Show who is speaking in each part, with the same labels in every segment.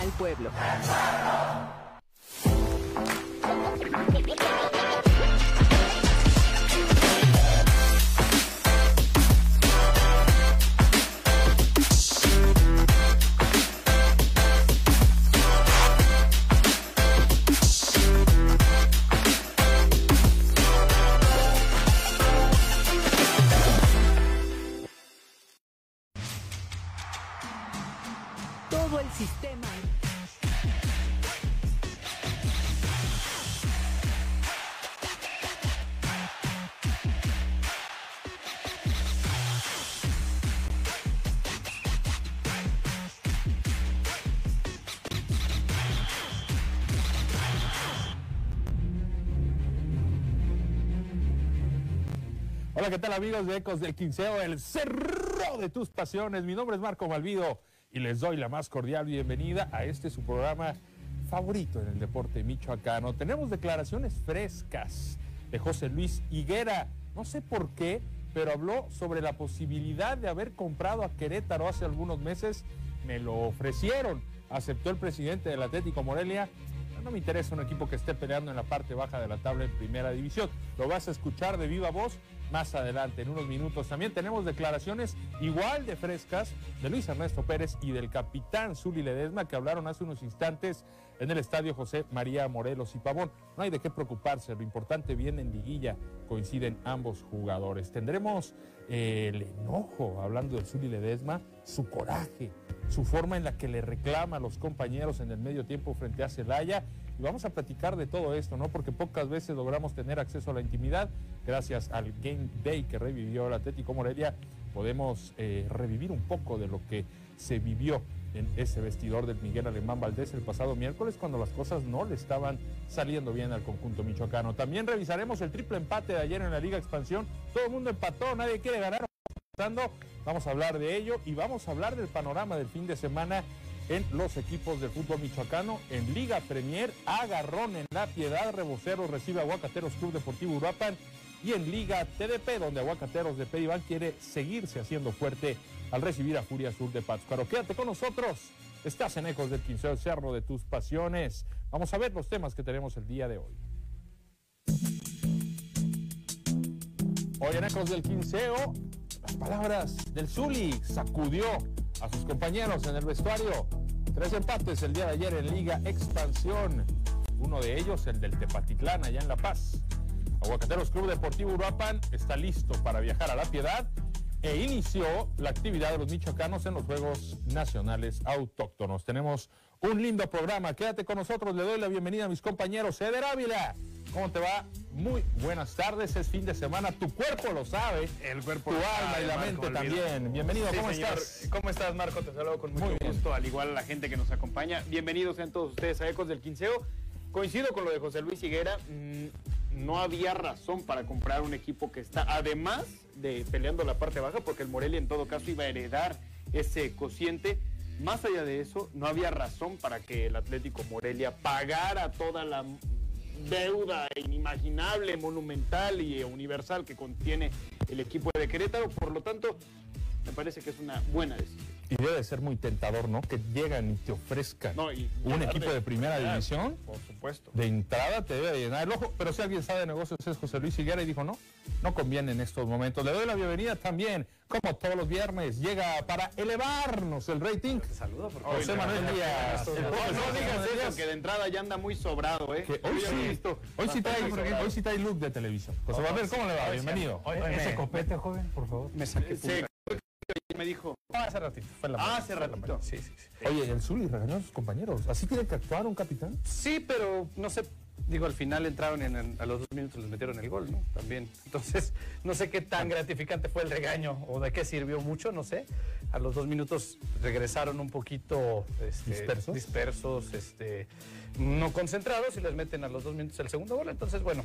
Speaker 1: al pueblo.
Speaker 2: ¿Qué tal amigos de Ecos del Quinceo, el cerro de tus pasiones? Mi nombre es Marco Malvido y les doy la más cordial bienvenida a este su programa favorito en el deporte michoacano. Tenemos declaraciones frescas de José Luis Higuera. No sé por qué, pero habló sobre la posibilidad de haber comprado a Querétaro hace algunos meses. Me lo ofrecieron. Aceptó el presidente del Atlético Morelia no me interesa un equipo que esté peleando en la parte baja de la tabla en primera división. Lo vas a escuchar de viva voz más adelante, en unos minutos. También tenemos declaraciones igual de frescas de Luis Ernesto Pérez y del capitán Zuli Ledesma que hablaron hace unos instantes en el estadio José María Morelos y Pavón. No hay de qué preocuparse, lo importante viene en liguilla, coinciden ambos jugadores. Tendremos el enojo, hablando del Zuli Ledesma, su coraje, su forma en la que le reclama a los compañeros en el medio tiempo frente a Celaya. Y vamos a platicar de todo esto, ¿no? Porque pocas veces logramos tener acceso a la intimidad. Gracias al Game Day que revivió el Atlético Morelia, podemos eh, revivir un poco de lo que se vivió en ese vestidor del Miguel Alemán Valdés el pasado miércoles cuando las cosas no le estaban saliendo bien al conjunto michoacano. También revisaremos el triple empate de ayer en la Liga Expansión. Todo el mundo empató, nadie quiere ganar. Vamos a hablar de ello y vamos a hablar del panorama del fin de semana en los equipos del fútbol michoacano. En Liga Premier, Agarrón en La Piedad, Rebocero recibe a Aguacateros Club Deportivo Uruapan. Y en Liga TDP, donde Aguacateros de Pediván quiere seguirse haciendo fuerte al recibir a Furia Sur de Pátzcuaro. Quédate con nosotros. Estás en Ecos del Quinceo, el cerro de tus pasiones. Vamos a ver los temas que tenemos el día de hoy. Hoy en Ecos del Quinceo, las palabras del Zuli sacudió a sus compañeros en el vestuario. Tres empates el día de ayer en Liga Expansión. Uno de ellos, el del Tepatitlán, allá en La Paz. Aguacateros Club Deportivo Uruapan está listo para viajar a La Piedad e inició la actividad de los michoacanos en los Juegos Nacionales Autóctonos. Tenemos un lindo programa. Quédate con nosotros. Le doy la bienvenida a mis compañeros. Eder Ávila, ¿cómo te va? Muy buenas tardes. Es fin de semana. Tu cuerpo lo sabe.
Speaker 3: El cuerpo
Speaker 2: Tu alma y la
Speaker 3: Marco,
Speaker 2: mente también. Bienvenido.
Speaker 3: Sí,
Speaker 2: ¿Cómo
Speaker 3: señor.
Speaker 2: estás?
Speaker 3: ¿Cómo estás, Marco? Te saludo con mucho
Speaker 2: Muy bien.
Speaker 3: gusto, al igual a la gente que nos acompaña. Bienvenidos sean todos ustedes a Ecos del Quinceo. Coincido con lo de José Luis Higuera. mm, No había razón para comprar un equipo que está, además de peleando la parte baja, porque el Morelia en todo caso iba a heredar ese cociente. Más allá de eso, no había razón para que el Atlético Morelia pagara toda la deuda inimaginable, monumental y universal que contiene el equipo de Querétaro. Por lo tanto, me parece que es una buena decisión.
Speaker 2: Y debe ser muy tentador, ¿no? Que llegan y te ofrezcan
Speaker 3: No, y
Speaker 2: un equipo de primera división.
Speaker 3: Por supuesto.
Speaker 2: De entrada te debe de llenar el ojo, pero si alguien sabe de negocios es José Luis Higuera y dijo no, no conviene en estos momentos. Le doy la bienvenida también, como todos los viernes, llega para elevarnos el rating.
Speaker 3: Saludo porque
Speaker 2: José Manuel Díaz.
Speaker 3: No, digas eso, que de entrada ya anda muy sobrado, ¿eh?
Speaker 2: que hoy sí,
Speaker 3: visto
Speaker 2: hoy sí trae, hoy sí trae look de televisión. José Manuel, ¿cómo le va? Bienvenido.
Speaker 4: Ese copete, joven, por favor.
Speaker 3: Me saqué Se- me dijo,
Speaker 2: hace ratito, fue en la
Speaker 3: Ah,
Speaker 2: mañana,
Speaker 3: hace
Speaker 2: en la
Speaker 3: ratito.
Speaker 2: Sí, sí, sí. Oye, el Zuli regañó a sus compañeros. ¿Así tiene que actuar un capitán?
Speaker 4: Sí, pero no sé, digo, al final entraron en, en- a los dos minutos les metieron el gol, ¿no? También. Entonces, no sé qué tan gratificante fue el regaño o de qué sirvió mucho, no sé. A los dos minutos regresaron un poquito este,
Speaker 2: ¿Dispersos?
Speaker 4: dispersos, este, no concentrados y les meten a los dos minutos el segundo gol. Entonces, bueno,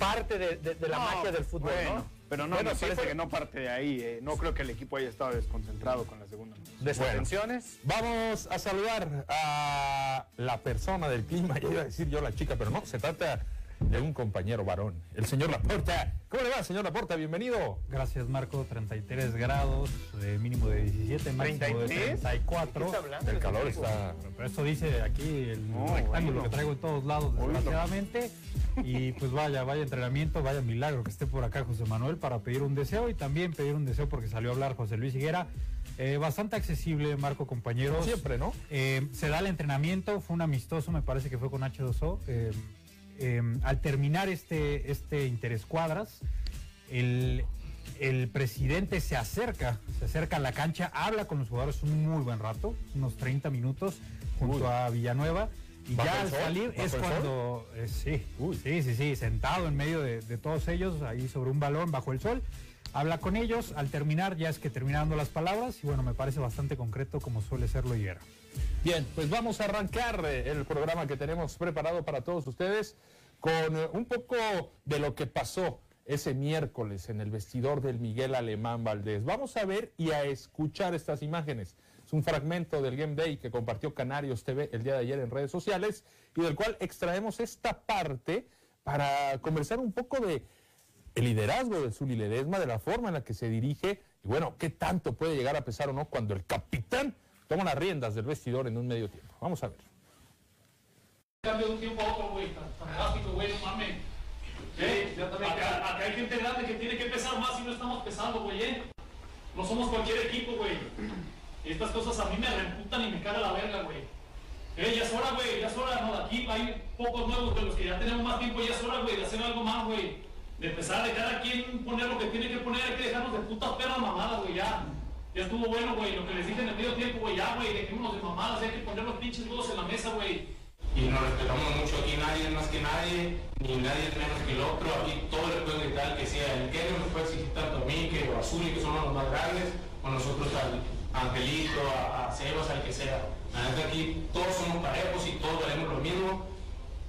Speaker 4: parte de, de- de la
Speaker 3: No,
Speaker 4: magia del fútbol,
Speaker 3: bueno,
Speaker 4: ¿no?
Speaker 3: Pero no,
Speaker 4: Bueno,
Speaker 3: me
Speaker 4: sí
Speaker 3: parece
Speaker 4: fue-
Speaker 3: que no parte de ahí. eh. No creo que el equipo haya estado desconcentrado con la segunda.
Speaker 4: Desatenciones.
Speaker 2: Vamos a saludar a la persona del clima, ya iba a decir yo la chica, pero no, se trata de un compañero varón, el señor Laporta. ¿Cómo le va, señor Laporta? Bienvenido.
Speaker 5: Gracias, Marco. 33 grados, mínimo de 17, máximo de
Speaker 3: 33.
Speaker 5: 34.
Speaker 3: ¿Qué está hablando?
Speaker 2: El calor está...
Speaker 5: Pero eso dice aquí el
Speaker 3: No,
Speaker 5: rectángulo
Speaker 3: bueno.
Speaker 5: que traigo en todos lados, desgraciadamente. Y pues vaya, vaya entrenamiento, vaya milagro que esté por acá José Manuel para pedir un deseo y también pedir un deseo porque salió a hablar José Luis Higuera. Eh, bastante accesible, Marco, compañeros.
Speaker 2: Siempre, ¿no?
Speaker 5: Eh, se da el entrenamiento, fue un amistoso, me parece que fue con H2O. Eh, eh, al terminar este, este interescuadras, el, el presidente se acerca, se acerca a la cancha, habla con los jugadores un muy buen rato, unos 30 minutos, junto
Speaker 2: Uy.
Speaker 5: a Villanueva. Y
Speaker 2: ¿Bajo
Speaker 5: ya al salir
Speaker 2: ¿Bajo
Speaker 5: es cuando, eh, sí,
Speaker 2: Uy.
Speaker 5: sí, sí, sí, sentado en medio de, de todos ellos, ahí sobre un balón bajo el sol, habla con ellos, al terminar ya es que terminando las palabras y bueno, me parece bastante concreto como suele serlo Higuera.
Speaker 2: Bien, pues vamos a arrancar eh, el programa que tenemos preparado para todos ustedes con eh, un poco de lo que pasó ese miércoles en el vestidor del Miguel Alemán Valdés. Vamos a ver y a escuchar estas imágenes. Es un fragmento del Game Day que compartió Canarios TV el día de ayer en redes sociales y del cual extraemos esta parte para conversar un poco de el liderazgo de Zuli Ledesma, de la forma en la que se dirige y bueno, qué tanto puede llegar a pesar o no cuando el capitán toma las riendas del vestidor en un medio tiempo. Vamos a ver.
Speaker 6: Cambio de un tiempo a otro, güey, tan, drástico, güey, no mames. ¿Eh? Acá, acá hay gente grande que tiene que pesar más y no estamos pesando, güey, ¿eh? No somos cualquier equipo, güey. Estas cosas a mí me reemputan y me caga la verga, güey. Eh, ya es hora, güey, ya es hora, no, de aquí hay pocos nuevos de los que ya tenemos más tiempo, ya es hora, güey, de hacer algo más, güey. De empezar, de cada quien poner lo que tiene que poner, hay que dejarnos de putas perras mamadas, güey, ya. Ya estuvo bueno, güey, lo que les dije en el medio tiempo, güey, ya, güey, dejémonos de mamadas, hay que poner los pinches huevos en la mesa, güey.
Speaker 7: Y nos respetamos mucho. Aquí nadie más que nadie, ni nadie es menos que el otro. Aquí todos le pueden gritar que sea el que nos puede exigir tanto a mí, que a Azuli, que somos los más grandes, o nosotros al Angelito, a, a Sebas, al que sea. La aquí todos somos parejos y todos valemos lo mismo.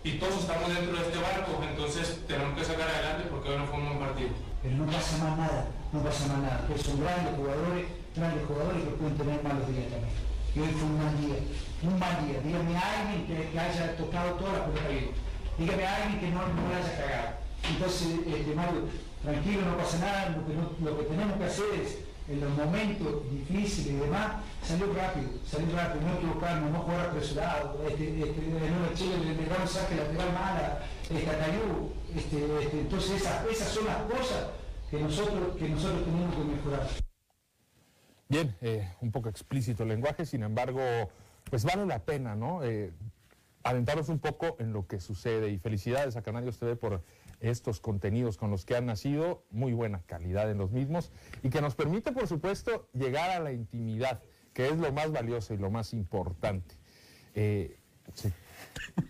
Speaker 7: Y todos estamos dentro de este barco, entonces tenemos que sacar adelante porque hoy no fue un buen partido.
Speaker 8: pero no pasa más nada, no pasa más nada, que son grandes jugadores, grandes jugadores que pueden tener malos días también. Y hoy fue un mal día, un mal día. Dígame a alguien que, haya tocado toda la pelota bien. Dígame a alguien que no, no la haya cagado. Entonces, este, Mario, tranquilo, no pasa nada, lo que, tenemos que hacer es, en los momentos difíciles y demás, salir rápido, salir rápido, no equivocarnos, no jugar apresurado. Este, este, en una Chile le damos saque lateral mala, este, a Cayú, este, este, entonces esas, esas son las cosas que nosotros, que nosotros tenemos que mejorar.
Speaker 2: Bien, eh, un poco explícito el lenguaje, sin embargo, pues vale la pena, ¿no? Eh, adentraros un poco en lo que sucede y felicidades a Canarios TV por estos contenidos con los que han nacido, muy buena calidad en los mismos y que nos permite, por supuesto, llegar a la intimidad, que es lo más valioso y lo más importante. Eh, se,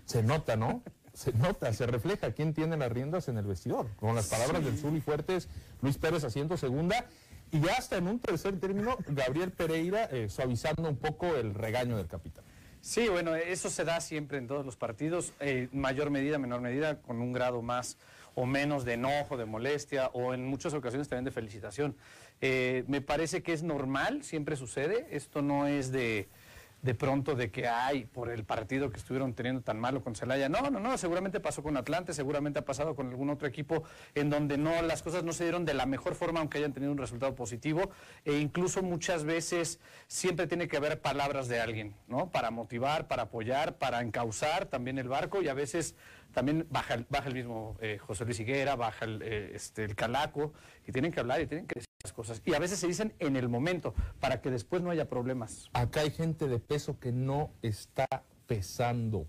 Speaker 2: se nota, ¿no? Se nota, se refleja quién tiene las riendas en el vestidor. Con las palabras del Zuli Fuertes, Luis Pérez haciendo segunda y ya hasta en un tercer término, Gabriel Pereira eh, suavizando un poco el regaño del capitán.
Speaker 4: Sí, bueno, eso se da siempre en todos los partidos, eh, mayor medida, menor medida, con un grado más o menos de enojo, de molestia, o en muchas ocasiones también de felicitación. Eh, me parece que es normal, siempre sucede, esto no es de, de pronto de que hay por el partido que estuvieron teniendo tan malo con Celaya. No, no, no, seguramente pasó con Atlante, seguramente ha pasado con algún otro equipo en donde no las cosas no se dieron de la mejor forma aunque hayan tenido un resultado positivo e incluso muchas veces siempre tiene que haber palabras de alguien, ¿no? Para motivar, para apoyar, para encauzar también el barco y a veces también baja, baja el mismo eh, José Luis Higuera, baja el, eh, este, el Calaco y tienen que hablar y tienen que decir cosas. Y a veces se dicen en el momento para que después no haya problemas.
Speaker 2: Acá hay gente de peso que no está pesando.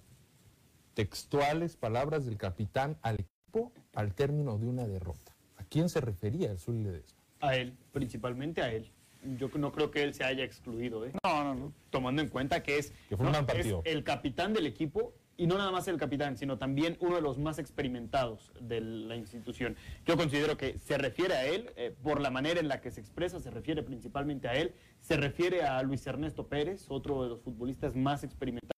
Speaker 2: Textuales palabras del capitán al equipo al término de una derrota. ¿A quién se refería el Zuli Ledesma?
Speaker 3: A él, principalmente a él. Yo no creo que él se haya excluido, ¿eh?
Speaker 4: No, no, no.
Speaker 3: tomando en cuenta que es,
Speaker 2: Que fue un gran
Speaker 3: es
Speaker 2: partido.
Speaker 3: el capitán del equipo y no nada más el capitán, sino también uno de los más experimentados de la institución. Yo considero que se refiere a él eh, por la manera en la que se expresa, se refiere principalmente a él, se refiere a Luis Ernesto Pérez, otro de los futbolistas más experimentados.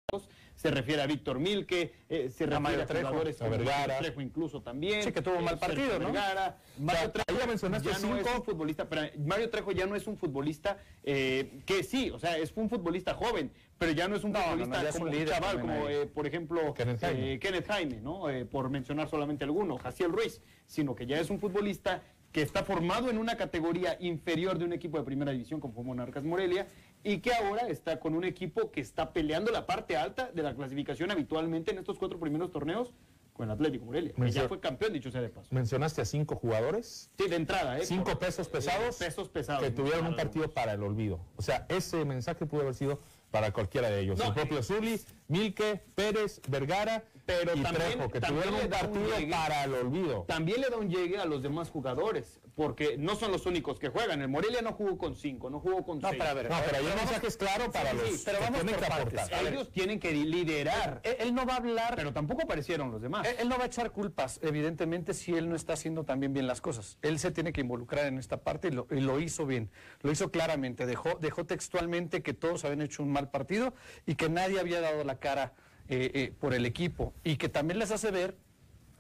Speaker 3: Se refiere a Víctor Milke, eh, se refiere a
Speaker 4: Trejo,
Speaker 3: jugadores
Speaker 2: a Vergara.
Speaker 3: Trejo incluso también.
Speaker 4: Sí, que tuvo un mal partido, ¿no?
Speaker 3: Vergara. Mario Trejo
Speaker 2: ya mencionaste
Speaker 3: ya no es un futbolista, pero Mario Trejo ya no es un futbolista eh, que sí, o sea, es un futbolista joven, pero ya no es un
Speaker 4: No, no, no,
Speaker 3: futbolista como
Speaker 4: un
Speaker 3: un,
Speaker 4: líder
Speaker 3: chaval, como eh, por ejemplo
Speaker 2: Kenneth Jaime.
Speaker 3: eh, Kenneth Jaime, ¿no? Eh, por mencionar solamente alguno, Jaciel Ruiz, sino que ya es un futbolista que está formado en una categoría inferior de un equipo de primera división como fue Monarcas Morelia y que ahora está con un equipo que está peleando la parte alta de la clasificación habitualmente en estos cuatro primeros torneos con el Atlético Morelia, que ya fue campeón, dicho sea de paso.
Speaker 2: Mencionaste a cinco jugadores,
Speaker 3: Sí, de entrada, ¿eh?
Speaker 2: cinco pesos
Speaker 3: eh,
Speaker 2: pesados,
Speaker 3: pesos pesados.
Speaker 2: que tuvieron un partido para el olvido. O sea, ese mensaje pudo haber sido para cualquiera de ellos.
Speaker 3: No,
Speaker 2: el propio Zuli, Milke, Pérez, Vergara
Speaker 3: Pero
Speaker 2: y
Speaker 3: también-
Speaker 2: Trejo, que
Speaker 3: también
Speaker 2: tuvieron
Speaker 3: le
Speaker 2: un
Speaker 3: un
Speaker 2: partido
Speaker 3: llegue.
Speaker 2: para el olvido.
Speaker 3: También le da un llegue a los demás jugadores, porque no son los únicos que juegan. El Morelia no jugó con cinco, no jugó con
Speaker 4: No,
Speaker 3: seis.
Speaker 4: pero a ver,
Speaker 2: No, pero el
Speaker 4: vamos-
Speaker 2: mensaje es claro para
Speaker 3: sí,
Speaker 2: los
Speaker 3: sí,
Speaker 4: pero
Speaker 2: que
Speaker 4: vamos
Speaker 2: tienen
Speaker 4: por
Speaker 2: que
Speaker 4: partes.
Speaker 2: aportar.
Speaker 4: A ver,
Speaker 3: Ellos tienen que liderar,
Speaker 4: Él, él no va a hablar,
Speaker 3: pero tampoco aparecieron los demás.
Speaker 4: él, él no va a echar culpas, evidentemente, si él no está haciendo también bien las cosas. Él se tiene que involucrar en esta parte y lo, y lo hizo bien, lo hizo claramente. Dejó, dejó textualmente que todos habían hecho un mal partido y que nadie había dado la cara eh, eh, por el equipo y que también les hace ver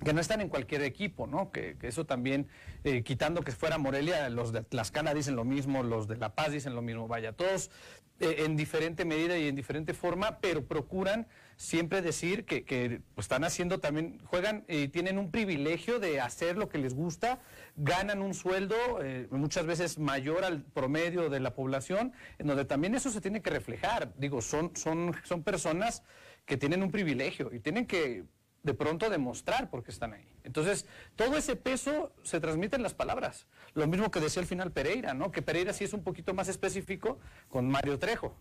Speaker 4: que no están en cualquier equipo, ¿no? Que, que eso también, eh, quitando que fuera Morelia, los de Tlaxcala dicen lo mismo, los de La Paz dicen lo mismo, vaya, todos eh, en diferente medida y en diferente forma, pero procuran siempre decir que, que, están haciendo también, juegan y tienen un privilegio de hacer lo que les gusta, ganan un sueldo eh, muchas veces mayor al promedio de la población, en donde también eso se tiene que reflejar. Digo, son, son, son personas que tienen un privilegio y tienen que de pronto demostrar por qué están ahí. Entonces, todo ese peso se transmite en las palabras. Lo mismo que decía al final Pereira, ¿no? Que Pereira sí es un poquito más específico con Mario Trejo,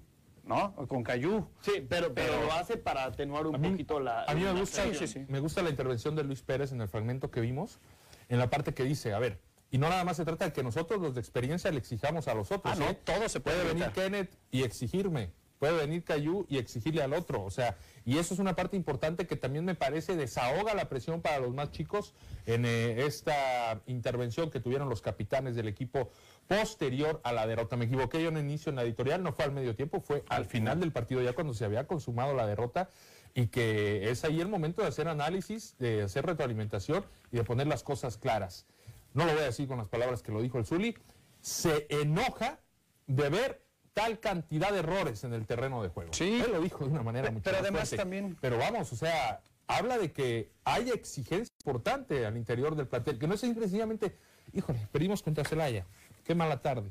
Speaker 4: ¿no? O con Cayú.
Speaker 3: Sí, pero, pero lo hace para atenuar un
Speaker 2: mí,
Speaker 3: poquito la.
Speaker 2: a mí me gusta,
Speaker 3: presión.
Speaker 4: sí, sí.
Speaker 2: me gusta la intervención de Luis Pérez en el fragmento que vimos, en la parte que dice, a ver, y no nada más se trata de que nosotros los de experiencia le exijamos a los otros.
Speaker 4: Ah, no,
Speaker 2: ¿eh?
Speaker 4: todo se puede
Speaker 2: venir
Speaker 4: evitar.
Speaker 2: Kenneth y exigirme, puede venir Cayu y exigirle al otro, o sea, y eso es una parte importante que también me parece desahoga la presión para los más chicos en eh, esta intervención que tuvieron los capitanes del equipo posterior a la derrota. Me equivoqué yo en el inicio en la editorial, no fue al medio tiempo, fue al final del partido ya cuando se había consumado la derrota y que es ahí el momento de hacer análisis, de hacer retroalimentación y de poner las cosas claras. No lo voy a decir con las palabras que lo dijo el Zuli, se enoja de ver tal cantidad de errores en el terreno de juego.
Speaker 4: Sí.
Speaker 2: Él lo dijo de una manera
Speaker 4: Pe-
Speaker 2: mucho
Speaker 4: pero
Speaker 2: más
Speaker 4: además
Speaker 2: fuerte.
Speaker 4: también-
Speaker 2: Pero vamos, o sea, habla de que hay exigencia importante al interior del plantel, que no es sencillamente, híjole, perdimos contra Celaya, qué mala tarde,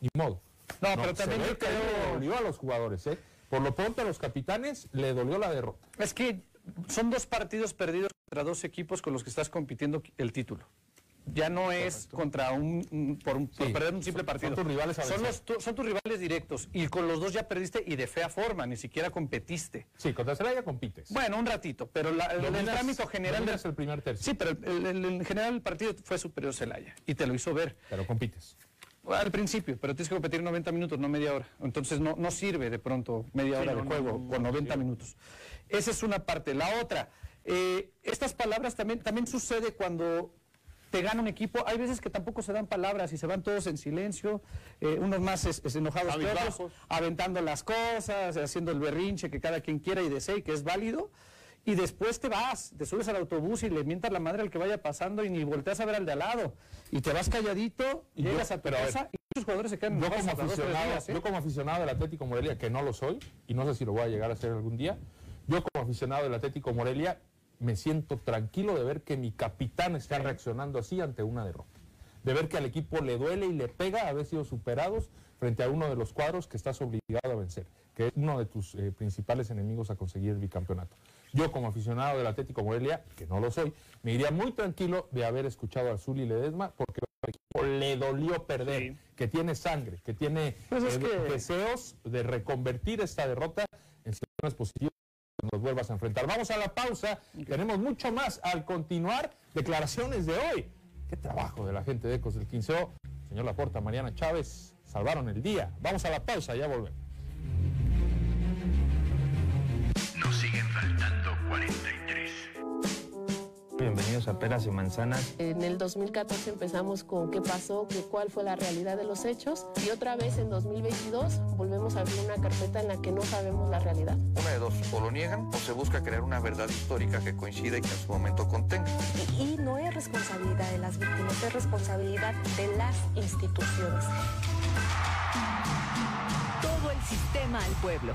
Speaker 2: ni modo.
Speaker 4: No, pero también yo
Speaker 2: que le
Speaker 4: creo-
Speaker 2: dolió a los jugadores, ¿eh? Por lo pronto a los capitanes le dolió la derrota.
Speaker 4: Es que son dos partidos perdidos contra dos equipos con los que estás compitiendo el título. Ya no es contra un, un- por, un- por
Speaker 2: Sí,
Speaker 4: perder un simple
Speaker 2: son-
Speaker 4: partido.
Speaker 2: son tus rivales a
Speaker 4: son,
Speaker 2: vencer.
Speaker 4: los, tu- son tus rivales directos y con los dos ya perdiste y de fea forma, ni siquiera competiste.
Speaker 2: Sí, contra Celaya compites.
Speaker 4: Bueno, un ratito, pero la- el, el
Speaker 2: Dominas-
Speaker 4: trámite general
Speaker 2: dominas el primer tercio.
Speaker 4: Sí, pero el, el- en general el partido fue superior Celaya y te lo hizo ver.
Speaker 2: Pero compites.
Speaker 4: Al principio, pero tienes que competir 90 minutos, no media hora. Entonces no, no sirve de pronto media hora
Speaker 3: no,
Speaker 4: de juego
Speaker 3: no,
Speaker 4: con
Speaker 3: no
Speaker 4: 90 minutos. Esa es una parte. La otra, eh, estas palabras también, también sucede cuando te gana un equipo. Hay veces que tampoco se dan palabras y se van todos en silencio, eh, unos más es- es enojados que otros, aventando las cosas, haciendo el berrinche que cada quien quiera y desee, que es válido. Y después te vas, te subes al autobús y le mientas la madre al que vaya pasando y ni volteas a ver al de al lado. Y te vas calladito,
Speaker 2: Y yo-
Speaker 4: llegas a tu
Speaker 2: pero a ver,
Speaker 4: casa y muchos jugadores se quedan
Speaker 2: Yo como, aficionado,
Speaker 4: días, ¿eh?
Speaker 2: yo como aficionado del Atlético Morelia, que no lo soy, y no sé si lo voy a llegar a ser algún día, yo como aficionado del Atlético Morelia me siento tranquilo de ver que mi capitán está reaccionando así ante una derrota. De ver que al equipo le duele y le pega haber sido superados frente a uno de los cuadros que estás obligado a vencer, que es uno de tus eh, principales enemigos a conseguir el bicampeonato. Yo como aficionado del Atlético Morelia, que no lo soy, me iría muy tranquilo de haber escuchado a Zuli Ledesma porque al equipo le dolió perder, que tiene sangre, que tiene
Speaker 4: Pues es
Speaker 2: eh,
Speaker 4: que-
Speaker 2: deseos de reconvertir esta derrota en situaciones positivas nos vuelvas a enfrentar. Vamos a la pausa, tenemos mucho más al continuar. Declaraciones de hoy. Qué trabajo de la gente de Ecos del Quinceo. Señor Laporta, Mariana Chávez, salvaron el día. Vamos a la pausa, ya volvemos.
Speaker 9: Nos siguen faltando 43. Bienvenidos a Peras y Manzanas.
Speaker 10: En el 2014 empezamos con qué pasó, qué, cuál fue la realidad de los hechos y otra vez en 2022 volvemos a abrir una carpeta en la que no sabemos la realidad.
Speaker 11: Una de dos, o lo niegan o se busca crear una verdad histórica que coincida y que en su momento contenga.
Speaker 12: Y, y no es responsabilidad de las víctimas, es responsabilidad de las instituciones.
Speaker 1: Todo el sistema al pueblo.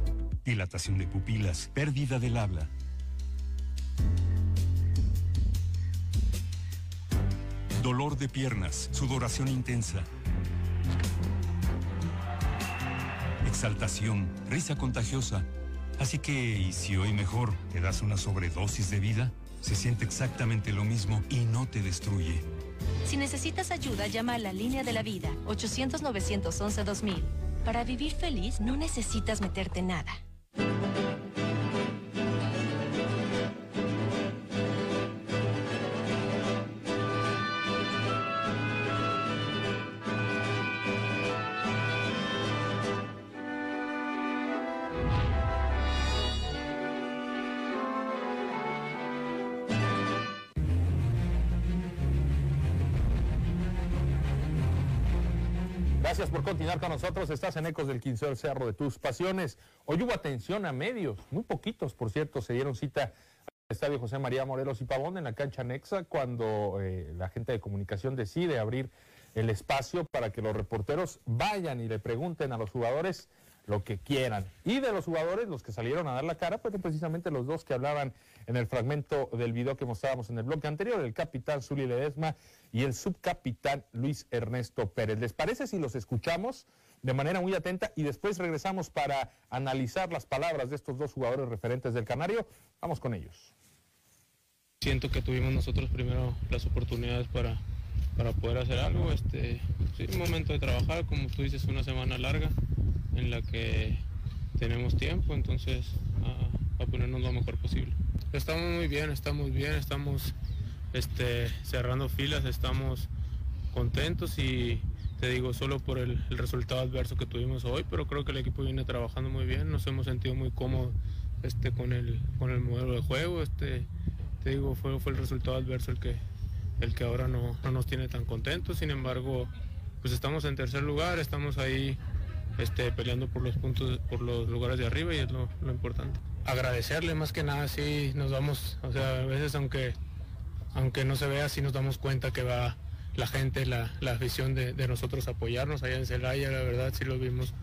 Speaker 13: Dilatación de pupilas, pérdida del habla. Dolor de piernas, sudoración intensa. Exaltación, risa contagiosa. Así que, ¿y si hoy mejor te das una sobredosis de vida? Se siente exactamente lo mismo y no te destruye.
Speaker 14: Si necesitas ayuda, llama a la línea de la vida, 800-911-2000. Para vivir feliz no necesitas meterte nada.
Speaker 2: Gracias por continuar con nosotros. Estás en Ecos del 15 del Cerro de tus Pasiones. Hoy hubo atención a medios, muy poquitos, por cierto, se dieron cita al Estadio José María Morelos y Pavón en la cancha anexa cuando eh, la gente de comunicación decide abrir el espacio para que los reporteros vayan y le pregunten a los jugadores lo que quieran. Y de los jugadores, los que salieron a dar la cara, pues precisamente los dos que hablaban en el fragmento del video que mostrábamos en el bloque anterior, el capitán Zuli Ledesma y el subcapitán Luis Ernesto Pérez. ¿Les parece si los escuchamos de manera muy atenta y después regresamos para analizar las palabras de estos dos jugadores referentes del Canario? Vamos con ellos.
Speaker 15: Siento que tuvimos nosotros primero las oportunidades para, para poder hacer algo. Este, sí, momento de trabajar, como tú dices, una semana larga en la que tenemos tiempo, entonces a, a ponernos lo mejor posible. Estamos muy bien, estamos bien, estamos este, cerrando filas, estamos contentos y te digo solo por el, el, resultado adverso que tuvimos hoy, pero creo que el equipo viene trabajando muy bien, nos hemos sentido muy cómodos este, con, el, con el modelo de juego, este, te digo fue, fue el resultado adverso el que, el que ahora no, no nos tiene tan contentos, sin embargo pues estamos en tercer lugar, estamos ahí este, peleando por los puntos, por los lugares de arriba y es lo, lo, importante. Agradecerle más que nada, sí, nos damos, o sea, a veces aunque, aunque no se vea, sí nos damos cuenta que va la gente, la, la afición de, de, nosotros apoyarnos allá en Celaya, la verdad sí lo vimos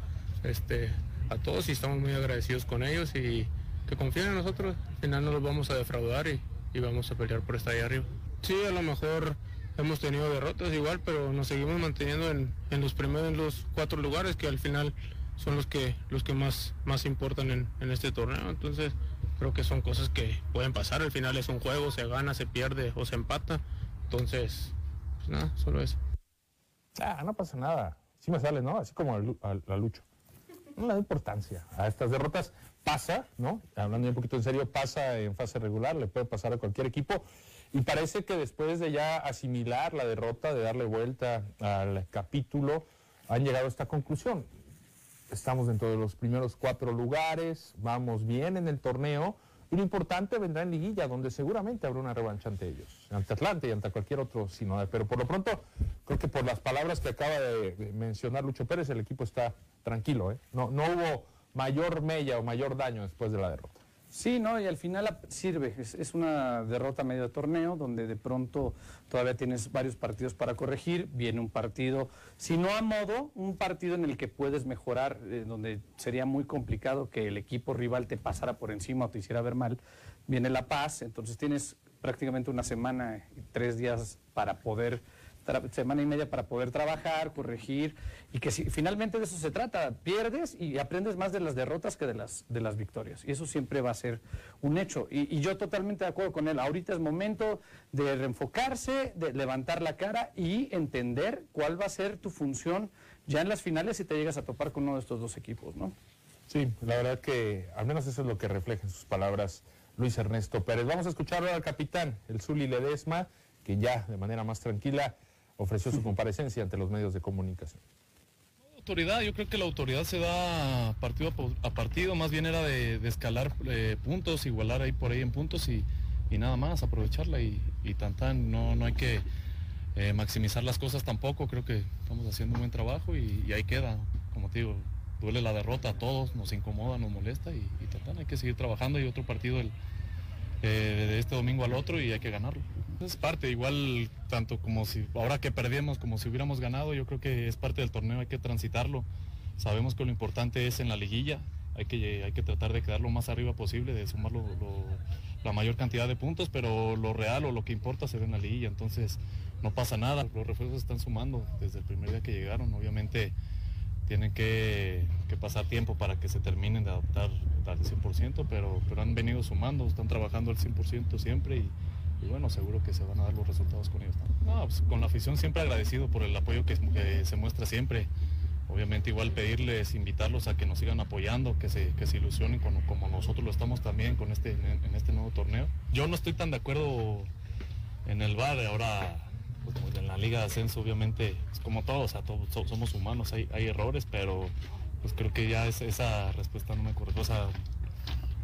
Speaker 15: este, a todos y estamos muy agradecidos con ellos y que confíen en nosotros, al final no los vamos a defraudar y, y vamos a pelear por estar ahí arriba. Sí, a lo mejor hemos tenido derrotas igual, pero nos seguimos manteniendo en, en, los primeros, en los cuatro lugares que al final son los que, los que más, más importan en, en, este torneo. Entonces creo que son cosas que pueden pasar. Al final es un juego, se gana, se pierde o se empata. Entonces, pues nada, solo eso.
Speaker 2: Ah, no pasa nada. Sí me sale, ¿no? Así como a, la Lucho. No le da importancia a estas derrotas. Pasa, ¿no? Hablando un poquito en serio, pasa en fase regular, le puede pasar a cualquier equipo. Y parece que después de ya asimilar la derrota, de darle vuelta al capítulo, han llegado a esta conclusión. Estamos dentro de los primeros cuatro lugares, vamos bien en el torneo, y lo importante vendrá en liguilla, donde seguramente habrá una revancha ante ellos, ante Atlante y ante cualquier otro sino Pero por lo pronto, creo que por las palabras que acaba de mencionar Lucho Pérez, el equipo está tranquilo. ¿eh? No, no hubo mayor mella o mayor daño después de la derrota.
Speaker 4: Sí, ¿no? Y al final sirve. Es, es, una derrota medio torneo donde de pronto todavía tienes varios partidos para corregir. Viene un partido, si no a modo, un partido en el que puedes mejorar, eh, donde sería muy complicado que el equipo rival te pasara por encima o te hiciera ver mal. Viene La Paz, entonces tienes prácticamente una semana y tres días para poder semana y media para poder trabajar, corregir, y que si, finalmente de eso se trata, pierdes y aprendes más de las derrotas que de las, de las victorias, y eso siempre va a ser un hecho. Y, yo totalmente de acuerdo con él, ahorita es momento de reenfocarse, de levantar la cara y entender cuál va a ser tu función ya en las finales si te llegas a topar con uno de estos dos equipos, ¿no?
Speaker 2: Sí, la verdad que al menos eso es lo que refleja en sus palabras Luis Ernesto Pérez. Vamos a escuchar ahora al capitán, el Zuli Ledesma, que ya de manera más tranquila ofreció su comparecencia ante los medios de comunicación.
Speaker 16: autoridad, yo creo que la autoridad se da partido a partido, más bien era de, escalar eh, puntos, igualar ahí por ahí en puntos y, y nada más, aprovecharla y, y tan no, no hay que eh, maximizar las cosas tampoco, creo que estamos haciendo un buen trabajo y, ahí queda, como te digo, duele la derrota a todos, nos incomoda, nos molesta y, y hay que seguir trabajando y otro partido el, eh, de este domingo al otro y hay que ganarlo. Es parte, igual tanto como si ahora que perdemos, como si hubiéramos ganado, yo creo que es parte del torneo, hay que transitarlo. Sabemos que lo importante es en la liguilla, hay que, hay que tratar de quedar lo más arriba posible, de sumar lo- la mayor cantidad de puntos, pero lo real o lo que importa se ve en la liguilla, entonces no pasa nada, los refuerzos están sumando desde el primer día que llegaron, obviamente tienen que, que pasar tiempo para que se terminen de adaptar al 100%, pero, pero han venido sumando, están trabajando al 100% siempre y bueno, seguro que se van a dar los resultados con ellos. ¿no? Pues, con la afición siempre agradecido por el apoyo que, se muestra siempre. Obviamente igual pedirles, invitarlos a que nos sigan apoyando, que se, que se ilusionen con- como nosotros lo estamos también con este, en, este nuevo torneo. Yo no estoy tan de acuerdo en el bar, ahora pues, pues, en la liga de ascenso obviamente es como todo, o sea, todos so- somos humanos, hay, hay errores, pero pues creo que ya es- esa respuesta no me corresponde. O sea,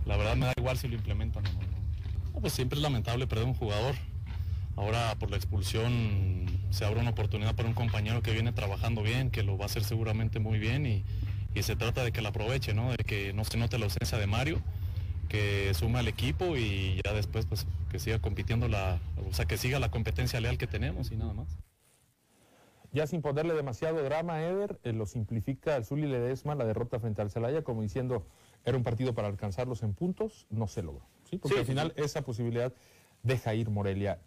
Speaker 16: la verdad me da igual si lo implementan o no. Pues siempre es lamentable perder un jugador. Ahora por la expulsión se abre una oportunidad para un compañero que viene trabajando bien, que lo va a hacer seguramente muy bien y, se trata de que la aproveche, ¿no? De que no se note la ausencia de Mario, que suma al equipo y ya después pues que siga compitiendo la, o sea, que siga la competencia leal que tenemos y nada más.
Speaker 2: Ya sin ponerle demasiado drama a Eder, eh, lo simplifica el Zuli Ledesma la derrota frente al Celaya como diciendo era un partido para alcanzarlos en puntos, no se logró. ¿Sí? Porque
Speaker 3: Sí,
Speaker 2: al
Speaker 3: sí,
Speaker 2: final esa posibilidad deja ir Morelia.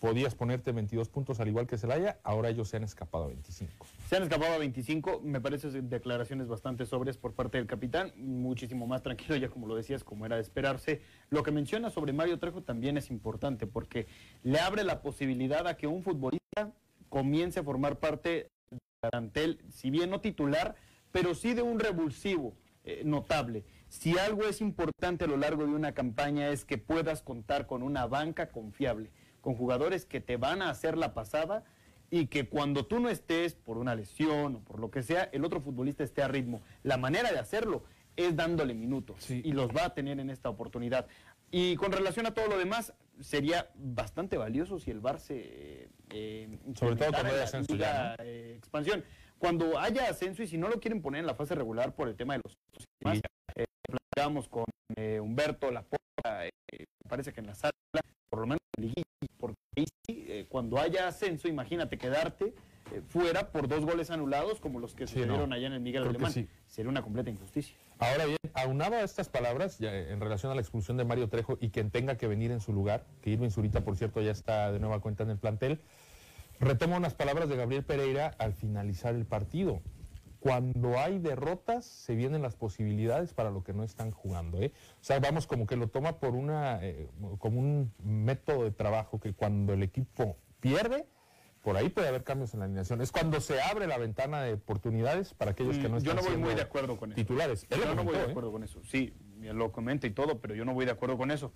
Speaker 2: Podías ponerte 22 puntos al igual que Celaya, ahora ellos se han escapado a 25.
Speaker 3: Se han escapado a 25, me parece declaraciones bastante sobres por parte del capitán, muchísimo más tranquilo, ya como lo decías, como era de esperarse. Lo que menciona sobre Mario Trejo también es importante porque le abre la posibilidad a que un futbolista comience a formar parte del plantel, si bien no titular, pero sí de un revulsivo eh, notable. Si algo es importante a lo largo de una campaña es que puedas contar con una banca confiable, con jugadores que te van a hacer la pasada y que cuando tú no estés por una lesión o por lo que sea, el otro futbolista esté a ritmo. La manera de hacerlo es dándole minutos y los va a tener en esta oportunidad. Y con relación a todo lo demás, sería bastante valioso si el Bar se eh,
Speaker 2: Sobre todo cuando haya
Speaker 3: eh, expansión. Cuando haya ascenso y si no lo quieren poner en la fase regular por el tema de los y demás, eh, platicábamos con eh, Humberto Laporta, eh, parece que en la sala, por lo menos en liguilla, porque ahí sí, eh, cuando haya ascenso, imagínate quedarte eh, fuera por dos goles anulados como los que
Speaker 2: Sí,
Speaker 3: sucedieron
Speaker 2: no.
Speaker 3: allá en el Miguel
Speaker 2: Creo
Speaker 3: Alemán.
Speaker 2: sí.
Speaker 3: Sería una completa injusticia.
Speaker 2: Ahora bien, aunado a estas palabras ya, en relación a la expulsión de Mario Trejo y quien tenga que venir en su lugar, que Irving Zurita, por cierto, ya está de nueva cuenta en el plantel, retomo unas palabras de Gabriel Pereira al finalizar el partido. Cuando hay derrotas, se vienen las posibilidades para lo que no están jugando. ¿eh? O sea, vamos como que lo toma por una, eh, como un método de trabajo que cuando el equipo pierde, por ahí puede haber cambios en la alineación. Es cuando se abre la ventana de oportunidades para aquellos que no
Speaker 3: Mm,
Speaker 2: están
Speaker 3: yo no voy muy de acuerdo con eso.
Speaker 2: titulares. Él
Speaker 3: Yo no voy de
Speaker 2: ¿eh?
Speaker 3: acuerdo con eso. Sí, lo comenta y todo, pero yo no voy de acuerdo con eso.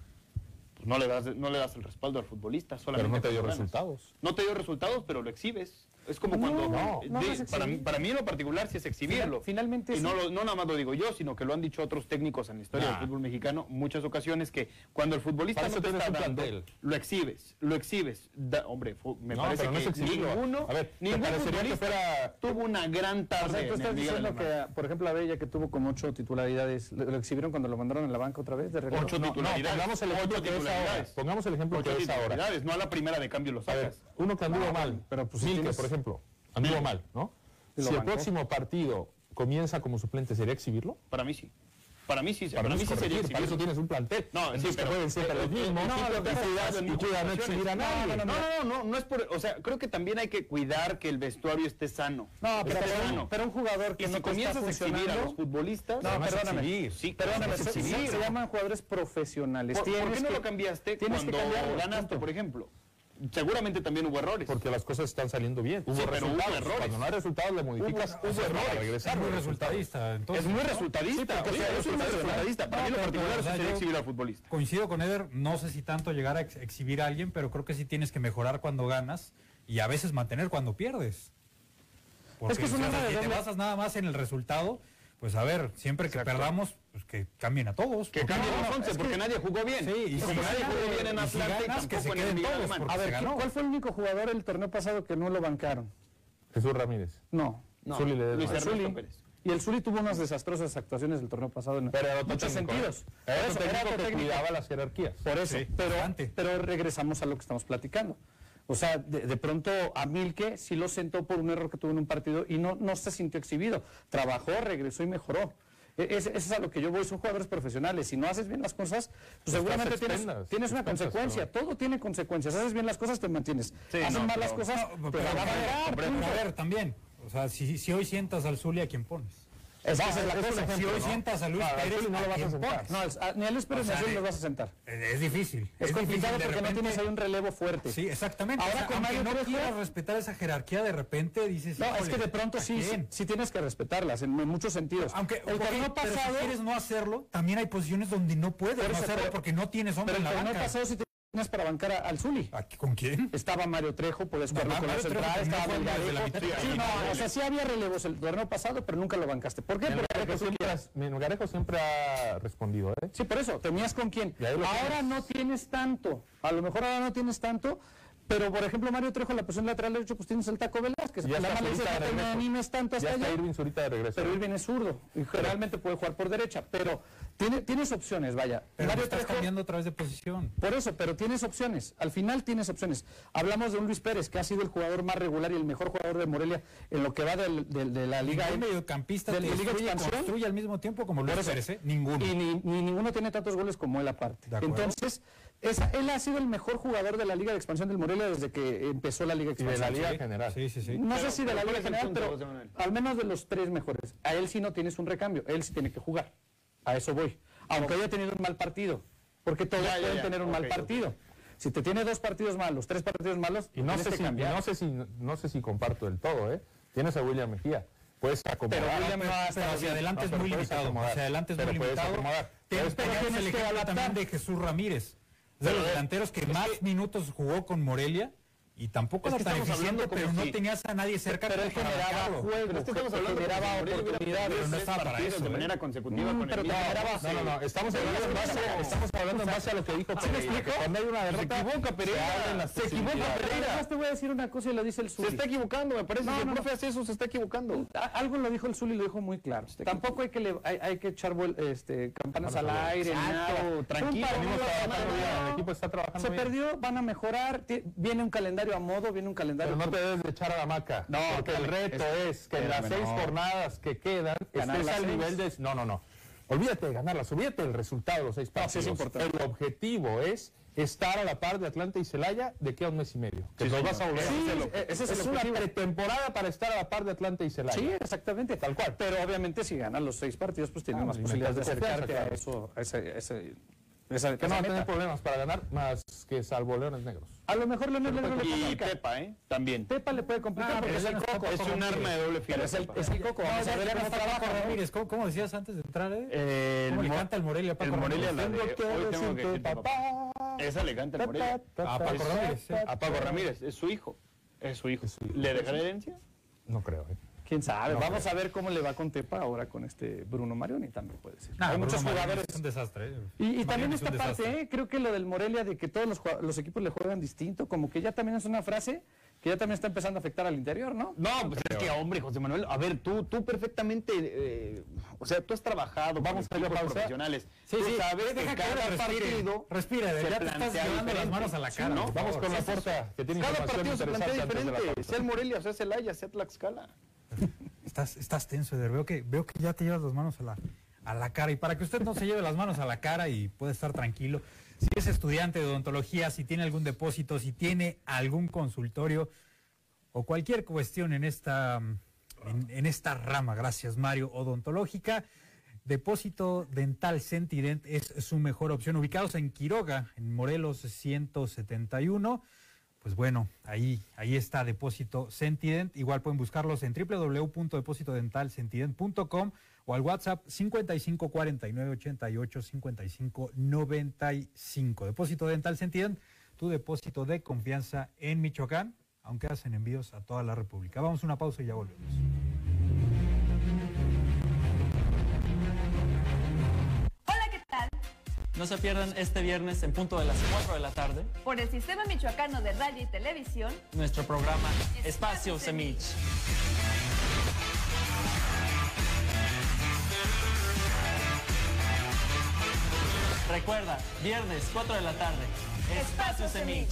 Speaker 3: No le das, no le das el respaldo al futbolista. Solamente
Speaker 2: Pero no te dio
Speaker 3: ganas.
Speaker 2: resultados.
Speaker 3: No te dio resultados, pero lo exhibes. Es como
Speaker 4: No,
Speaker 3: cuando...
Speaker 4: no,
Speaker 3: de- para, mí, para mí en lo particular sí es exhibirlo.
Speaker 4: finalmente
Speaker 3: Y
Speaker 4: sí.
Speaker 3: no, lo- no nada más lo digo yo, sino que lo han dicho otros técnicos en la historia
Speaker 2: Nah.
Speaker 3: del fútbol mexicano muchas ocasiones que cuando el futbolista
Speaker 2: Para
Speaker 3: no
Speaker 2: eso
Speaker 3: te está dando,
Speaker 2: plantel.
Speaker 3: lo exhibes, lo exhibes. Da- hombre, fu- me
Speaker 2: No,
Speaker 3: parece
Speaker 2: pero no
Speaker 3: que
Speaker 2: es
Speaker 3: ninguno,
Speaker 2: A ver, ¿te
Speaker 3: ningún futbolista
Speaker 2: fuera-
Speaker 3: tuvo una gran
Speaker 4: O
Speaker 3: tarde
Speaker 4: sea, tú
Speaker 3: en el
Speaker 4: estás diciendo que, por ejemplo, a Bella, que tuvo como ocho titularidades, ¿lo, lo exhibieron cuando lo mandaron a la banca otra vez? De regreso?
Speaker 3: Ocho
Speaker 2: No, no,
Speaker 3: titularidades.
Speaker 2: pongamos el ejemplo
Speaker 3: Ocho
Speaker 2: que es ahora.
Speaker 3: titularidades.
Speaker 2: Pongamos el ejemplo
Speaker 3: Ocho
Speaker 2: que es ahora.
Speaker 3: titularidades, no a la primera de cambio lo sacas.
Speaker 2: uno que anduvo mal,
Speaker 4: pero, pues,
Speaker 2: por ejemplo, ejemplo, Mal, ¿no? Si el próximo partido comienza como suplente, ¿sería exhibirlo?
Speaker 3: Para mí sí. Para mí sí,
Speaker 2: para,
Speaker 3: para
Speaker 2: mí
Speaker 3: sí sería
Speaker 2: Para eso tienes un plantel.
Speaker 3: No, sí, pero,
Speaker 2: pueden ser los mismos.
Speaker 3: No,
Speaker 2: no,
Speaker 3: no, es por, o sea, creo que también hay que cuidar que el vestuario esté sano.
Speaker 4: No, pero, un jugador que
Speaker 3: y
Speaker 4: no
Speaker 3: si comienzas a exhibir a los futbolistas,
Speaker 4: no, perdóname.
Speaker 3: Exhibir, sí,
Speaker 4: perdóname, se, se, llaman jugadores profesionales.
Speaker 3: ¿Por, qué no lo cambiaste cuando ganaste, por ejemplo? Seguramente también hubo errores.
Speaker 2: Porque las cosas están saliendo bien. Hubo
Speaker 3: sí, resultados. Pero hubo errores.
Speaker 2: Cuando no hay resultados, le modificas.
Speaker 3: Hubo, hubo errores.
Speaker 2: Regresar,
Speaker 5: es muy resultadista. Entonces,
Speaker 3: es muy resultadista.
Speaker 5: Sí,
Speaker 3: o sea, es muy
Speaker 5: resultadista.
Speaker 3: Para no, mí lo particular
Speaker 5: es
Speaker 3: exhibir al futbolista.
Speaker 5: Coincido con Eder. No sé si tanto llegar a ex exhibir a alguien, pero creo que sí tienes que mejorar cuando ganas y a veces mantener cuando pierdes. Porque
Speaker 4: es que es una
Speaker 5: o sea, si te basas nada más en el resultado, pues a ver, siempre que perdamos, pues que cambien a todos.
Speaker 3: Que cambien
Speaker 5: no,
Speaker 3: porque nadie jugó bien.
Speaker 5: Sí, y,
Speaker 3: como
Speaker 5: si
Speaker 3: nadie jugó bien en Atlanta,
Speaker 5: si que se queden
Speaker 3: en
Speaker 5: todos.
Speaker 4: A ver, ¿cuál fue el único jugador el torneo pasado que no lo bancaron?
Speaker 2: Jesús Ramírez.
Speaker 4: No.
Speaker 3: no.
Speaker 2: Zuli le
Speaker 3: Luis Ernesto Pérez.
Speaker 4: Y el Zuli tuvo unas desastrosas actuaciones el torneo pasado en
Speaker 2: pero
Speaker 4: muchos
Speaker 2: ¿eh?
Speaker 4: sentidos.
Speaker 2: Era,
Speaker 4: eso, era
Speaker 2: que cuidaba las jerarquías.
Speaker 4: Por eso, pero, pero regresamos a lo que estamos platicando. O sea, de, de, pronto a Milke sí lo sentó por un error que tuvo en un partido y no, no se sintió exhibido. Trabajó, regresó y mejoró. E, eso es a lo que yo voy, son jugadores profesionales. Si no haces bien las cosas, pues seguramente tienes, tienes, una consecuencia. Todo tiene consecuencias. Haces bien las cosas, te mantienes.
Speaker 3: Sí,
Speaker 4: Haces mal las cosas,
Speaker 5: no, pero, pero, a ver, también. O sea, si, si hoy sientas al Zulia, ¿a quién pones?
Speaker 4: Es vas la cosa.
Speaker 2: Ejemplo,
Speaker 5: si hoy
Speaker 2: ¿no?
Speaker 5: sientas a Luis Pérez,
Speaker 2: no lo vas a sentar.
Speaker 4: No, ah, ni a Luis Pérez
Speaker 5: pues
Speaker 4: ni lo vas a sentar.
Speaker 5: Es difícil.
Speaker 4: Es, complicado porque no tienes ahí un relevo fuerte.
Speaker 5: Sí, exactamente.
Speaker 4: Ahora con Mario
Speaker 5: no quieras respetar esa jerarquía, de repente dices.
Speaker 4: No, es que de pronto sí, sí, tienes que respetarlas en, muchos sentidos.
Speaker 5: Aunque
Speaker 4: el torneo pasado.
Speaker 5: Si quieres no hacerlo, también hay posiciones donde no puedes hacerlo porque no tienes hombre en la banca
Speaker 4: para bancar a, al Zuli.
Speaker 5: ¿Con quién?
Speaker 4: Estaba Mario Trejo,
Speaker 5: por
Speaker 4: acuerdo
Speaker 5: no,
Speaker 4: estaba
Speaker 5: no de la
Speaker 4: Sí, o sea, sí había relevos el torneo pasado, pero nunca lo bancaste. ¿Por qué?
Speaker 2: Mengarejo siempre, has, siempre ha respondido, ¿eh?
Speaker 4: Sí, por eso, tenías con quién. Ahora no tienes tanto, a lo mejor ahora no tienes tanto, pero, por ejemplo, Mario Trejo, la posición lateral derecho, pues tienes el taco Velázquez.
Speaker 2: Ya
Speaker 4: la mala dice que
Speaker 2: no
Speaker 4: animes tanto hasta
Speaker 2: ya
Speaker 4: Pero Irving es zurdo y realmente puede jugar por derecha. Pero tiene, tienes opciones, vaya.
Speaker 5: Pero
Speaker 4: Mario
Speaker 5: estás cambiando otra vez de posición.
Speaker 4: Por eso, pero tienes opciones. Al final tienes opciones. Hablamos de un Luis Pérez, que ha sido el jugador más regular y el mejor jugador de Morelia en lo que va de la Liga.
Speaker 5: Ningún mediocampista
Speaker 4: de Liga Expansión.
Speaker 5: construye al mismo tiempo como Luis Pérez, ¿eh? Ninguno.
Speaker 4: Y ni, ninguno tiene tantos goles como él aparte. Entonces... Esa, él ha sido el mejor jugador de la Liga de Expansión del Morelia desde que empezó la Liga de
Speaker 2: Expansión. De la Liga. General.
Speaker 4: No sé si de la Liga General, pero al menos de los tres mejores. A él sí no tienes un recambio, él sí tiene que jugar. A eso voy. Aunque haya tenido un mal partido, porque todos pueden tener un mal partido. Si te tiene dos partidos malos, tres partidos malos,
Speaker 2: y no sé
Speaker 4: este
Speaker 2: si
Speaker 4: cambiar.
Speaker 2: no sé si no sé si comparto del todo, ¿eh? Tienes a William Mejía. Puedes acomodar.
Speaker 4: Pero William no,
Speaker 5: pero hacia adelante
Speaker 2: no,
Speaker 5: es muy limitado. Hacia adelante es muy limitado. Te,
Speaker 4: tienes que habla
Speaker 5: también de Jesús Ramírez de los delanteros que más minutos jugó con Morelia. Y tampoco
Speaker 3: es que
Speaker 5: pero
Speaker 3: si...
Speaker 5: no tenías a nadie cerca
Speaker 4: pero él generaba juegos,
Speaker 3: no es que estamos hablando
Speaker 4: generaba oportunidades,
Speaker 3: pero
Speaker 5: no estaba para eso,
Speaker 3: de manera consecutiva
Speaker 4: mm,
Speaker 3: con
Speaker 4: pero
Speaker 3: el
Speaker 4: generaba,
Speaker 2: no, no, no, estamos hablando en base, estamos hablando en base a lo que dijo ¿Sí me explico? Cuando hay una derrota,
Speaker 3: se equivoca Pereira,
Speaker 2: se,
Speaker 3: equivoca Pereira.
Speaker 4: te voy a decir una cosa y lo dice el Zuli.
Speaker 3: Se está equivocando, me parece que el profe hace eso, se está equivocando.
Speaker 4: Algo lo dijo el Zuli, lo dijo muy claro. Tampoco hay que hay, que echar este campanas al aire,
Speaker 3: tranquilo,
Speaker 2: el equipo está trabajando
Speaker 4: Se perdió, van a mejorar, viene un calendario a modo, viene un calendario.
Speaker 2: Pero no te debes de echar a la maca.
Speaker 4: No,
Speaker 2: porque el reto
Speaker 4: es,
Speaker 2: que en las seis jornadas que quedan
Speaker 4: Ganar
Speaker 2: estés al nivel de. No, no, no. Olvídate de ganarlas, olvídate del resultado de los seis partidos.
Speaker 4: Es importante.
Speaker 2: El objetivo es estar a la par de Atlanta y Celaya de que a un mes y medio. Que
Speaker 3: sí, los
Speaker 2: vas a volver.
Speaker 4: Sí,
Speaker 2: sí,
Speaker 4: ese es,
Speaker 2: una pretemporada para estar a la par de Atlanta y Celaya.
Speaker 4: Sí, exactamente. Tal cual. Pero obviamente si ganan los seis partidos, pues tienen
Speaker 2: ah,
Speaker 4: más posibilidades de acercarte a, eso, a a ese Exacto.
Speaker 2: Que no va a tener problemas para ganar más que salvo Leones Negros.
Speaker 4: A lo mejor Leones Negros le complica.
Speaker 3: Y Pepa, ¿eh? También.
Speaker 4: Pepa le puede complicar
Speaker 5: ah,
Speaker 4: porque es, el coco,
Speaker 3: es un arma de doble filo.
Speaker 4: Es el, es el coco. Vamos a ver cómo trabaja
Speaker 5: Ramírez. ¿Cómo, ¿Cómo decías antes de entrar, eh?
Speaker 3: eh
Speaker 5: ¿Cómo el
Speaker 3: le
Speaker 5: canta el Morelia? Paco
Speaker 3: el Morelia la de hoy tengo que papá. El Morelia.
Speaker 5: A Paco Ramírez.
Speaker 3: A Paco eh. Ramírez. Es su hijo. Es su hijo. ¿Le dejará herencia?
Speaker 2: No creo, eh.
Speaker 4: Quién sabe. Vamos a ver cómo le va con Tepa ahora con este Bruno Marioni también puede ser. Hay muchos jugadores.
Speaker 5: Es un desastre. ¿eh?
Speaker 4: Y, también esta parte, eh, creo que lo del Morelia de que todos los, los equipos le juegan distinto, como que ya también es una frase que ya también está empezando a afectar al interior, ¿no?
Speaker 3: No, pues es que, hombre, José Manuel, a ver, tú, tú perfectamente, eh, o sea, tú has trabajado
Speaker 4: Vamos
Speaker 3: con
Speaker 4: a la
Speaker 3: equipos profesionales.
Speaker 5: Sí,
Speaker 3: tú
Speaker 5: sí,
Speaker 3: sabes
Speaker 5: deja
Speaker 3: que
Speaker 5: que
Speaker 3: cada
Speaker 5: respire.
Speaker 3: partido
Speaker 5: Respira,
Speaker 3: se
Speaker 5: ya te estás
Speaker 3: plantea
Speaker 5: llevando las manos a la
Speaker 3: Sí,
Speaker 5: cara,
Speaker 3: ¿no?
Speaker 2: Vamos
Speaker 5: favor.
Speaker 2: con la porta, que tiene
Speaker 3: Cada partido se plantea diferente, sea el Morelia, sea Celaya, sea Tlaxcala.
Speaker 5: Estás, estás tenso, Eder. Veo que, veo que ya te llevas las manos a la, a la cara y para que usted no se lleve las manos a la cara y pueda estar tranquilo. Si es estudiante de odontología, si tiene algún depósito, si tiene algún consultorio o cualquier cuestión en esta, en, en esta rama, gracias Mario, odontológica, Depósito Dental Sentident es su mejor opción. Ubicados en Quiroga, en Morelos 171. Pues bueno, ahí, ahí está Depósito Sentident. Igual pueden buscarlos en www.depositodentalsentident.com o al WhatsApp 55 49 88 55 95. Depósito Dental tu depósito de confianza en Michoacán, aunque hacen envíos a toda la República. Vamos a una pausa y ya volvemos.
Speaker 17: Hola, ¿qué tal?
Speaker 7: No se pierdan este viernes en punto de las 4 de la tarde
Speaker 17: Por el Sistema Michoacano de Radio y Televisión,
Speaker 7: nuestro programa Espacio Semich. Recuerda, viernes 4 de la tarde, Espacio Semich.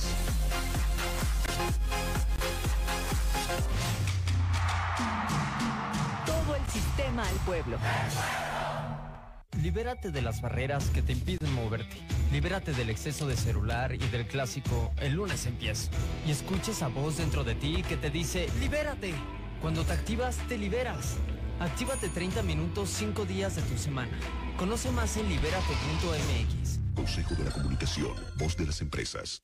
Speaker 1: Todo el sistema al pueblo.
Speaker 18: Libérate de las barreras que te impiden moverte. Libérate del exceso de celular y del clásico el lunes empiezo. Y escucha esa voz dentro de ti que te dice libérate. Cuando te activas, te liberas. Actívate 30 minutos 5 días de tu semana. Conoce más en libérate.mx.
Speaker 19: Consejo de la Comunicación, voz de las empresas.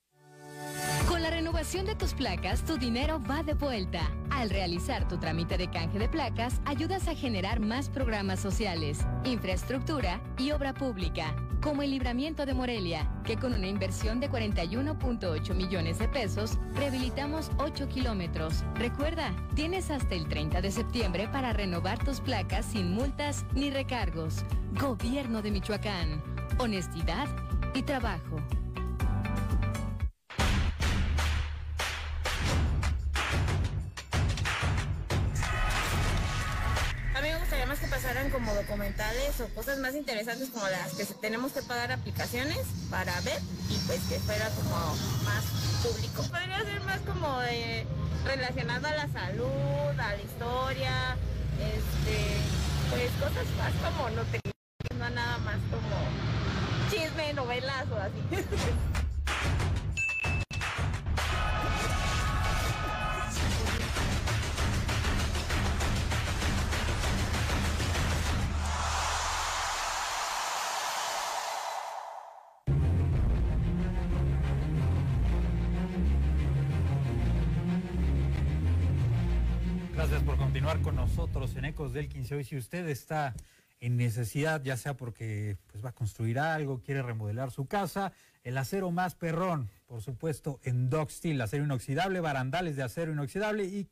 Speaker 20: Con la renovación de tus placas, tu dinero va de vuelta. Al realizar tu trámite de canje de placas, ayudas a generar más programas sociales, infraestructura y obra pública, como el libramiento de Morelia, que con una inversión de 41.8 millones de pesos, rehabilitamos 8 kilómetros. Recuerda, tienes hasta el 30 de septiembre para renovar tus placas sin multas ni recargos. Gobierno de Michoacán. Honestidad y trabajo.
Speaker 21: Más que pasaran como documentales o cosas más interesantes como las que tenemos que pagar aplicaciones para ver y pues que fuera como más público. Podría ser más como de relacionado a la salud, a la historia, este, pues cosas más como no te no nada más como chisme, novelas o así.
Speaker 5: nosotros en Ecos del 15. Hoy si usted está en necesidad, ya sea porque pues, va a construir algo, quiere remodelar su casa, el acero más perrón, por supuesto, en Doc Steel, acero inoxidable, barandales de acero inoxidable y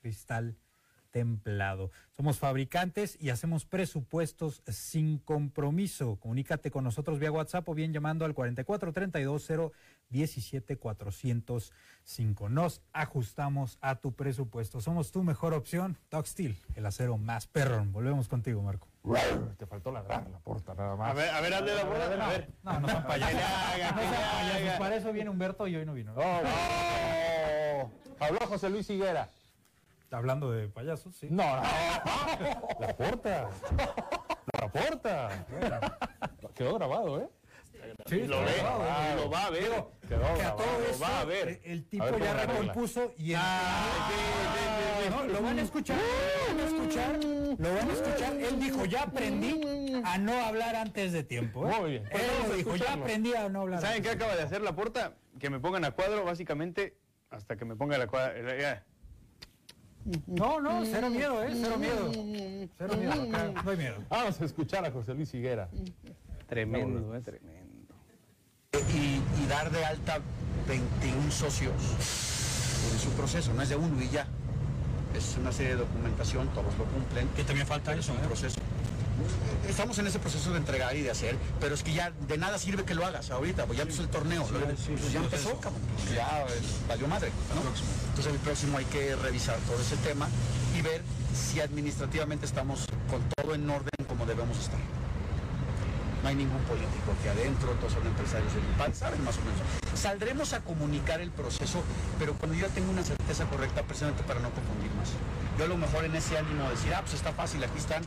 Speaker 5: cristal templado. Somos fabricantes y hacemos presupuestos sin compromiso. Comunícate con nosotros vía WhatsApp o bien llamando al 4432 017 405. Nos ajustamos a tu presupuesto. Somos tu mejor opción. Steel, el acero más perrón. Volvemos contigo, Marco.
Speaker 2: Te faltó ladrar la puerta nada más.
Speaker 3: A ver, a ver, hazle la porra, a ver.
Speaker 5: No, no son payasos. No son payasos. Para eso viene Humberto y hoy no vino.
Speaker 2: Oh, Habló José Luis Higuera.
Speaker 5: Hablando de payasos, sí.
Speaker 2: No, no. La porta. La porta. Quedó grabado, ¿eh?
Speaker 5: Sí,
Speaker 3: lo ve, lo va a ver.
Speaker 2: Quedó grabado.
Speaker 3: lo va a ver.
Speaker 5: El
Speaker 2: A
Speaker 5: tipo
Speaker 2: ver
Speaker 5: ya recompuso y el-
Speaker 3: Ah,
Speaker 5: No, lo van a escuchar, lo van a escuchar, lo van a escuchar. Él dijo, ya aprendí a no hablar antes de tiempo. ¿eh?
Speaker 2: Muy bien. Pues
Speaker 5: Él lo dijo, ya aprendí a no hablar.
Speaker 3: ¿Saben qué acaba de hacer la porta? Que me pongan a cuadro, básicamente, hasta que me ponga la cuadra.
Speaker 5: No, no, cero miedo, ¿eh? Cero miedo. Cero miedo, acá no hay miedo.
Speaker 2: Vamos a escuchar a José Luis Higuera.
Speaker 4: Tremendo, eh, tremendo.
Speaker 22: y, y dar de alta 21 socios. Es un proceso, no es de uno y ya. Es una serie de documentación, todos lo cumplen. Que también falta eso, un proceso. Estamos en ese proceso de entregar y de hacer, pero es que ya de nada sirve que lo hagas ahorita, pues ya empezó el torneo, pues ya empezó, cabrón, pues ya eh, valió madre, ¿no? Entonces el próximo hay que revisar todo ese tema y ver si administrativamente estamos con todo en orden como debemos estar. No hay ningún político aquí adentro, todos son empresarios del IPAD, saben más o menos. Saldremos a comunicar el proceso, pero cuando yo tengo una certeza correcta, precisamente para no confundir más. Yo a lo mejor en ese ánimo de decir, ah, pues está fácil, aquí están,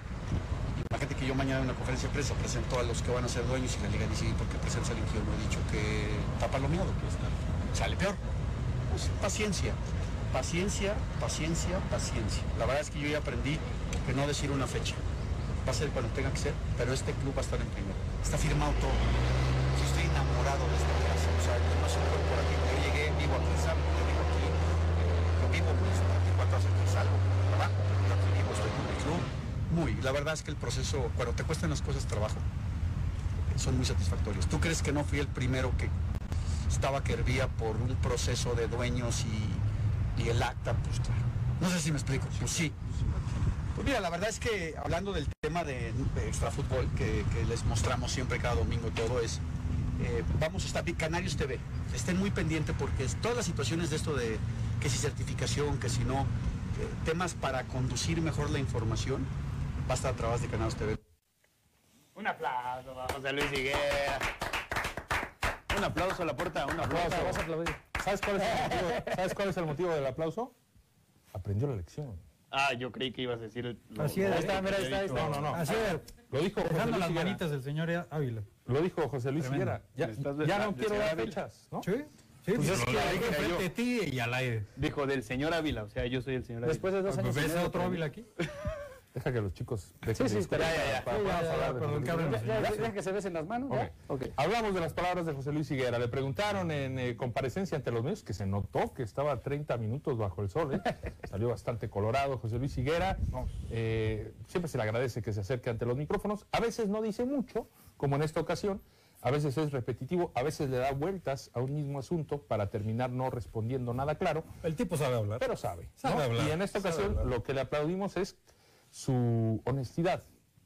Speaker 22: ¿para qué te que yo mañana en una conferencia de prensa presento a los que van a ser dueños y la liga dice, ¿por qué presenta al yo no he dicho que está palomeado? Que está- sale peor. Pues, paciencia, paciencia, paciencia, paciencia. La verdad es que yo ya aprendí que no decir una fecha. Va a ser cuando tenga que ser, pero este club va a estar en primero. Está firmado todo. Yo estoy enamorado de esta casa. O sea, no es un corporativo. Yo llegué, vivo aquí, ¿saben? Yo vivo aquí. eh, Yo vivo pues, 24 horas que salgo, trabajo. Yo aquí vivo, estoy con el club. Muy. La verdad es que el proceso, cuando te cuestan las cosas, trabajo, son muy satisfactorios. ¿Tú crees que no fui el primero que estaba que hervía por un proceso de dueños y, el acta? Pues. No sé si me explico. Pues sí. Pues mira, la verdad es que hablando del tema de, de extrafútbol que, les mostramos siempre cada domingo todo es, eh, vamos a estar, Canarios TV, estén muy pendientes porque todas las situaciones de esto de que si certificación, que si no, eh, temas para conducir mejor la información, va a estar a través de Canarios TV.
Speaker 3: Un aplauso para José Luis Higuera. Un aplauso a la puerta, un aplauso.
Speaker 2: Aplauso. Vas a aplaudir. ¿Sabes cuál, es el motivo, ¿Sabes cuál es el motivo del aplauso? Aprendió la lección.
Speaker 3: Ah, yo creí que ibas a decir. el- lo-
Speaker 5: Así es, ahí está, mira, ahí está, ahí está.
Speaker 2: No, no, no.
Speaker 5: Así es.
Speaker 2: Lo dijo José
Speaker 5: Dejando
Speaker 2: Luis
Speaker 5: las
Speaker 2: Higuera.
Speaker 5: manitas del señor Ávila.
Speaker 2: Lo dijo José Luis. Higuera. Ya, ya no quiero dar fechas, ¿no?
Speaker 5: Sí. Sí,
Speaker 3: Pues es
Speaker 5: es
Speaker 3: que lo dije
Speaker 5: frente a ti y al aire.
Speaker 3: Dijo del señor Ávila, o sea, yo soy el señor Ávila.
Speaker 4: Después de dos años.
Speaker 5: Ves a otro Ávila aquí.
Speaker 2: Deja que los chicos
Speaker 4: Sí, sí,
Speaker 2: discutir
Speaker 4: ya, ya,
Speaker 2: para-
Speaker 4: ya.
Speaker 2: para-
Speaker 5: Sí, ya,
Speaker 2: vamos a
Speaker 5: ya,
Speaker 2: hablar de
Speaker 5: perdón,
Speaker 2: José
Speaker 5: que
Speaker 4: se besen las manos, ya.
Speaker 2: Ok.
Speaker 4: Ok.
Speaker 2: Hablamos de las palabras de José Luis Higuera. Le preguntaron en eh, comparecencia ante los medios que se notó que estaba 30 minutos bajo el sol. ¿eh? Salió bastante colorado José Luis Higuera. Eh, siempre se le agradece que se acerque ante los micrófonos. A veces no dice mucho, como en esta ocasión. A veces es repetitivo, a veces le da vueltas a un mismo asunto para terminar no respondiendo nada claro,
Speaker 5: El tipo sabe hablar.
Speaker 2: pero sabe.
Speaker 5: Sabe
Speaker 2: ¿no?
Speaker 5: hablar,
Speaker 2: Y en esta ocasión lo que le aplaudimos es su honestidad,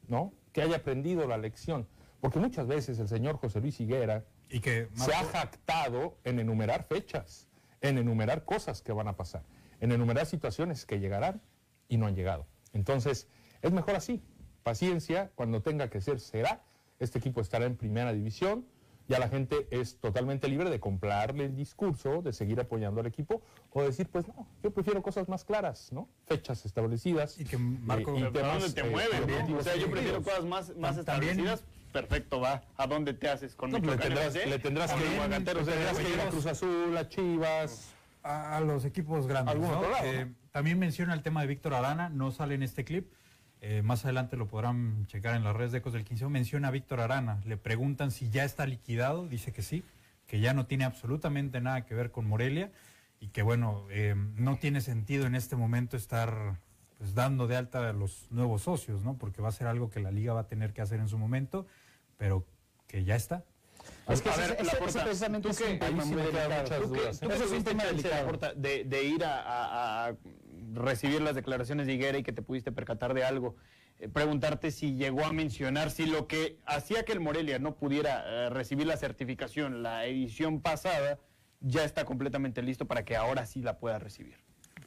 Speaker 2: ¿no? Que haya aprendido la lección. Porque muchas veces el señor José Luis Higuera
Speaker 5: Y que
Speaker 2: se ha jactado en enumerar fechas, en enumerar cosas que van a pasar, en enumerar situaciones que llegarán y no han llegado. Entonces, es mejor así. Paciencia, cuando tenga que ser, será. Este equipo estará en primera división. Ya la gente es totalmente libre de comprarle el discurso, de seguir apoyando al equipo o decir, pues no, yo prefiero cosas más claras, ¿no? Fechas establecidas.
Speaker 5: Y que Marco-
Speaker 2: eh, y
Speaker 3: Pero ¿para
Speaker 2: temas,
Speaker 3: dónde te
Speaker 2: eh,
Speaker 3: no?
Speaker 2: objetivos
Speaker 3: O sea, yo prefiero cosas más, más
Speaker 5: Tam- también-
Speaker 3: establecidas. Perfecto, va. ¿A dónde te haces con
Speaker 2: No, pues le tendrás, le tendrás que,
Speaker 3: los
Speaker 2: le tendrás que ir a. Cruz Azul, a Chivas.
Speaker 5: a, a los equipos grandes. Eh, También menciona el tema de Víctor Arana, no sale en este clip. Eh, más adelante lo podrán checar en las redes de Ecos del 15. Menciona a Víctor Arana. Le preguntan si ya está liquidado. Dice que sí, que ya no tiene absolutamente nada que ver con Morelia y que, bueno, eh, no tiene sentido en este momento estar pues, dando de alta a los nuevos socios, ¿no? Porque va a ser algo que la liga va a tener que hacer en su momento, pero que ya está.
Speaker 4: Es que
Speaker 3: A
Speaker 4: ese-
Speaker 3: ver,
Speaker 4: ese- ese precisamente es un tema muy
Speaker 3: Eso es un tema delicado. De, de ir a, a- a recibir las declaraciones de Higuera y que te pudiste percatar de algo. Eh, preguntarte si llegó a mencionar si lo que hacía que el Morelia no pudiera eh, recibir la certificación la edición pasada ya está completamente listo para que ahora sí la pueda recibir.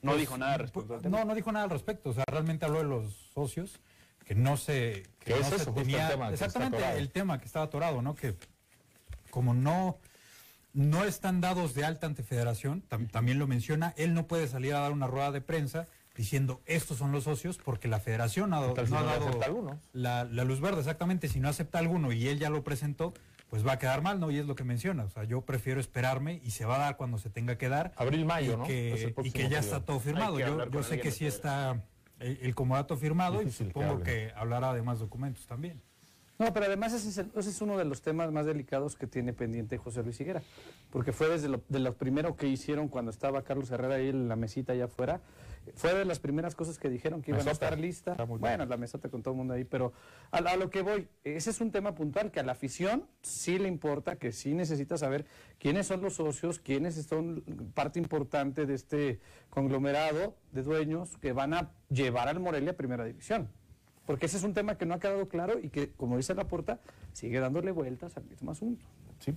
Speaker 3: No
Speaker 5: Pues,
Speaker 3: dijo nada respecto al tema.
Speaker 5: No, no dijo nada al respecto. O sea, realmente habló de los socios que no se.
Speaker 2: Que
Speaker 5: no
Speaker 2: es
Speaker 5: se
Speaker 2: el tema que está
Speaker 5: exactamente el tema que estaba atorado, ¿no? Que como no. No están dados de alta ante federación, tam- también lo menciona, él no puede salir a dar una rueda de prensa diciendo estos son los socios porque la federación ha, dado-
Speaker 2: si
Speaker 5: no ha dado la, la luz verde, exactamente, si no acepta alguno y él ya lo presentó, pues va a quedar mal, ¿no? Y es lo que menciona, o sea, yo prefiero esperarme y se va a dar cuando se tenga que dar.
Speaker 2: Abril, mayo,
Speaker 5: y
Speaker 2: ¿no?
Speaker 5: que, y que ya
Speaker 2: periodo.
Speaker 5: está todo firmado. Yo, yo sé que sí está el, el comodato firmado y
Speaker 2: Difícil
Speaker 5: supongo que hablará de más documentos también.
Speaker 4: No, pero además ese es, el- ese es uno de los temas más delicados que tiene pendiente José Luis Higuera, porque fue desde lo, de los primeros que hicieron cuando estaba Carlos Herrera ahí en la mesita allá afuera, fue de las primeras cosas que dijeron que iban a estar lista. Bueno, la mesota con todo el mundo ahí, pero a, a lo que voy, ese es un tema puntual que a la afición sí le importa, que sí necesita saber quiénes son los socios, quiénes son parte importante de este conglomerado de dueños que van a llevar al Morelia a Primera División. Porque ese es un tema que no ha quedado claro y que, como dice la porta, sigue dándole vueltas al mismo asunto.
Speaker 2: Sí.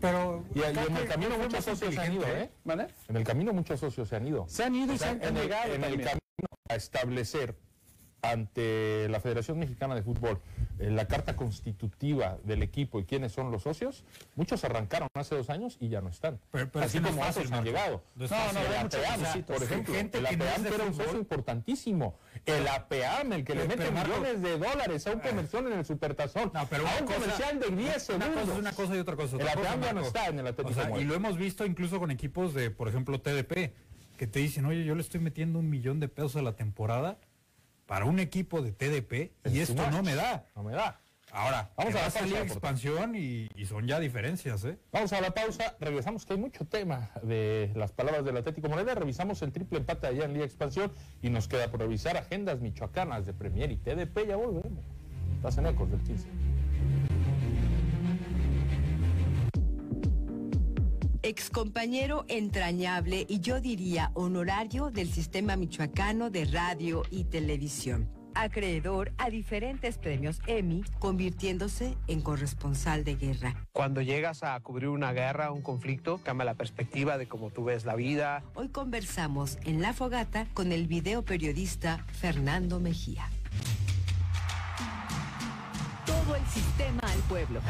Speaker 5: Pero
Speaker 2: Y, y en el camino muchos socios se han ido, ¿eh?
Speaker 4: ¿Vale?
Speaker 2: En el camino muchos socios se han ido.
Speaker 4: Se han ido y
Speaker 2: O sea,
Speaker 4: se han, han
Speaker 2: en el, camino a establecer ante la Federación Mexicana de Fútbol eh, la carta constitutiva del equipo y quiénes son los socios, muchos arrancaron hace dos años y ya no están.
Speaker 5: Pero- pero
Speaker 2: Así
Speaker 5: no
Speaker 2: como otros han llegado.
Speaker 5: No
Speaker 2: No, no, el
Speaker 5: requisitos.
Speaker 2: por ejemplo.
Speaker 5: Gente
Speaker 2: el
Speaker 5: no de
Speaker 2: era un socio importantísimo. El APEAM, el que le mete
Speaker 5: Marco-
Speaker 2: millones de dólares a un comercial en el Supertazón.
Speaker 5: pero
Speaker 2: a
Speaker 5: una
Speaker 2: un
Speaker 5: cosa-
Speaker 2: comercial de 10
Speaker 5: Una
Speaker 2: segundos.
Speaker 5: cosa es una cosa y otra cosa.
Speaker 2: El
Speaker 5: otra cosa,
Speaker 2: APEAM ya no está en el Atlético
Speaker 5: O sea, y lo hemos visto incluso con equipos de, por ejemplo, TDP, que te dicen, oye, yo le estoy metiendo un millón de pesos a la temporada para un equipo de TDP y
Speaker 2: Es
Speaker 5: esto no me da.
Speaker 2: No me da.
Speaker 5: Ahora,
Speaker 2: Vamos a la pausa,
Speaker 5: expansión y, y son ya diferencias, ¿eh?
Speaker 2: Vamos a la pausa, regresamos que hay mucho tema de las palabras del Atlético Morelia, revisamos el triple empate allá en Liga Expansión y nos queda por revisar agendas michoacanas de Premier y TDP, ya volvemos. Estás en Ecos del 15.
Speaker 23: Excompañero entrañable y yo diría honorario del sistema michoacano de radio y televisión. Acreedor a diferentes premios Emmy, convirtiéndose en corresponsal de guerra.
Speaker 24: Cuando llegas a cubrir una guerra, un conflicto, cambia la perspectiva de cómo tú ves la vida.
Speaker 23: Hoy conversamos en La Fogata con el video periodista Fernando Mejía.
Speaker 1: Todo el sistema al pueblo.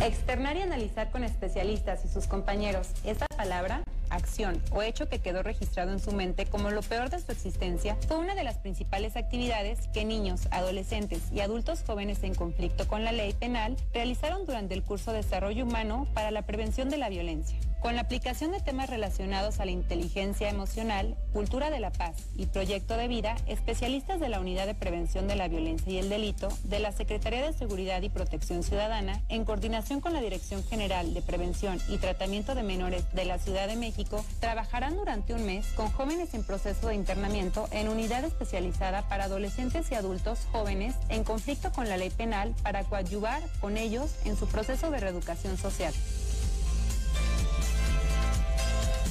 Speaker 25: Externar y analizar con especialistas y sus compañeros esa palabra, acción o hecho que quedó registrado en su mente como lo peor de su existencia fue una de las principales actividades que niños, adolescentes y adultos jóvenes en conflicto con la ley penal realizaron durante el curso Desarrollo Humano para la Prevención de la Violencia. Con la aplicación de temas relacionados a la inteligencia emocional, cultura de la paz y proyecto de vida, especialistas de la Unidad de Prevención de la Violencia y el Delito de la Secretaría de Seguridad y Protección Ciudadana, en coordinación con la Dirección General de Prevención y Tratamiento de Menores de la Ciudad de México, trabajarán durante un mes con jóvenes en proceso de internamiento en unidad especializada para adolescentes y adultos jóvenes en conflicto con la ley penal para coadyuvar con ellos en su proceso de reeducación social.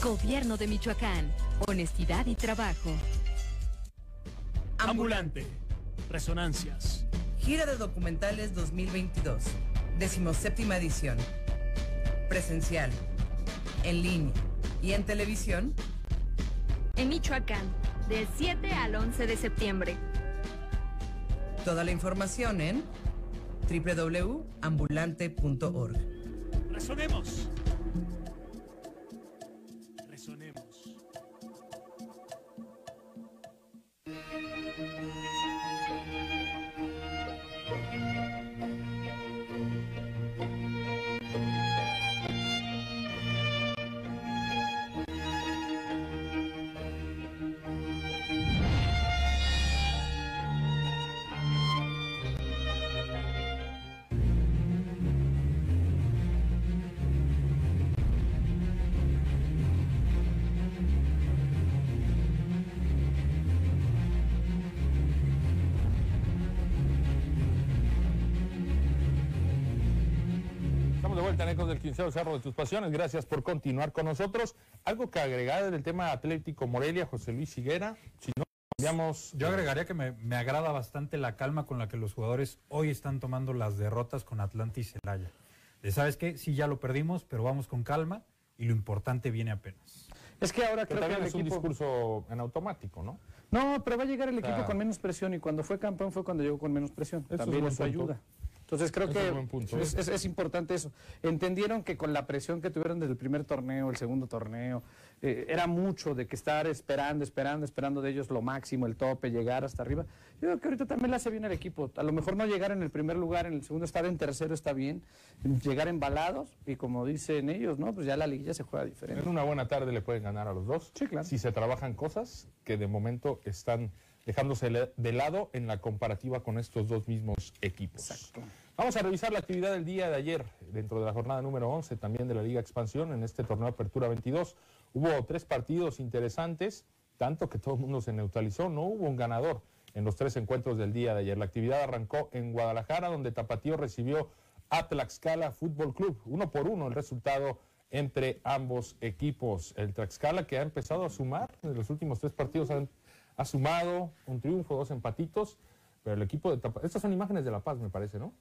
Speaker 20: Gobierno de Michoacán. Honestidad y trabajo.
Speaker 26: Ambulante. Resonancias.
Speaker 27: Gira de documentales 2022. Decimoséptima edición. Presencial. En línea. Y en televisión.
Speaker 17: En Michoacán, del 7 al 11 de septiembre.
Speaker 27: Toda la información en www.ambulante.org.
Speaker 26: Resonemos.
Speaker 2: Del Quinceo Cerro de tus Pasiones. Gracias por continuar con nosotros. Algo que agregar del tema Atlético Morelia, José Luis Higuera. Si no, cambiamos.
Speaker 5: Yo agregaría que me, me agrada bastante la calma con la que los jugadores hoy están tomando las derrotas con Atlanta y Celaya. De, ¿Sabes qué? Sí, ya lo perdimos, pero vamos con calma y lo importante viene apenas.
Speaker 4: Es que ahora
Speaker 2: Que
Speaker 4: creo que
Speaker 2: también
Speaker 4: el
Speaker 2: es un discurso en automático, ¿no?
Speaker 4: No, pero va a llegar el equipo
Speaker 2: sea-
Speaker 4: con menos presión y cuando fue campeón fue cuando llegó con menos presión.
Speaker 2: Eso es
Speaker 4: También
Speaker 2: buen
Speaker 4: eso
Speaker 2: punto.
Speaker 4: ayuda. Entonces creo
Speaker 2: es
Speaker 4: que es, es- es importante eso. Entendieron que con la presión que tuvieron desde el primer torneo, el segundo torneo, eh, era mucho de que estar esperando, esperando, esperando de ellos lo máximo, el tope, llegar hasta arriba. Yo creo que ahorita también le hace bien al equipo. A lo mejor no llegar en el primer lugar, en el segundo estar en tercero está bien. Llegar embalados y como dicen ellos, ¿no? Pues ya la liguilla se juega diferente.
Speaker 2: En una buena tarde le pueden ganar a los dos.
Speaker 4: Sí, claro.
Speaker 2: Si se trabajan cosas que de momento están dejándose de lado en la comparativa con estos dos mismos equipos. Vamos a revisar la actividad del día de ayer, dentro de la jornada número 11 también de la Liga Expansión, en este torneo Apertura 22. Hubo tres partidos interesantes, tanto que todo el mundo se neutralizó, no hubo un ganador en los tres encuentros del día de ayer. La actividad arrancó en Guadalajara, donde Tapatío recibió a Tlaxcala Fútbol Club, uno por uno el resultado entre ambos equipos. El Tlaxcala que ha empezado a sumar, en los últimos tres partidos han- ha sumado un triunfo, dos empatitos, pero el equipo de Tapatío, estas son imágenes de La Paz me parece, ¿no?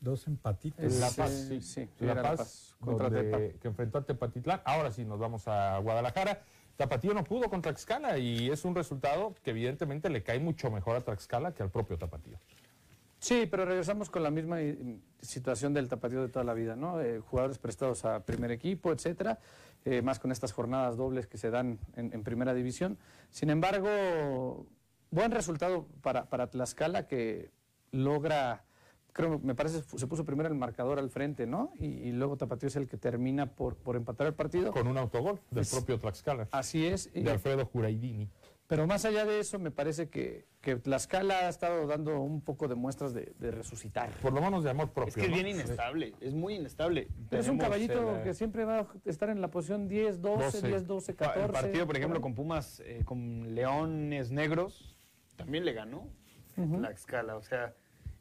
Speaker 5: Dos empatitos.
Speaker 2: La Paz,
Speaker 4: sí,
Speaker 2: sí.
Speaker 4: sí,
Speaker 2: La Paz,
Speaker 4: Paz contra
Speaker 2: donde-
Speaker 4: Tepa.
Speaker 2: que enfrentó a Tepatitlán. Ahora sí, nos vamos a Guadalajara. Tapatío no pudo contra Tlaxcala y es un resultado que evidentemente le cae mucho mejor a Tlaxcala que al propio Tapatío.
Speaker 4: Sí, pero regresamos con la misma eh, situación del tapatío de toda la vida, ¿no? Eh, jugadores prestados a primer equipo, etcétera, eh, más con estas jornadas dobles que se dan en, en primera división. Sin embargo, buen resultado para, para Tlaxcala que logra, creo, me parece, se puso primero el marcador al frente, ¿no? Y, y luego Tapatío es el que termina por, por empatar el partido.
Speaker 2: Con un autogol del
Speaker 4: Es-
Speaker 2: propio Tlaxcala.
Speaker 4: Así es. y-
Speaker 2: De Alfredo Juraidini.
Speaker 4: Pero más allá de eso, me parece que, que Tlaxcala ha estado dando un poco de muestras de, de resucitar.
Speaker 2: Por lo menos de amor propio.
Speaker 3: Es que es
Speaker 2: ¿no?
Speaker 3: bien inestable, es muy inestable.
Speaker 4: Pero es un caballito
Speaker 3: el,
Speaker 4: que siempre va a estar en la posición 10, 12,
Speaker 3: 12.
Speaker 4: 10, 12, 14.
Speaker 3: El partido, por ejemplo, con Pumas, eh, con Leones Negros, también le ganó la escala. O sea,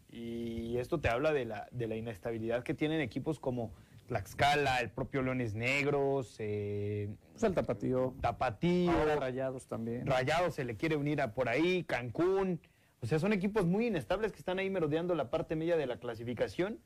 Speaker 3: y esto te habla de la, de la inestabilidad que tienen equipos como Tlaxcala, el propio Leones Negros, eh,
Speaker 4: Pues el Tapatío.
Speaker 3: Tapatío,
Speaker 4: Ahora Rayados también.
Speaker 3: Rayados se le quiere unir a por ahí, Cancún. O sea, son equipos muy inestables que están ahí merodeando la parte media de la clasificación.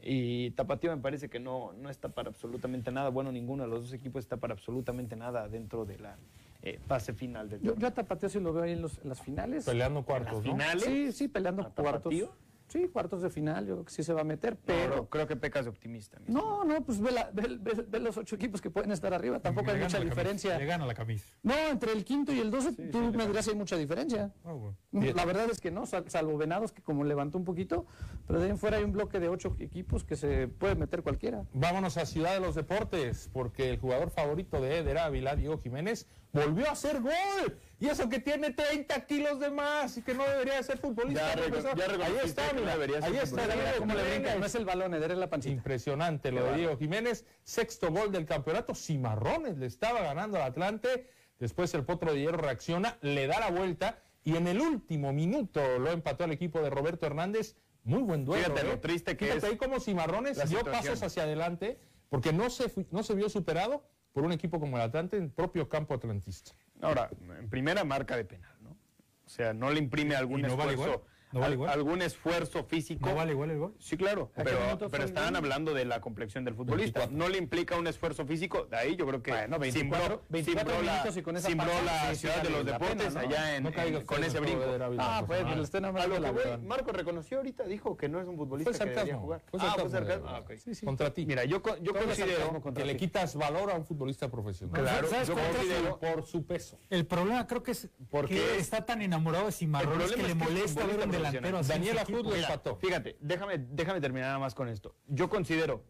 Speaker 3: Y Tapatío me parece que no, no está para absolutamente nada. Bueno, ninguno de los dos equipos está para absolutamente nada dentro de la eh, fase final del
Speaker 4: Yo, yo a Tapatío sí lo veo ahí en, los- en las finales.
Speaker 2: Peleando cuartos,
Speaker 3: ¿En las
Speaker 2: ¿no?
Speaker 3: finales?
Speaker 4: Sí, sí, peleando
Speaker 3: ¿A
Speaker 4: cuartos.
Speaker 3: Tapatío?
Speaker 4: Sí, cuartos de final, yo creo que sí se va a meter,
Speaker 3: Pero creo que pecas de optimista. mi
Speaker 4: No, no, pues ve, la- ve- ve- ve los ocho equipos que pueden estar arriba, tampoco hay mucha
Speaker 5: camisa,
Speaker 4: diferencia.
Speaker 5: Le gana la camisa.
Speaker 4: No, entre el quinto y el doce, tú me dirás si hay mucha diferencia.
Speaker 5: Ah, bueno.
Speaker 4: La verdad es que no, sal- salvo Venados que como levantó un poquito, pero de ahí en fuera hay un bloque de ocho equipos que se puede meter cualquiera.
Speaker 2: Vámonos a Ciudad de los Deportes, porque el jugador favorito de Eder Ávila, Diego Jiménez, volvió a hacer gol. Y eso que tiene 30 kilos de más y que no debería de ser futbolista.
Speaker 3: Ya reco- ya
Speaker 2: ahí está,
Speaker 3: no
Speaker 2: mira,
Speaker 3: ser
Speaker 2: ahí está. Diego
Speaker 4: ¿Cómo le brinca?
Speaker 2: Jiménez.
Speaker 4: No es el balón, Eder es la pancita.
Speaker 2: Impresionante lo de Diego Jiménez. Sexto gol del campeonato. Cimarrones le estaba ganando al Atlante. Después el Potro de Hierro reacciona, le da la vuelta y en el último minuto lo empató al equipo de Roberto Hernández. Muy buen duelo.
Speaker 3: Fíjate lo
Speaker 2: ¿eh?
Speaker 3: triste que
Speaker 2: Fíjate
Speaker 3: es
Speaker 2: ahí como Cimarrones dio pasos hacia adelante porque no se, no se vio superado por un equipo como el Atlante en propio campo atlantista.
Speaker 3: Ahora, en primera marca de penal, ¿no? O sea, no le imprime algún
Speaker 5: ¿Y no vale
Speaker 3: esfuerzo?
Speaker 5: ¿No vale
Speaker 3: al-
Speaker 5: igual?
Speaker 3: algún esfuerzo físico.
Speaker 5: ¿No vale igual el gol?
Speaker 3: Sí, claro,
Speaker 4: ¿A qué
Speaker 3: pero, pero estaban hablando de la complexión del futbolista.
Speaker 2: 24.
Speaker 3: No le implica un esfuerzo físico. De ahí yo creo que
Speaker 4: Bueno, 24,
Speaker 3: simbró,
Speaker 4: 24
Speaker 3: simbró la,
Speaker 4: minutos y con esa
Speaker 3: simbró la
Speaker 4: sí, sí
Speaker 3: ciudad de los deportes
Speaker 4: pena, ¿no?
Speaker 3: allá en,
Speaker 2: No
Speaker 3: en- con ese brinco.
Speaker 4: Ah, pues,
Speaker 2: favor.
Speaker 4: le están
Speaker 3: A
Speaker 4: hablando
Speaker 3: lo que voy. Marco reconoció ahorita, dijo que no es un futbolista
Speaker 2: Fue
Speaker 3: que debería jugar.
Speaker 2: Fue
Speaker 3: ah,
Speaker 2: sarcasmo, de
Speaker 3: Ah, ok.
Speaker 2: verdad. Contra ti.
Speaker 3: Mira, yo, yo considero
Speaker 2: que le quitas valor a un futbolista profesional.
Speaker 3: Claro,
Speaker 5: ¿Sabes
Speaker 3: yo considero
Speaker 2: por su peso.
Speaker 5: El problema creo que es
Speaker 3: Porque
Speaker 5: que
Speaker 3: es-
Speaker 5: está tan enamorado de Cimarrones
Speaker 3: El
Speaker 5: que
Speaker 3: problema
Speaker 5: le
Speaker 3: es que es
Speaker 5: molesta ver un
Speaker 3: futbolista
Speaker 5: delantero así. en
Speaker 2: Daniel Ajud lo empató.
Speaker 3: Fíjate, déjame, déjame terminar nada más con esto. Yo considero,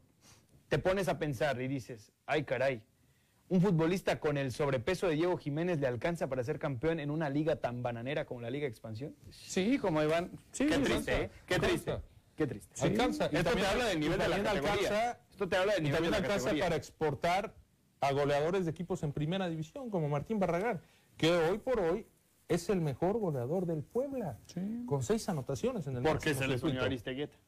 Speaker 3: te pones a pensar y dices, ay caray, un futbolista con el sobrepeso de Diego Jiménez le alcanza para ser campeón en una liga tan bananera como la Liga Expansión.
Speaker 4: Sí, como Iván. Sí,
Speaker 3: Qué triste. ¿eh? Qué triste. Qué triste.
Speaker 2: Alcanza. Y
Speaker 3: Esto
Speaker 2: también-
Speaker 3: te habla del
Speaker 2: y
Speaker 3: nivel de la
Speaker 2: también
Speaker 3: categoría.
Speaker 2: alcanza-
Speaker 3: Esto te habla del
Speaker 2: Y
Speaker 3: nivel
Speaker 2: también
Speaker 3: de la
Speaker 2: alcanza
Speaker 3: categoría.
Speaker 2: para exportar a goleadores de equipos en primera división, como Martín Barragán, que hoy por hoy es el mejor goleador del Puebla, con seis anotaciones en el
Speaker 3: Porque se les unió
Speaker 2: circuito.
Speaker 3: a Aristeguieta.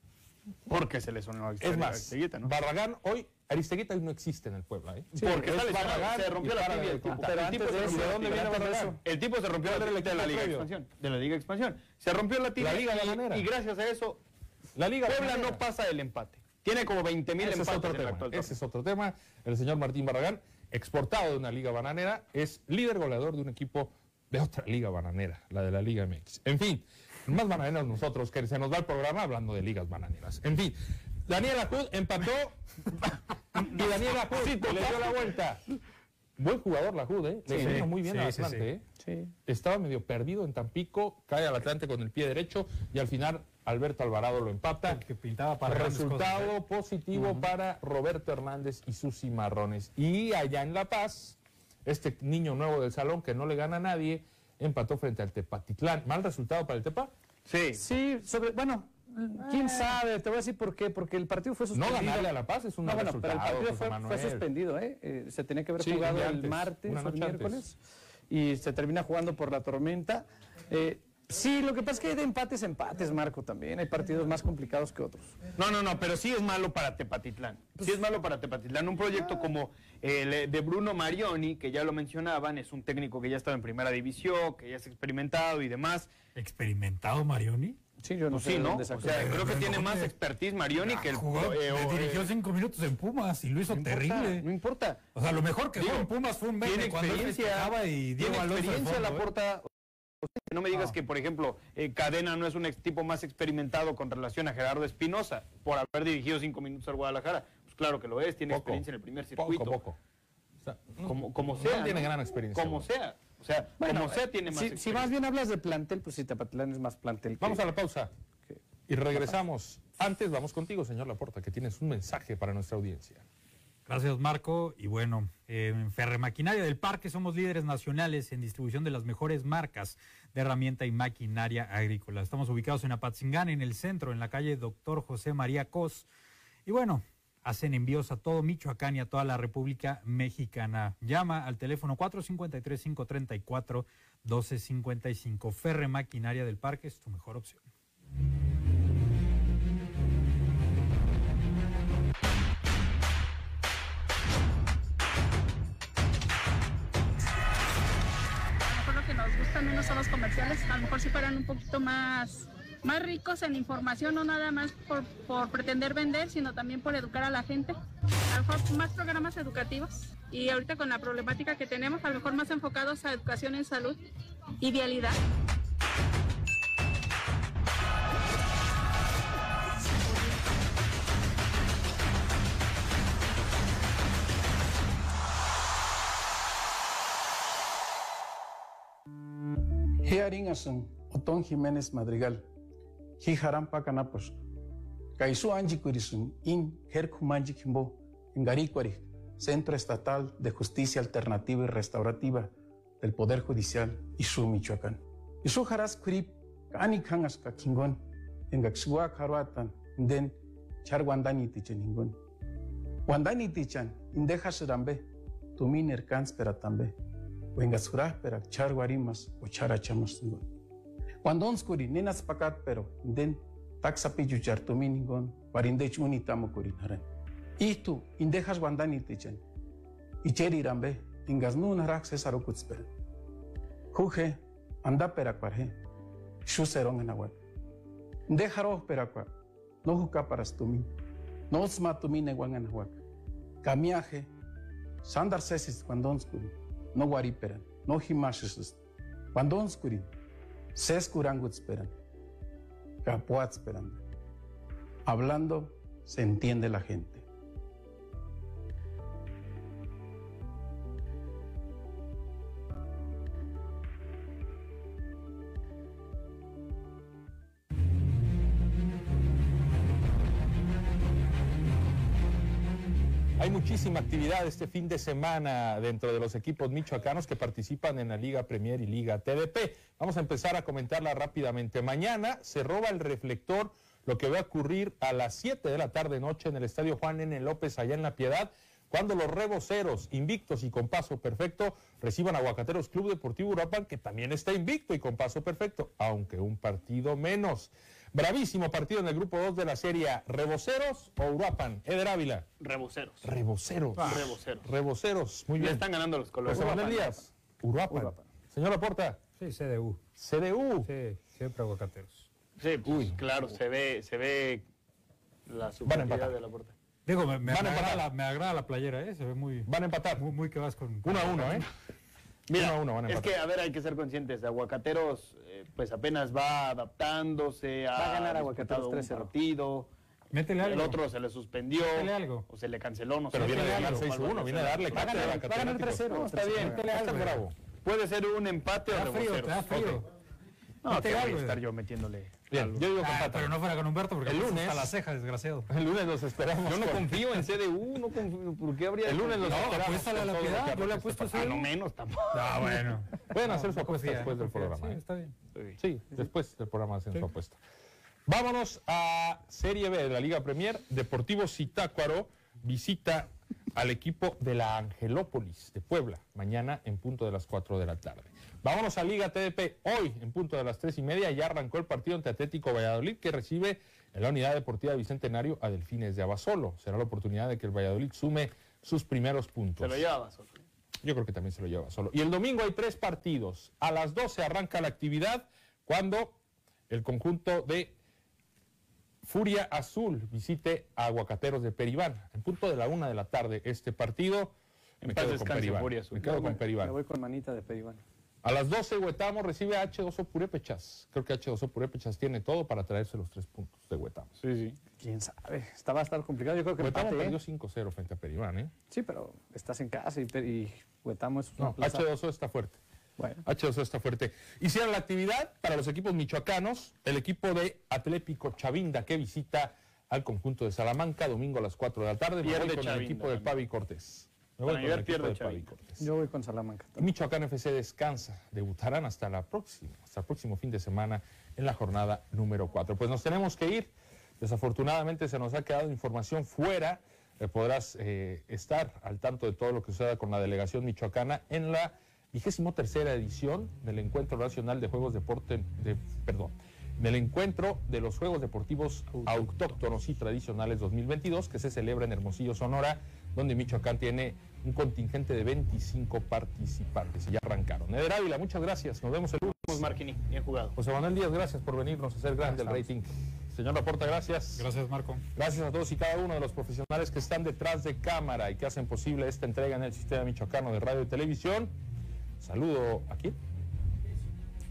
Speaker 3: Porque se les unió a
Speaker 2: Es más,
Speaker 3: Aristeguieta, ¿no?
Speaker 2: Barragán hoy, Aristeguieta hoy no existe en el Puebla. ¿eh?
Speaker 3: porque está
Speaker 2: Barragán
Speaker 3: se rompió la tibia
Speaker 2: el
Speaker 3: el.
Speaker 4: Pero
Speaker 3: El tipo
Speaker 4: de
Speaker 3: rompió
Speaker 4: eso,
Speaker 3: la
Speaker 2: ¿de dónde viene Barragán?
Speaker 3: eso, El tipo se rompió
Speaker 2: ¿Cuál
Speaker 3: la
Speaker 2: el
Speaker 3: tibia de la Liga? Expansión. De la Liga Expansión. Se rompió la tibia.
Speaker 2: La Liga
Speaker 3: y- gracias a eso,
Speaker 2: La Liga
Speaker 3: Puebla no pasa del empate. Tiene como 20 mil
Speaker 2: Ese es
Speaker 3: empates
Speaker 2: otro
Speaker 3: en el
Speaker 2: tema.
Speaker 3: actual
Speaker 2: Ese es otro tema. El señor Martín Barragán, exportado de una liga bananera, es líder goleador de un equipo de otra liga bananera, la de la Liga MX. En fin, más bananeros nosotros, que se nos va el programa hablando de ligas bananeras. En fin, Daniel Ajud empató y Daniel Ajud le dio la vuelta. Buen jugador la Ajud, ¿eh? Le
Speaker 5: Sí,
Speaker 2: vino muy bien
Speaker 5: sí,
Speaker 2: al
Speaker 5: sí,
Speaker 2: Atlante, ¿eh?
Speaker 4: Sí.
Speaker 2: Estaba medio perdido en Tampico, cae al Atlante con el pie derecho y al final Alberto Alvarado lo empata.
Speaker 5: El que pintaba para
Speaker 2: Resultado
Speaker 5: cosas, ¿eh?
Speaker 2: positivo para Roberto Hernández y sus cimarrones. Y allá en La Paz, este niño nuevo del salón que no le gana a nadie, empató frente al Tepatitlán. ¿Mal resultado para el Tepa?
Speaker 3: Sí.
Speaker 4: Sí, sobre, bueno, quién sabe, te voy a decir por qué, porque el partido fue
Speaker 2: No
Speaker 4: suspendido.
Speaker 2: ganarle a La Paz es un
Speaker 4: No, bueno, pero el partido fue, suspendido, ¿eh? Eh, Se tenía que haber
Speaker 2: Sí,
Speaker 4: jugado el martes o el
Speaker 2: antes.
Speaker 4: miércoles y se termina jugando por la tormenta. Eh, sí, lo que pasa es que hay de empates empates, Marco, también. Hay partidos más complicados que otros.
Speaker 3: No, no, no, pero sí es malo para Tepatitlán. Sí es malo para Tepatitlán. Un proyecto como el de Bruno Marioni, que ya lo mencionaban, es un técnico que ya estaba en primera división, que ya es experimentado y demás.
Speaker 5: ¿Experimentado Marioni?
Speaker 4: Sí, yo no
Speaker 3: Pues
Speaker 4: sé
Speaker 3: sí,
Speaker 4: de
Speaker 3: ¿no?
Speaker 4: dónde
Speaker 3: O sea, creo que
Speaker 5: Pero
Speaker 3: tiene
Speaker 5: ¿cómo
Speaker 3: más expertise Marioni que el
Speaker 5: Jugó,
Speaker 3: eh,
Speaker 5: le dirigió
Speaker 3: eh,
Speaker 5: cinco minutos en Pumas y lo hizo
Speaker 3: no importa,
Speaker 5: terrible.
Speaker 3: No importa.
Speaker 5: O sea, lo mejor que
Speaker 3: Digo,
Speaker 5: jugó en Pumas fue un meme
Speaker 3: tiene
Speaker 5: cuando
Speaker 3: experiencia,
Speaker 5: y Diego
Speaker 3: tiene experiencia
Speaker 5: fondo,
Speaker 3: la
Speaker 5: ¿eh?
Speaker 3: No me digas que, por ejemplo, eh, Cadena no es un tipo más experimentado con relación a Gerardo Espinosa por haber dirigido cinco minutos al Guadalajara. Pues claro que lo es, tiene
Speaker 2: Poco.
Speaker 3: experiencia en el primer
Speaker 2: Poco,
Speaker 3: circuito.
Speaker 2: poco. O sea,
Speaker 3: Como, como
Speaker 2: no
Speaker 3: sea.
Speaker 2: tiene gran experiencia,
Speaker 3: Como sea. O sea,
Speaker 4: Bueno,
Speaker 3: como sea, tiene más
Speaker 4: si, si
Speaker 3: experiencia.
Speaker 4: más bien hablas de plantel, pues sí, Tapatlán es más plantel. que-
Speaker 2: Vamos a la pausa y regresamos. Antes vamos contigo, señor Laporta, que tienes un mensaje para nuestra audiencia.
Speaker 5: Gracias, Marco. Y bueno, eh, en Ferremaquinaria del Parque somos líderes nacionales en distribución de las mejores marcas de herramienta y maquinaria agrícola. Estamos ubicados en Apatzingán, en el centro, en la calle Doctor José María Cos. Y bueno, hacen envíos a todo Michoacán y a toda la República Mexicana. Llama al teléfono 453-534-1255. Ferremaquinaria del Parque es tu mejor opción.
Speaker 28: Gusta menos son los comerciales, a lo mejor si fueran un poquito más, más ricos en información, no nada más por, por pretender vender, sino también por educar a la gente. A lo mejor más programas educativos y ahorita con la problemática que tenemos, a lo mejor más enfocados a educación en salud y vialidad.
Speaker 29: Hearing asun Otón Jiménez Madrigal. Hijaran pacanapos. Kaisu anji kurisun in herkumanji kimbo. En Garícuari, Centro Estatal de Justicia Alternativa y Restaurativa del Poder Judicial Isu Michoacán. Isu haras kurip kani kangas ka kingon. En Gaxua karuatan. Den char wandani tichan ingon. Wandani tichan indejas rambe. Tumin erkans peratambe. Wenga surah perak char guarimas o chara chamas ningon. Cuando onskuri nenas pakat pero den taksapi juchar tuminingon warindech unitamo kurin haran. Ihtu indejas wandani tichan. Icheri rambe ingas nun harak cesaro kutsper. Juje anda perakwarhe. Shu serong enawat. Ndejaro perakwa. No juka paras tumin. No sma tumin ewan enawak. Kamiaje. Sandar sesis cuando onskuri. No guariperan. No himashisus. Cuando onskuri. Ses kurangut esperan. Capuat esperando. Hablando se entiende la gente.
Speaker 2: Muchísima actividad este fin de semana dentro de los equipos michoacanos que participan en la Liga Premier y Liga TDP. Vamos a empezar a comentarla rápidamente. Mañana se roba el reflector lo que va a ocurrir a las 7 de la tarde noche en el Estadio Juan N. López allá en La Piedad, cuando los reboceros, invictos y con paso perfecto, reciban a Aguacateros Club Deportivo Uruapan, que también está invicto y con paso perfecto, aunque un partido menos. Bravísimo partido en el grupo 2 de la serie. ¿Reboceros o Uruapan? Eder Ávila.
Speaker 3: Reboceros.
Speaker 2: Reboceros.
Speaker 3: Reboceros.
Speaker 2: Reboceros, muy
Speaker 3: Le
Speaker 2: bien.
Speaker 3: están ganando los colores.
Speaker 2: José Manuel
Speaker 3: Uruapan.
Speaker 2: Díaz. Uruapan. Señor Laporta.
Speaker 5: Sí, CDU.
Speaker 2: CDU.
Speaker 5: Sí, siempre aguacateros.
Speaker 3: Sí, pues, claro, se ve, se ve la
Speaker 2: empatar.
Speaker 3: superioridad de la puerta.
Speaker 5: Digo, me, me
Speaker 2: Van a
Speaker 5: agrada
Speaker 2: empatar.
Speaker 5: la, me agrada la playera, ¿eh? Se ve muy...
Speaker 2: Van a empatar.
Speaker 5: Muy, muy que vas con...
Speaker 2: Uno a uno, ¿eh?
Speaker 3: Mira,
Speaker 2: Uno a uno van a
Speaker 3: es que, a ver, hay que ser conscientes. Aguacateros, eh, pues apenas va adaptándose.
Speaker 4: Va a ganar Aguacateros
Speaker 3: disputado un
Speaker 4: 3-0.
Speaker 3: partido.
Speaker 5: Métele algo.
Speaker 3: El otro se le suspendió.
Speaker 5: Métele algo.
Speaker 3: O se le canceló, no
Speaker 2: Pero
Speaker 3: sé.
Speaker 2: viene de ganar
Speaker 3: Algo,
Speaker 2: 6-1,
Speaker 3: algo,
Speaker 2: viene a darle
Speaker 3: Va a ganar-
Speaker 2: a
Speaker 3: a ganar
Speaker 2: catedráticos.
Speaker 3: 3-0. No, está bien.
Speaker 2: Métele algo, bravo.
Speaker 3: Puede ser un empate
Speaker 5: Te
Speaker 3: o
Speaker 5: da frío,
Speaker 3: reboceros.
Speaker 5: te da frío.
Speaker 3: No,
Speaker 5: Métele
Speaker 3: que voy a estar yo metiéndole.
Speaker 2: Bien, yo digo que
Speaker 5: Ah, pero no fuera con Humberto porque
Speaker 2: El lunes-
Speaker 5: hasta la ceja, desgraciado.
Speaker 2: El lunes los esperamos.
Speaker 3: Yo no
Speaker 2: con-
Speaker 3: confío en CDU, no confío. ¿Por qué habría
Speaker 2: El lunes los
Speaker 5: No,
Speaker 2: esperamos.
Speaker 5: apuéstale a la
Speaker 2: con lo
Speaker 5: piedad, yo le
Speaker 2: apuesta
Speaker 5: apuesto
Speaker 2: este
Speaker 5: a
Speaker 3: Ah, no
Speaker 5: CDU.
Speaker 3: menos tampoco.
Speaker 5: Ah, bueno.
Speaker 2: Pueden hacer su
Speaker 5: No
Speaker 2: apuesta
Speaker 5: confía,
Speaker 2: después del
Speaker 5: confía.
Speaker 2: programa.
Speaker 5: Sí,
Speaker 2: ¿eh?
Speaker 5: está bien.
Speaker 2: Sí, después del programa hacen
Speaker 5: Sí.
Speaker 2: su apuesta. Vámonos a Serie B de la Liga Premier. Deportivo Zitácuaro visita al equipo de la Angelópolis de Puebla, mañana en punto de las 4 de la tarde. Vámonos a Liga TDP. Hoy, en punto de las 3 y media, ya arrancó el partido ante Atlético Valladolid, que recibe en la Unidad Deportiva Bicentenario a Delfines de Abasolo. Será la oportunidad de que el Valladolid sume sus primeros puntos.
Speaker 3: Se lo llevaba solo.
Speaker 2: Yo creo que también se lo lleva solo. Y el domingo hay tres partidos. A las 12 arranca la actividad cuando el conjunto de Furia Azul visite a Aguacateros de Peribán. En punto de la una de la tarde, este partido. Me quedo con Peribán.
Speaker 3: Furia Azul.
Speaker 2: Me quedo con Peribán.
Speaker 4: Me voy con manita de Peribán.
Speaker 2: A las 12 Huetamo recibe a H2O Purépechas. Creo que H2O Purépechas tiene todo para traerse los tres puntos de Huetamo.
Speaker 3: Sí, sí.
Speaker 4: Quién sabe. Esta va a estar complicado. Yo creo que
Speaker 2: Huetamo
Speaker 4: empate, ¿eh?
Speaker 2: perdió 5-0 frente a Peribán, ¿eh?
Speaker 4: Sí, pero estás en casa y, y Huetamo es una
Speaker 2: No,
Speaker 4: plaza-
Speaker 2: H2O está fuerte.
Speaker 4: Bueno.
Speaker 2: H2O está fuerte. Hicieron la actividad para los equipos michoacanos, el equipo de Atlético Chavinda que visita al conjunto de Salamanca domingo a las 4 de la tarde.
Speaker 3: Pierde
Speaker 2: con el equipo del
Speaker 3: también.
Speaker 2: Pavi Cortés.
Speaker 3: Para pierde.
Speaker 4: Yo voy con Salamanca.
Speaker 2: Y Michoacán FC descansa. Debutarán hasta la próxima, hasta el próximo fin de semana en la jornada número 4. Pues nos tenemos que ir. Desafortunadamente se nos ha quedado información fuera. Eh, podrás eh, estar al tanto de todo lo que suceda con la delegación michoacana en la vigésimo tercera edición del Encuentro Nacional de Juegos Deporte, de, perdón, del Encuentro de los Juegos Deportivos Autóctonos y Tradicionales 2022 que se celebra en Hermosillo, Sonora, donde Michoacán tiene un contingente de 25 participantes y ya arrancaron. Eder Ávila, muchas gracias. Nos vemos el lunes.
Speaker 3: Marquini, bien jugado.
Speaker 2: José Manuel Díaz, gracias por venirnos a hacer grande el rating. Señor Laporta, gracias.
Speaker 5: Gracias, Marco.
Speaker 2: Gracias a todos y cada uno de los profesionales que están detrás de cámara y que hacen posible esta entrega en el sistema michoacano de radio y televisión. Saludo a quién?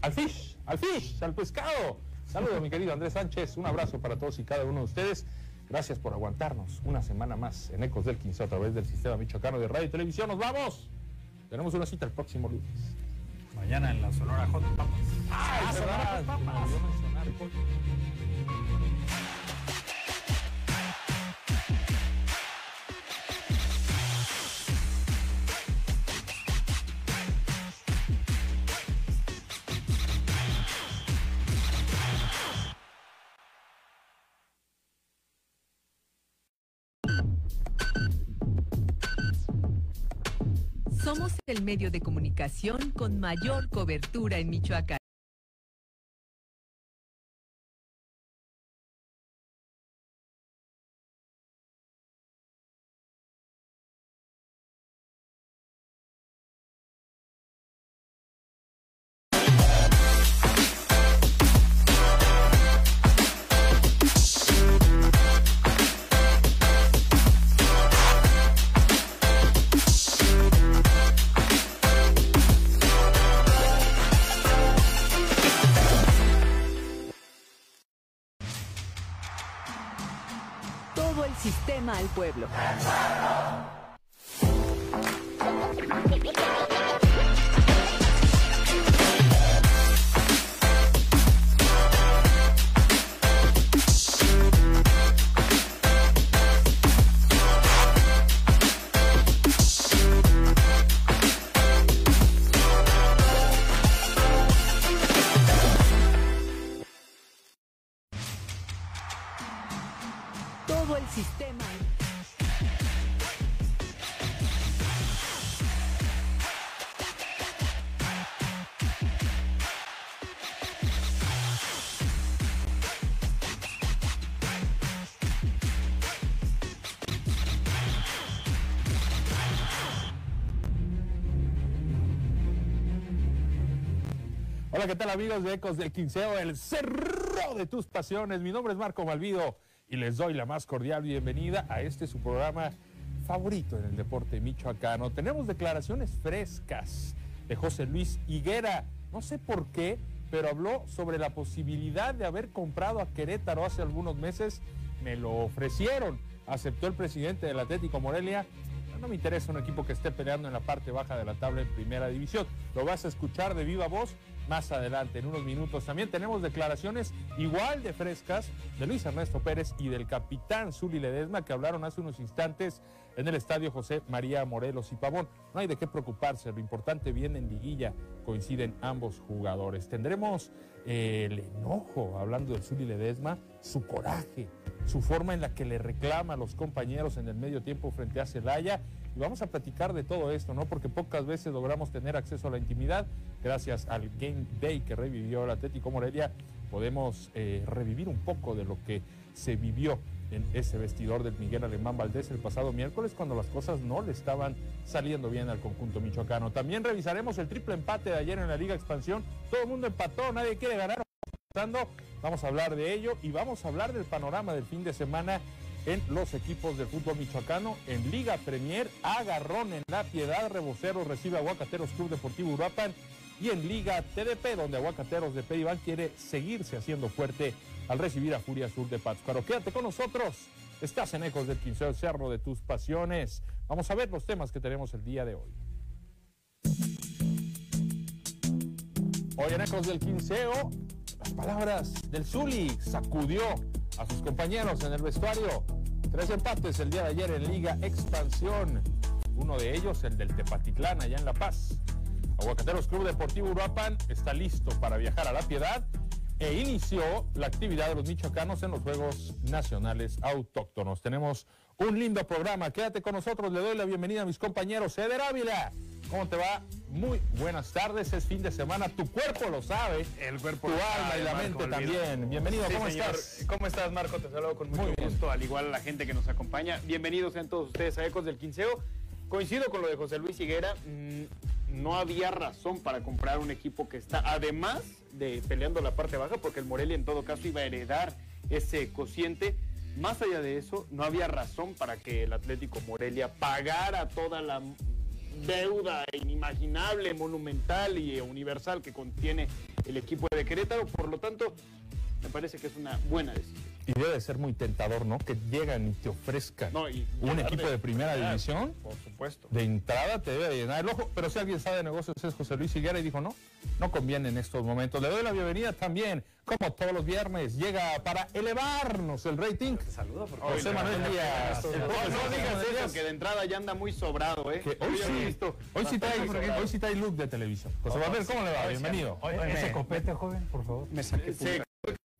Speaker 2: Al fish, al fish, al pescado. Saludo, mi querido Andrés Sánchez. Un abrazo para todos y cada uno de ustedes. Gracias por aguantarnos una semana más en Ecos del 15 a través del sistema michoacano de radio y televisión. ¡Nos vamos! Tenemos una cita el próximo lunes.
Speaker 5: Mañana en la Sonora Hot Papas.
Speaker 2: ¡Ah, es verdad! Se
Speaker 23: medio de comunicación con mayor cobertura en Michoacán.
Speaker 1: Al pueblo.
Speaker 2: ¿Qué tal amigos de Ecos del Quinceo, el cerro de tus pasiones? Mi nombre es Marco Malvido y les doy la más cordial bienvenida a este su programa favorito en el deporte michoacano. Tenemos declaraciones frescas de José Luis Higuera. No sé por qué, pero habló sobre la posibilidad de haber comprado a Querétaro hace algunos meses. Me lo ofrecieron. Aceptó el presidente del Atlético Morelia no me interesa un equipo que esté peleando en la parte baja de la tabla en primera división. Lo vas a escuchar de viva voz más adelante, en unos minutos. También tenemos declaraciones igual de frescas de Luis Ernesto Pérez y del capitán Zuli Ledesma que hablaron hace unos instantes en el estadio José María Morelos y Pavón. No hay de qué preocuparse, lo importante viene en liguilla, coinciden ambos jugadores. Tendremos el enojo, hablando del Zuli Ledesma, su coraje, su forma en la que le reclama a los compañeros en el medio tiempo frente a Celaya. Vamos a platicar de todo esto, ¿no? Porque pocas veces logramos tener acceso a la intimidad. Gracias al Game Day que revivió el Atlético Morelia, podemos eh, revivir un poco de lo que se vivió en ese vestidor del Miguel Alemán Valdés el pasado miércoles cuando las cosas no le estaban saliendo bien al conjunto michoacano. También revisaremos el triple empate de ayer en la Liga Expansión. Todo el mundo empató, nadie quiere ganar. Vamos a hablar de ello y vamos a hablar del panorama del fin de semana en los equipos del fútbol michoacano. En Liga Premier, Agarrón en La Piedad, Rebocero recibe a Aguacateros Club Deportivo Uruapan. Y en Liga TDP, donde Aguacateros de Peribán quiere seguirse haciendo fuerte al recibir a Furia Sur de Pátzcuaro. Quédate con nosotros. Estás en Ecos del Quinceo, cerro de tus pasiones. Vamos a ver los temas que tenemos el día de hoy. Hoy en Ecos del Quinceo, las palabras del Zuli sacudió a sus compañeros en el vestuario. Tres empates el día de ayer en Liga Expansión. Uno de ellos, el del Tepatitlán, allá en La Paz. Aguacateros Club Deportivo Uruapan está listo para viajar a La Piedad e inició la actividad de los michoacanos en los Juegos Nacionales Autóctonos. Tenemos un lindo programa. Quédate con nosotros. Le doy la bienvenida a mis compañeros. Eder Ávila, ¿cómo te va? Muy buenas tardes. Es fin de semana. Tu cuerpo lo sabe.
Speaker 3: El cuerpo
Speaker 2: Tu
Speaker 3: lo
Speaker 2: alma
Speaker 3: sabe,
Speaker 2: y la
Speaker 3: Marco
Speaker 2: mente también. Bienvenido.
Speaker 3: Sí,
Speaker 2: ¿Cómo
Speaker 3: señor.
Speaker 2: estás?
Speaker 3: ¿Cómo estás, Marco? Te saludo con mucho
Speaker 2: Muy bien.
Speaker 3: gusto, al igual a la gente que nos acompaña. Bienvenidos sean todos ustedes a Ecos del Quinceo. Coincido con lo de José Luis Higuera. mm, No había razón para comprar un equipo que está, además de peleando la parte baja, porque el Morelia en todo caso iba a heredar ese cociente. Más allá de eso, no había razón para que el Atlético Morelia pagara toda la deuda inimaginable, monumental y universal que contiene el equipo de Querétaro. Por lo tanto, me parece que es una buena decisión.
Speaker 2: Y debe ser muy tentador, ¿no? Que llegan y te ofrezcan
Speaker 3: No, y
Speaker 2: un equipo de primera división.
Speaker 3: Por supuesto.
Speaker 2: De entrada te debe de llenar el ojo, pero si alguien sabe de negocios es José Luis Higuera y dijo no, no conviene en estos momentos. Le doy la bienvenida también, como todos los viernes, llega para elevarnos el rating.
Speaker 4: Saludo porque
Speaker 2: José Manuel
Speaker 3: no,
Speaker 2: Díaz.
Speaker 3: No, digas eso, que de entrada ya anda muy sobrado, ¿eh?
Speaker 2: que hoy sí,
Speaker 3: visto
Speaker 2: hoy sí trae, hoy sí trae look de televisión. José Manuel, ¿cómo le va? Bienvenido.
Speaker 5: Ese copete, joven, por favor.
Speaker 4: me saqué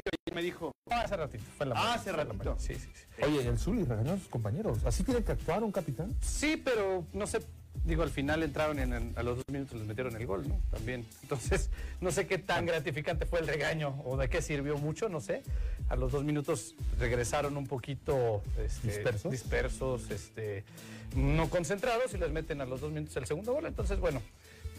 Speaker 3: Se- me dijo,
Speaker 4: Ah, hace ratito. Fue en la
Speaker 3: Ah,
Speaker 4: mañana,
Speaker 3: hace
Speaker 4: en la
Speaker 3: ratito.
Speaker 4: mañana. Sí, sí, sí.
Speaker 2: Oye, el Zuli regañó a sus compañeros. ¿Así tiene que actuar un capitán?
Speaker 4: Sí, pero no sé, digo, al final entraron y en- en- a los dos minutos les metieron el gol, ¿no? También. Entonces, no sé qué tan gratificante fue el regaño o de qué sirvió mucho, no sé. A los dos minutos regresaron un poquito este,
Speaker 2: ¿Dispersos?
Speaker 4: dispersos, este, no concentrados y les meten a los dos minutos el segundo gol. Entonces, bueno,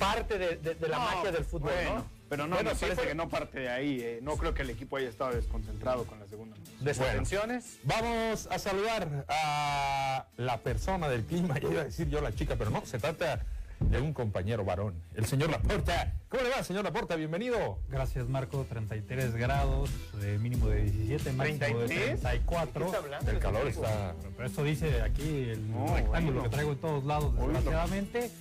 Speaker 4: parte de, de- de la
Speaker 3: No,
Speaker 4: magia del fútbol,
Speaker 3: bueno,
Speaker 4: ¿no?
Speaker 3: Pero no,
Speaker 4: Bueno,
Speaker 3: me
Speaker 4: sí
Speaker 3: parece que no parte de ahí. eh. No creo que el equipo haya estado desconcentrado con la segunda.
Speaker 4: Desatenciones.
Speaker 2: Vamos a saludar a la persona del clima, ya iba a decir yo la chica, pero no, se trata de un compañero varón, el señor Laporta. ¿Cómo le va, señor Laporta? Bienvenido.
Speaker 5: Gracias, Marco. 33 grados, mínimo de 17, máximo de
Speaker 3: 33.
Speaker 5: 34.
Speaker 3: ¿Qué está hablando?
Speaker 2: El calor está...
Speaker 5: Pero esto dice aquí el
Speaker 3: No,
Speaker 5: rectángulo
Speaker 3: bueno.
Speaker 5: que traigo en todos lados, desgraciadamente.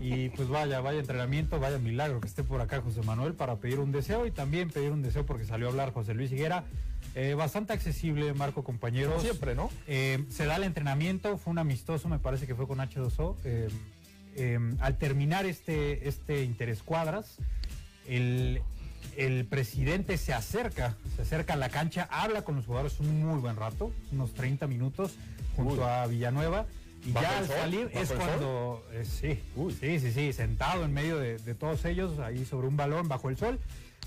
Speaker 5: Y pues vaya, vaya entrenamiento, vaya milagro que esté por acá José Manuel para pedir un deseo y también pedir un deseo porque salió a hablar José Luis Higuera. Eh, bastante accesible, Marco, compañeros.
Speaker 2: Como siempre, ¿no?
Speaker 5: Eh, se da el entrenamiento, fue un amistoso, me parece que fue con H2O. Eh, eh, al terminar este, este interescuadras, el, el presidente se acerca, se acerca a la cancha, habla con los jugadores un muy buen rato, unos 30 minutos, junto
Speaker 2: Uy.
Speaker 5: a Villanueva. Y
Speaker 2: ¿Bajo
Speaker 5: ya al
Speaker 2: sol?
Speaker 5: salir
Speaker 2: ¿Bajo
Speaker 5: es cuando, eh, sí, sí, sí, sí, sentado en medio de, de todos ellos, ahí sobre un balón bajo el sol,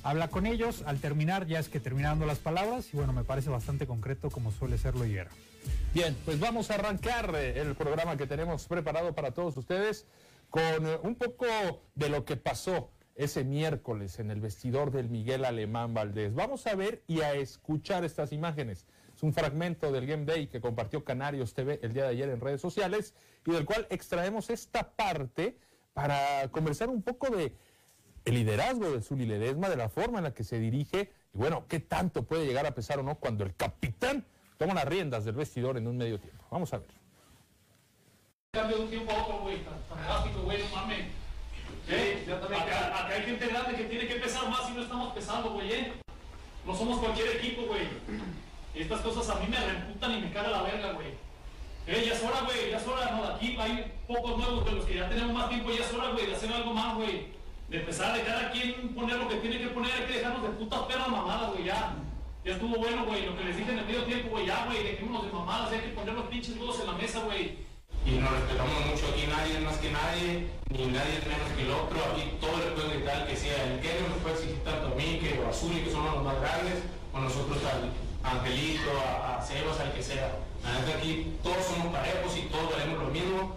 Speaker 5: habla con ellos, al terminar ya es que terminando las palabras y bueno, me parece bastante concreto como suele serlo Higuera.
Speaker 2: Bien, pues vamos a arrancar eh, el programa que tenemos preparado para todos ustedes con eh, un poco de lo que pasó ese miércoles en el vestidor del Miguel Alemán Valdés. Vamos a ver y a escuchar estas imágenes. Es un fragmento del Game Day que compartió Canarios TV el día de ayer en redes sociales y del cual extraemos esta parte para conversar un poco de el liderazgo de Zuli Ledesma, de la forma en la que se dirige y bueno, qué tanto puede llegar a pesar o no cuando el capitán toma las riendas del vestidor en un medio tiempo. Vamos a ver.
Speaker 6: cambio de un tiempo a otro, güey, tan, rápido, güey, no mames. ¿Eh? Acá, acá hay gente grande que tiene que pesar más y no estamos pesando, güey, ¿eh? No somos cualquier equipo, güey. Estas cosas a mí me reputan y me caga la verga, güey. Eh, ya es hora, güey, ya es hora, no, de aquí hay pocos nuevos, de los que ya tenemos más tiempo, ya es hora, güey, de hacer algo más, güey. De empezar a cada quien poner lo que tiene que poner, hay que dejarnos de putas perras mamadas, güey, ya. Ya estuvo bueno, güey, lo que les dije en el medio tiempo, güey, ya, güey, dejémonos de mamadas, hay que poner los pinches huevos en la mesa, güey.
Speaker 30: y nos respetamos mucho. Aquí nadie es más que nadie, ni nadie es menos que el otro. Aquí todos le pueden gritar que sea el que nos puede exigir tanto a mí que o a Zuli, que somos los más grandes, o nosotros al Angelito, a, a Sebas, al que sea. La neta aquí todos somos parejos y todos valemos lo mismo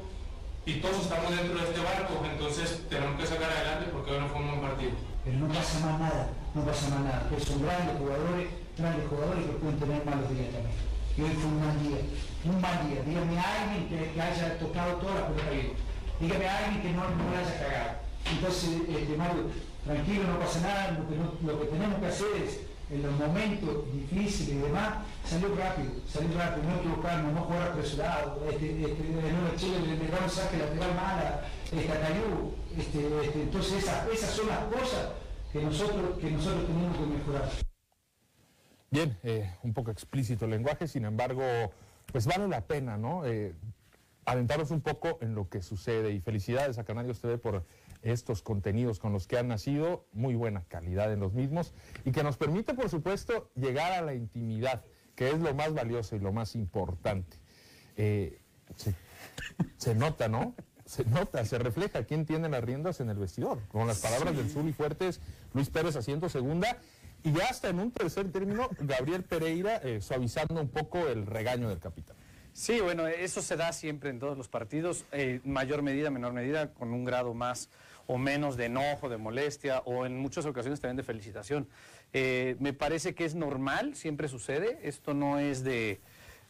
Speaker 30: y todos estamos dentro de este barco, entonces tenemos que sacar adelante porque hoy no fue un buen partido.
Speaker 29: Pero no pasa más nada, no pasa más nada. Que son grandes jugadores, grandes jugadores que pueden tener malos días también. Y hoy fue un mal día, un mal día. Dígame a alguien que, que haya tocado toda la pelota bien. Dígame a alguien que no, no la haya cagado. Entonces, este, Mario, tranquilo, no pasa nada. Lo que, lo que tenemos que hacer es, en los momentos difíciles y demás, salir rápido, salir rápido, no equivocarnos, no jugar apresurado. Este, este, en una Chile le, un saque lateral mala, este, a Cayú. Este, este, entonces, esas, esas son las cosas que nosotros, que nosotros tenemos que mejorar.
Speaker 2: Bien, eh, un poco explícito el lenguaje, sin embargo, pues vale la pena, ¿no? Eh, adentrarnos un poco en lo que sucede y felicidades a Canarios TV por estos contenidos con los que han nacido, muy buena calidad en los mismos y que nos permite, por supuesto, llegar a la intimidad, que es lo más valioso y lo más importante. Eh, se, se nota, ¿no? Se nota, se refleja quién tiene las riendas en el vestidor. Con las palabras del Zuli Fuertes, Luis Pérez asiento segunda y ya hasta en un tercer término, Gabriel Pereira eh, suavizando un poco el regaño del capitán.
Speaker 4: Sí, bueno, eso se da siempre en todos los partidos, eh, mayor medida, menor medida, con un grado más o menos de enojo, de molestia, o en muchas ocasiones también de felicitación. Eh, me parece que es normal, siempre sucede, esto no es de,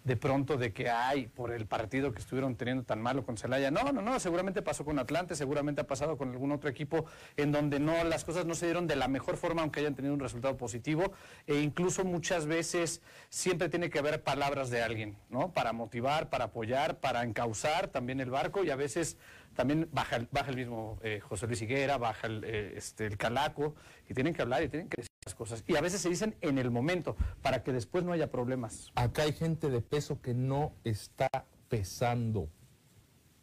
Speaker 4: de pronto de que hay por el partido que estuvieron teniendo tan malo con Celaya. No, no, no, seguramente pasó con Atlante, seguramente ha pasado con algún otro equipo en donde no las cosas no se dieron de la mejor forma aunque hayan tenido un resultado positivo e incluso muchas veces siempre tiene que haber palabras de alguien, ¿no? Para motivar, para apoyar, para encauzar también el barco y a veces también baja, baja el mismo eh, José Luis Higuera, baja el, eh, este, el Calaco y tienen que hablar y tienen que decir cosas. Y a veces se dicen en el momento para que después no haya problemas.
Speaker 2: Acá hay gente de peso que no está pesando.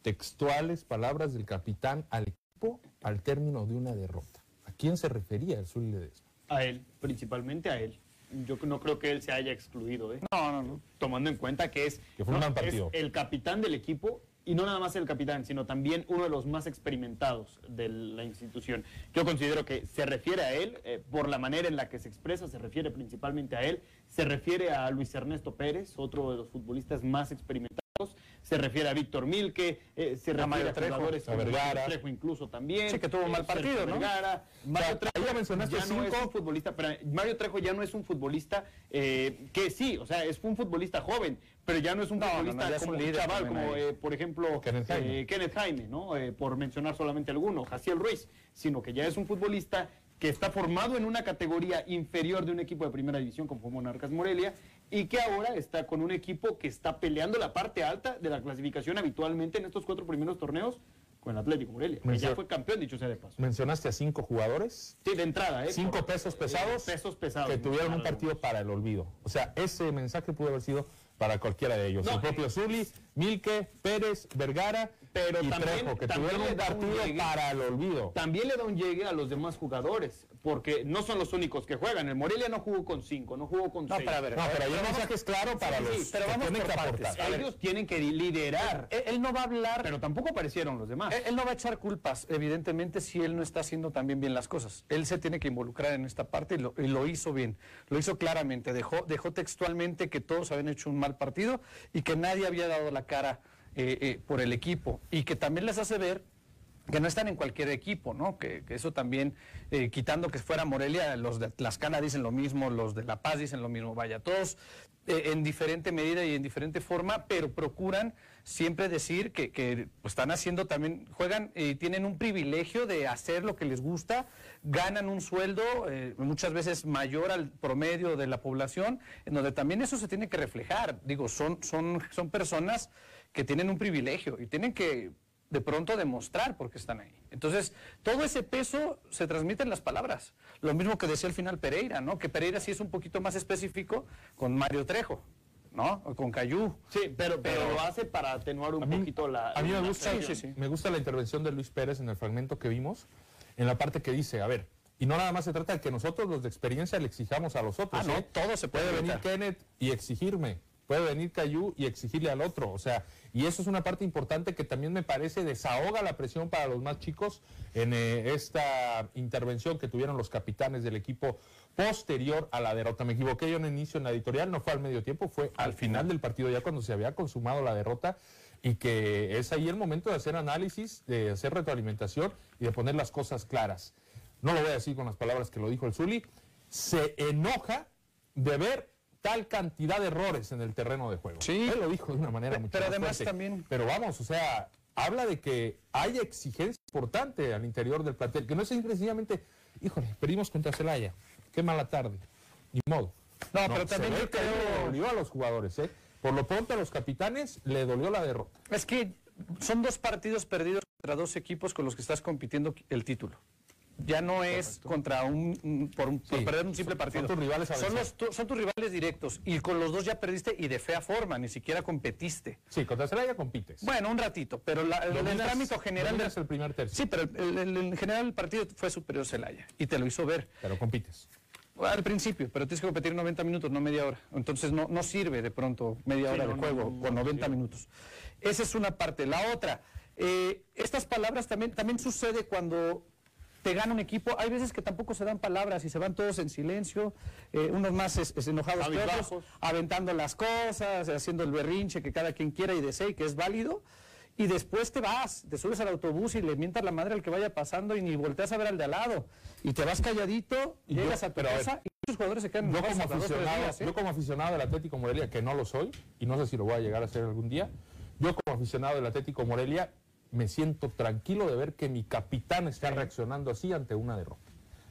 Speaker 2: Textuales palabras del capitán al equipo al término de una derrota. ¿A quién se refería el Zuli Ledesma?
Speaker 3: A él, principalmente a él. Yo no creo que él se haya excluido, ¿eh?
Speaker 4: No, no, no.
Speaker 3: Tomando en cuenta que es,
Speaker 2: Que fue un
Speaker 3: no,
Speaker 2: gran partido.
Speaker 3: es el capitán del equipo y no nada más el capitán, sino también uno de los más experimentados de la institución. Yo considero que se refiere a él, eh, por la manera en la que se expresa, se refiere principalmente a él, se refiere a Luis Ernesto Pérez, otro de los futbolistas más experimentados, se refiere a Víctor Milke, eh, se refiere
Speaker 4: Mario
Speaker 3: a,
Speaker 4: Trejo,
Speaker 3: jugadores
Speaker 2: a
Speaker 3: como
Speaker 2: Vergara.
Speaker 3: Trejo incluso también.
Speaker 4: Sí, que tuvo un mal
Speaker 3: Sergio
Speaker 4: partido, ¿no?
Speaker 3: Vergara, Mario Trejo
Speaker 2: ya mencionaste
Speaker 3: ya no es un futbolista, pero Mario Trejo ya no es un futbolista eh, que sí, o sea, es un futbolista joven, pero ya no es un
Speaker 4: No, no, no,
Speaker 3: futbolista como
Speaker 4: un
Speaker 3: un
Speaker 4: líder
Speaker 3: chaval,
Speaker 4: también
Speaker 3: como
Speaker 4: ahí.
Speaker 3: eh, por ejemplo
Speaker 2: Kenneth Jaime.
Speaker 3: eh, Kenneth Jaime, ¿no? Eh, por mencionar solamente alguno, Jaciel Ruiz, sino que ya es un futbolista que está formado en una categoría inferior de un equipo de primera división como Monarcas Morelia y que ahora está con un equipo que está peleando la parte alta de la clasificación habitualmente en estos cuatro primeros torneos con el Atlético Morelia, que ya fue campeón, dicho sea de paso.
Speaker 2: Mencionaste a cinco jugadores,
Speaker 3: Sí, de entrada, ¿eh?
Speaker 2: cinco
Speaker 3: Por-
Speaker 2: pesos
Speaker 3: eh,
Speaker 2: pesados,
Speaker 3: pesos pesados.
Speaker 2: que tuvieron un partido para el olvido. O sea, ese mensaje pudo haber sido para cualquiera de ellos.
Speaker 3: No,
Speaker 2: el propio Zuli, Milke, Pérez, Vergara
Speaker 3: Pero
Speaker 2: y
Speaker 3: también-
Speaker 2: Trejo, que
Speaker 3: también
Speaker 2: tuvieron
Speaker 3: le
Speaker 2: un
Speaker 3: da un llegue.
Speaker 2: para el olvido.
Speaker 3: También le da un llegue a los demás jugadores, porque no son los únicos que juegan. El Morelia no jugó con cinco, no jugó con
Speaker 4: No,
Speaker 3: seis.
Speaker 4: ver,
Speaker 2: No, pero el
Speaker 4: vamos-
Speaker 2: mensaje es claro para
Speaker 3: Sí,
Speaker 2: los
Speaker 3: sí, pero
Speaker 2: que
Speaker 4: vamos
Speaker 2: tienen
Speaker 4: por
Speaker 2: que aportar.
Speaker 3: Ellos tienen que liderar,
Speaker 4: Él, él no va a hablar
Speaker 3: pero tampoco aparecieron los demás.
Speaker 4: Él, él no va a echar culpas, evidentemente, si él no está haciendo también bien las cosas. Él se tiene que involucrar en esta parte y lo, y lo hizo bien. Lo hizo claramente. Dejó, dejó textualmente que todos habían hecho un mal partido y que nadie había dado la cara eh, eh, por el equipo. Y que también les hace ver que no están en cualquier equipo, ¿no? Que, eso también, eh, quitando que fuera Morelia, los de Tlaxcala dicen lo mismo, los de La Paz dicen lo mismo, vaya, todos eh, en diferente medida y en diferente forma, pero procuran siempre decir que, que, pues, están haciendo también, juegan y tienen un privilegio de hacer lo que les gusta, ganan un sueldo eh, muchas veces mayor al promedio de la población, en donde también eso se tiene que reflejar. Digo, son, son, son personas que tienen un privilegio y tienen que de pronto demostrar por qué están ahí. Entonces, todo ese peso se transmite en las palabras. Lo mismo que decía al final Pereira, ¿no? Que Pereira sí es un poquito más específico con Mario Trejo, ¿no? O con Cayú.
Speaker 3: Sí, pero, pero lo hace para atenuar un poquito la.
Speaker 2: A mí me gusta, me gusta la intervención de Luis Pérez en el fragmento que vimos, en la parte que dice, a ver, y no nada más se trata de que nosotros los de experiencia le exijamos a los otros.
Speaker 4: Ah, no,
Speaker 2: ¿eh?
Speaker 4: todo se puede
Speaker 2: venir
Speaker 4: evitar.
Speaker 2: Kenneth y exigirme, puede venir Cayú y exigirle al otro, o sea, y eso es una parte importante que también me parece desahoga la presión para los más chicos en eh, esta intervención que tuvieron los capitanes del equipo posterior a la derrota. Me equivoqué yo en el inicio en la editorial, no fue al medio tiempo, fue al final del partido ya cuando se había consumado la derrota y que es ahí el momento de hacer análisis, de hacer retroalimentación y de poner las cosas claras. No lo voy a decir con las palabras que lo dijo el Zuli, se enoja de ver tal cantidad de errores en el terreno de juego.
Speaker 4: Sí.
Speaker 2: Él lo dijo de una manera mucho
Speaker 4: pero
Speaker 2: más
Speaker 4: además
Speaker 2: fuerte.
Speaker 4: también-
Speaker 2: Pero vamos, o sea, habla de que hay exigencia importante al interior del plantel, que no es sencillamente, híjole, perdimos contra Celaya, qué mala tarde, ni modo.
Speaker 4: No, pero también yo creo-
Speaker 2: le dolió a los jugadores, ¿eh? Por lo pronto a los capitanes le dolió la derrota.
Speaker 4: Es que son dos partidos perdidos contra dos equipos con los que estás compitiendo el título. Ya no es contra un, un- por, un- por
Speaker 2: Sí,
Speaker 4: perder un simple
Speaker 2: son-
Speaker 4: partido.
Speaker 2: son tus rivales a
Speaker 4: son,
Speaker 2: vencer.
Speaker 4: los tu- son tus rivales directos y con los dos ya perdiste y de fea forma, ni siquiera competiste.
Speaker 2: Sí, contra Celaya compites.
Speaker 4: Bueno, un ratito, pero la- el, el general
Speaker 2: el primer tercio.
Speaker 4: Sí, pero el, el- en general el partido fue superior Celaya y te lo hizo ver.
Speaker 2: Pero compites.
Speaker 4: Al principio, pero tienes que competir 90 minutos, no media hora. Entonces no, no sirve de pronto media
Speaker 3: Sí,
Speaker 4: hora
Speaker 3: no,
Speaker 4: de juego
Speaker 3: no,
Speaker 4: con
Speaker 3: no
Speaker 4: 90 minutos. Esa es una parte. La otra, eh, estas palabras también, también sucede cuando te gana un equipo. Hay veces que tampoco se dan palabras y se van todos en silencio, eh, unos más es- es enojados que otros, aventando las cosas, haciendo el berrinche que cada quien quiera y desee y que es válido. Y después te vas, te subes al autobús y le mientas la madre al que vaya pasando y ni volteas a ver al de al lado. Y te vas calladito,
Speaker 2: Y yo-
Speaker 4: llegas a tu
Speaker 2: pero a ver,
Speaker 4: casa y muchos jugadores se quedan
Speaker 2: Yo como, aficionado,
Speaker 4: días, ¿eh?
Speaker 2: yo como aficionado del Atlético Morelia, que no lo soy, y no sé si lo voy a llegar a ser algún día, yo como aficionado del Atlético Morelia me siento tranquilo de ver que mi capitán está reaccionando así ante una derrota.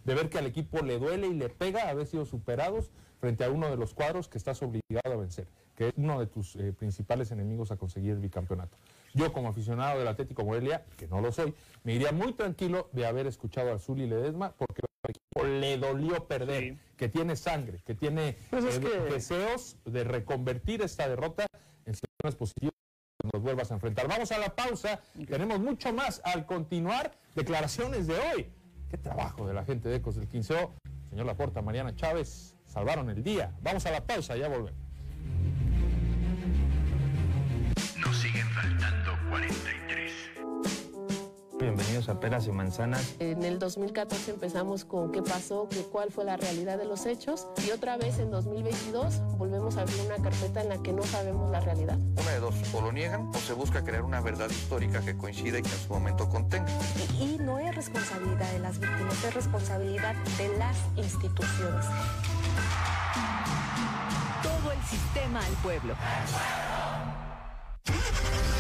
Speaker 2: De ver que al equipo le duele y le pega haber sido superados frente a uno de los cuadros que estás obligado a vencer, que es uno de tus eh, principales enemigos a conseguir el bicampeonato. Yo como aficionado del Atlético Morelia, que no lo soy, me iría muy tranquilo de haber escuchado a Zuli Ledesma porque al equipo le dolió perder, que tiene sangre, que tiene
Speaker 4: Pues es
Speaker 2: eh,
Speaker 4: que-
Speaker 2: deseos de reconvertir esta derrota en situaciones positivas los vuelvas a enfrentar. Vamos a la pausa, tenemos mucho más al continuar declaraciones de hoy. Qué trabajo de la gente de Ecos del Quinceo. Señor Laporta, Mariana Chávez, salvaron el día. Vamos a la pausa, ya volvemos.
Speaker 31: Nos siguen faltando 43.
Speaker 32: Bienvenidos a Peras y Manzanas.
Speaker 33: En el 2014 empezamos con qué pasó, qué, cuál fue la realidad de los hechos y otra vez en 2022 volvemos a abrir una carpeta en la que no sabemos la realidad.
Speaker 34: Una de dos, o lo niegan o se busca crear una verdad histórica que coincida y que en su momento contenga.
Speaker 33: Y no es responsabilidad de las víctimas, es responsabilidad de las instituciones.
Speaker 1: Todo el sistema al pueblo.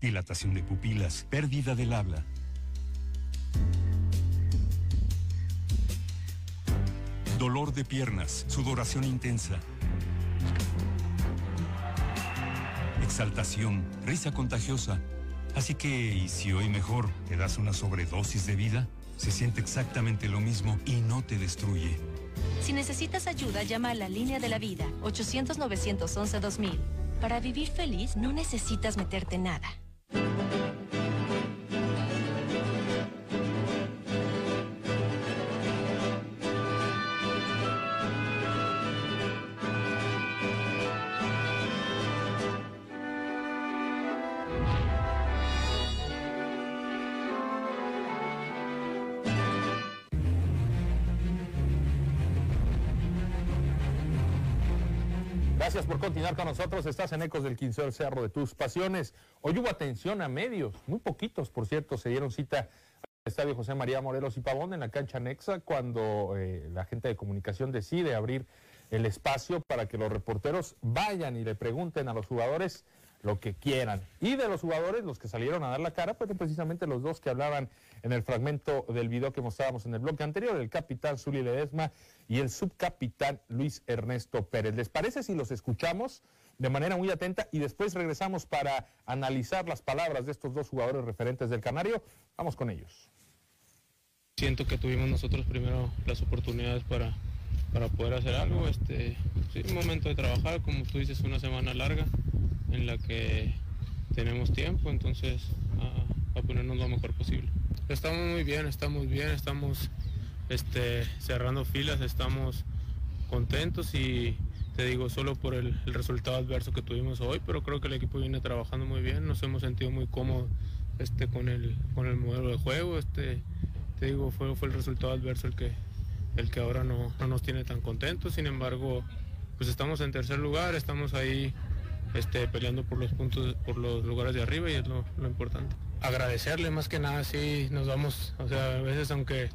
Speaker 35: Dilatación de pupilas, pérdida del habla. Dolor de piernas, sudoración intensa. Exaltación, risa contagiosa. Así que, ¿y si hoy mejor te das una sobredosis de vida? Se siente exactamente lo mismo y no te destruye.
Speaker 36: Si necesitas ayuda, llama a la línea de la vida, 800-911-2000. Para vivir feliz no necesitas meterte nada. Thank you.
Speaker 2: Gracias por continuar con nosotros. Estás en Ecos del Quinceo, Cerro de tus Pasiones. Hoy hubo atención a medios, muy poquitos, por cierto, se dieron cita al Estadio José María Morelos y Pavón en la cancha anexa cuando eh, la gente de comunicación decide abrir el espacio para que los reporteros vayan y le pregunten a los jugadores lo que quieran. Y de los jugadores, los que salieron a dar la cara, fueron precisamente los dos que hablaban en el fragmento del video que mostrábamos en el bloque anterior, el capitán Zuli Ledesma y el subcapitán Luis Ernesto Pérez. ¿Les parece si los escuchamos de manera muy atenta y después regresamos para analizar las palabras de estos dos jugadores referentes del Canario? Vamos con ellos.
Speaker 7: Siento que tuvimos nosotros primero las oportunidades para, para poder hacer algo. Este, sí, momento de trabajar, como tú dices, una semana larga en la que tenemos tiempo, entonces a, a ponernos lo mejor posible. Estamos muy bien, estamos bien, estamos este, cerrando filas, estamos contentos y te digo, solo por el, el resultado adverso que tuvimos hoy, pero creo que el equipo viene trabajando muy bien, nos hemos sentido muy cómodos este, con, el, con el modelo de juego, este, te digo, fue, fue el resultado adverso el que, el que ahora no, no nos tiene tan contentos, sin embargo, pues estamos en tercer lugar, estamos ahí este, peleando por los puntos, por los lugares de arriba y es lo, importante. Agradecerle más que nada, sí, nos damos, o sea, a veces aunque,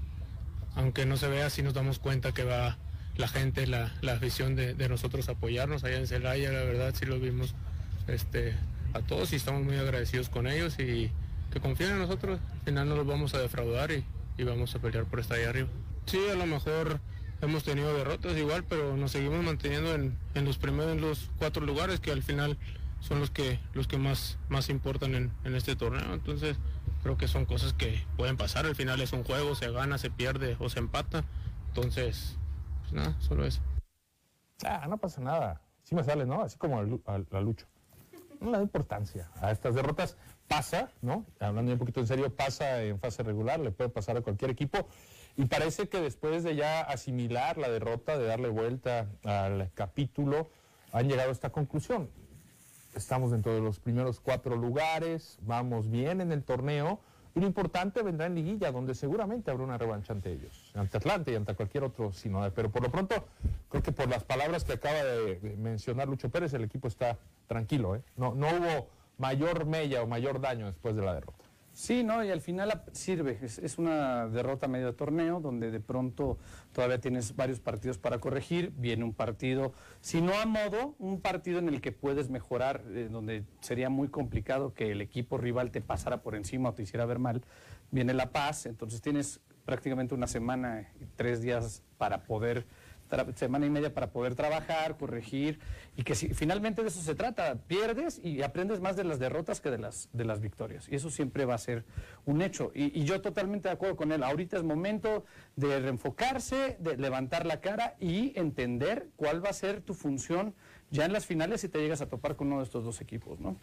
Speaker 7: aunque no se vea, sí nos damos cuenta que va la gente, la, la afición de, de nosotros apoyarnos allá en Celaya, la verdad sí los vimos este, a todos y estamos muy agradecidos con ellos y que confíen en nosotros, al final no los vamos a defraudar y, y vamos a pelear por estar ahí arriba. Sí, a lo mejor hemos tenido derrotas igual, pero nos seguimos manteniendo en, en los primeros, en los cuatro lugares que al final son los que, los que más, más importan en, en este torneo. Entonces creo que son cosas que pueden pasar. Al final es un juego, se gana, se pierde o se empata. Entonces, pues nada, solo eso.
Speaker 2: Ah, no pasa nada. Sí me sale, ¿no? Así como a, Lu- a- a Lucho. No le da importancia a estas derrotas. Pasa, ¿no? Hablando un poquito en serio, pasa en fase regular, le puede pasar a cualquier equipo. Y parece que después de ya asimilar la derrota, de darle vuelta al capítulo, han llegado a esta conclusión. Estamos dentro de los primeros cuatro lugares, vamos bien en el torneo. Y lo importante vendrá en liguilla, donde seguramente habrá una revancha ante ellos, ante Atlante y ante cualquier otro sinodal. Pero por lo pronto, creo que por las palabras que acaba de de mencionar Lucho Pérez, el equipo está tranquilo. ¿eh? No, no hubo mayor mella o mayor daño después de la derrota.
Speaker 4: Sí, ¿no? Y al final sirve. Es, es una derrota medio torneo donde de pronto todavía tienes varios partidos para corregir. Viene un partido, si no a modo, un partido en el que puedes mejorar, eh, donde sería muy complicado que el equipo rival te pasara por encima o te hiciera ver mal. Viene La Paz, entonces tienes prácticamente una semana y tres días para poder semana y media para poder trabajar, corregir y que si, finalmente de eso se trata, pierdes y aprendes más de las derrotas que de las, de las victorias y eso siempre va a ser un hecho y, yo totalmente de acuerdo con él, ahorita es momento de reenfocarse, de levantar la cara y entender cuál va a ser tu función ya en las finales si te llegas a topar con uno de estos dos equipos, ¿no?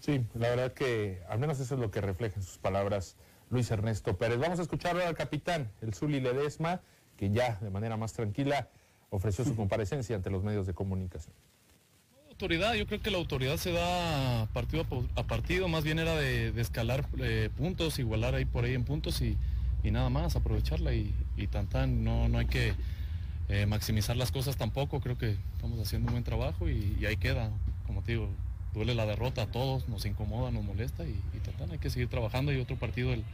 Speaker 2: Sí, la verdad que al menos eso es lo que refleja en sus palabras Luis Ernesto Pérez. Vamos a escuchar al capitán, el Zuli Ledesma, que ya de manera más tranquila ofreció su comparecencia ante los medios de comunicación.
Speaker 16: autoridad, yo creo que la autoridad se da partido a partido, más bien era de, escalar eh, puntos, igualar ahí por ahí en puntos y, y nada más, aprovecharla y, y tan no, no hay que eh, maximizar las cosas tampoco, creo que estamos haciendo un buen trabajo y, ahí queda, como te digo, duele la derrota a todos, nos incomoda, nos molesta y, y hay que seguir trabajando y otro partido el,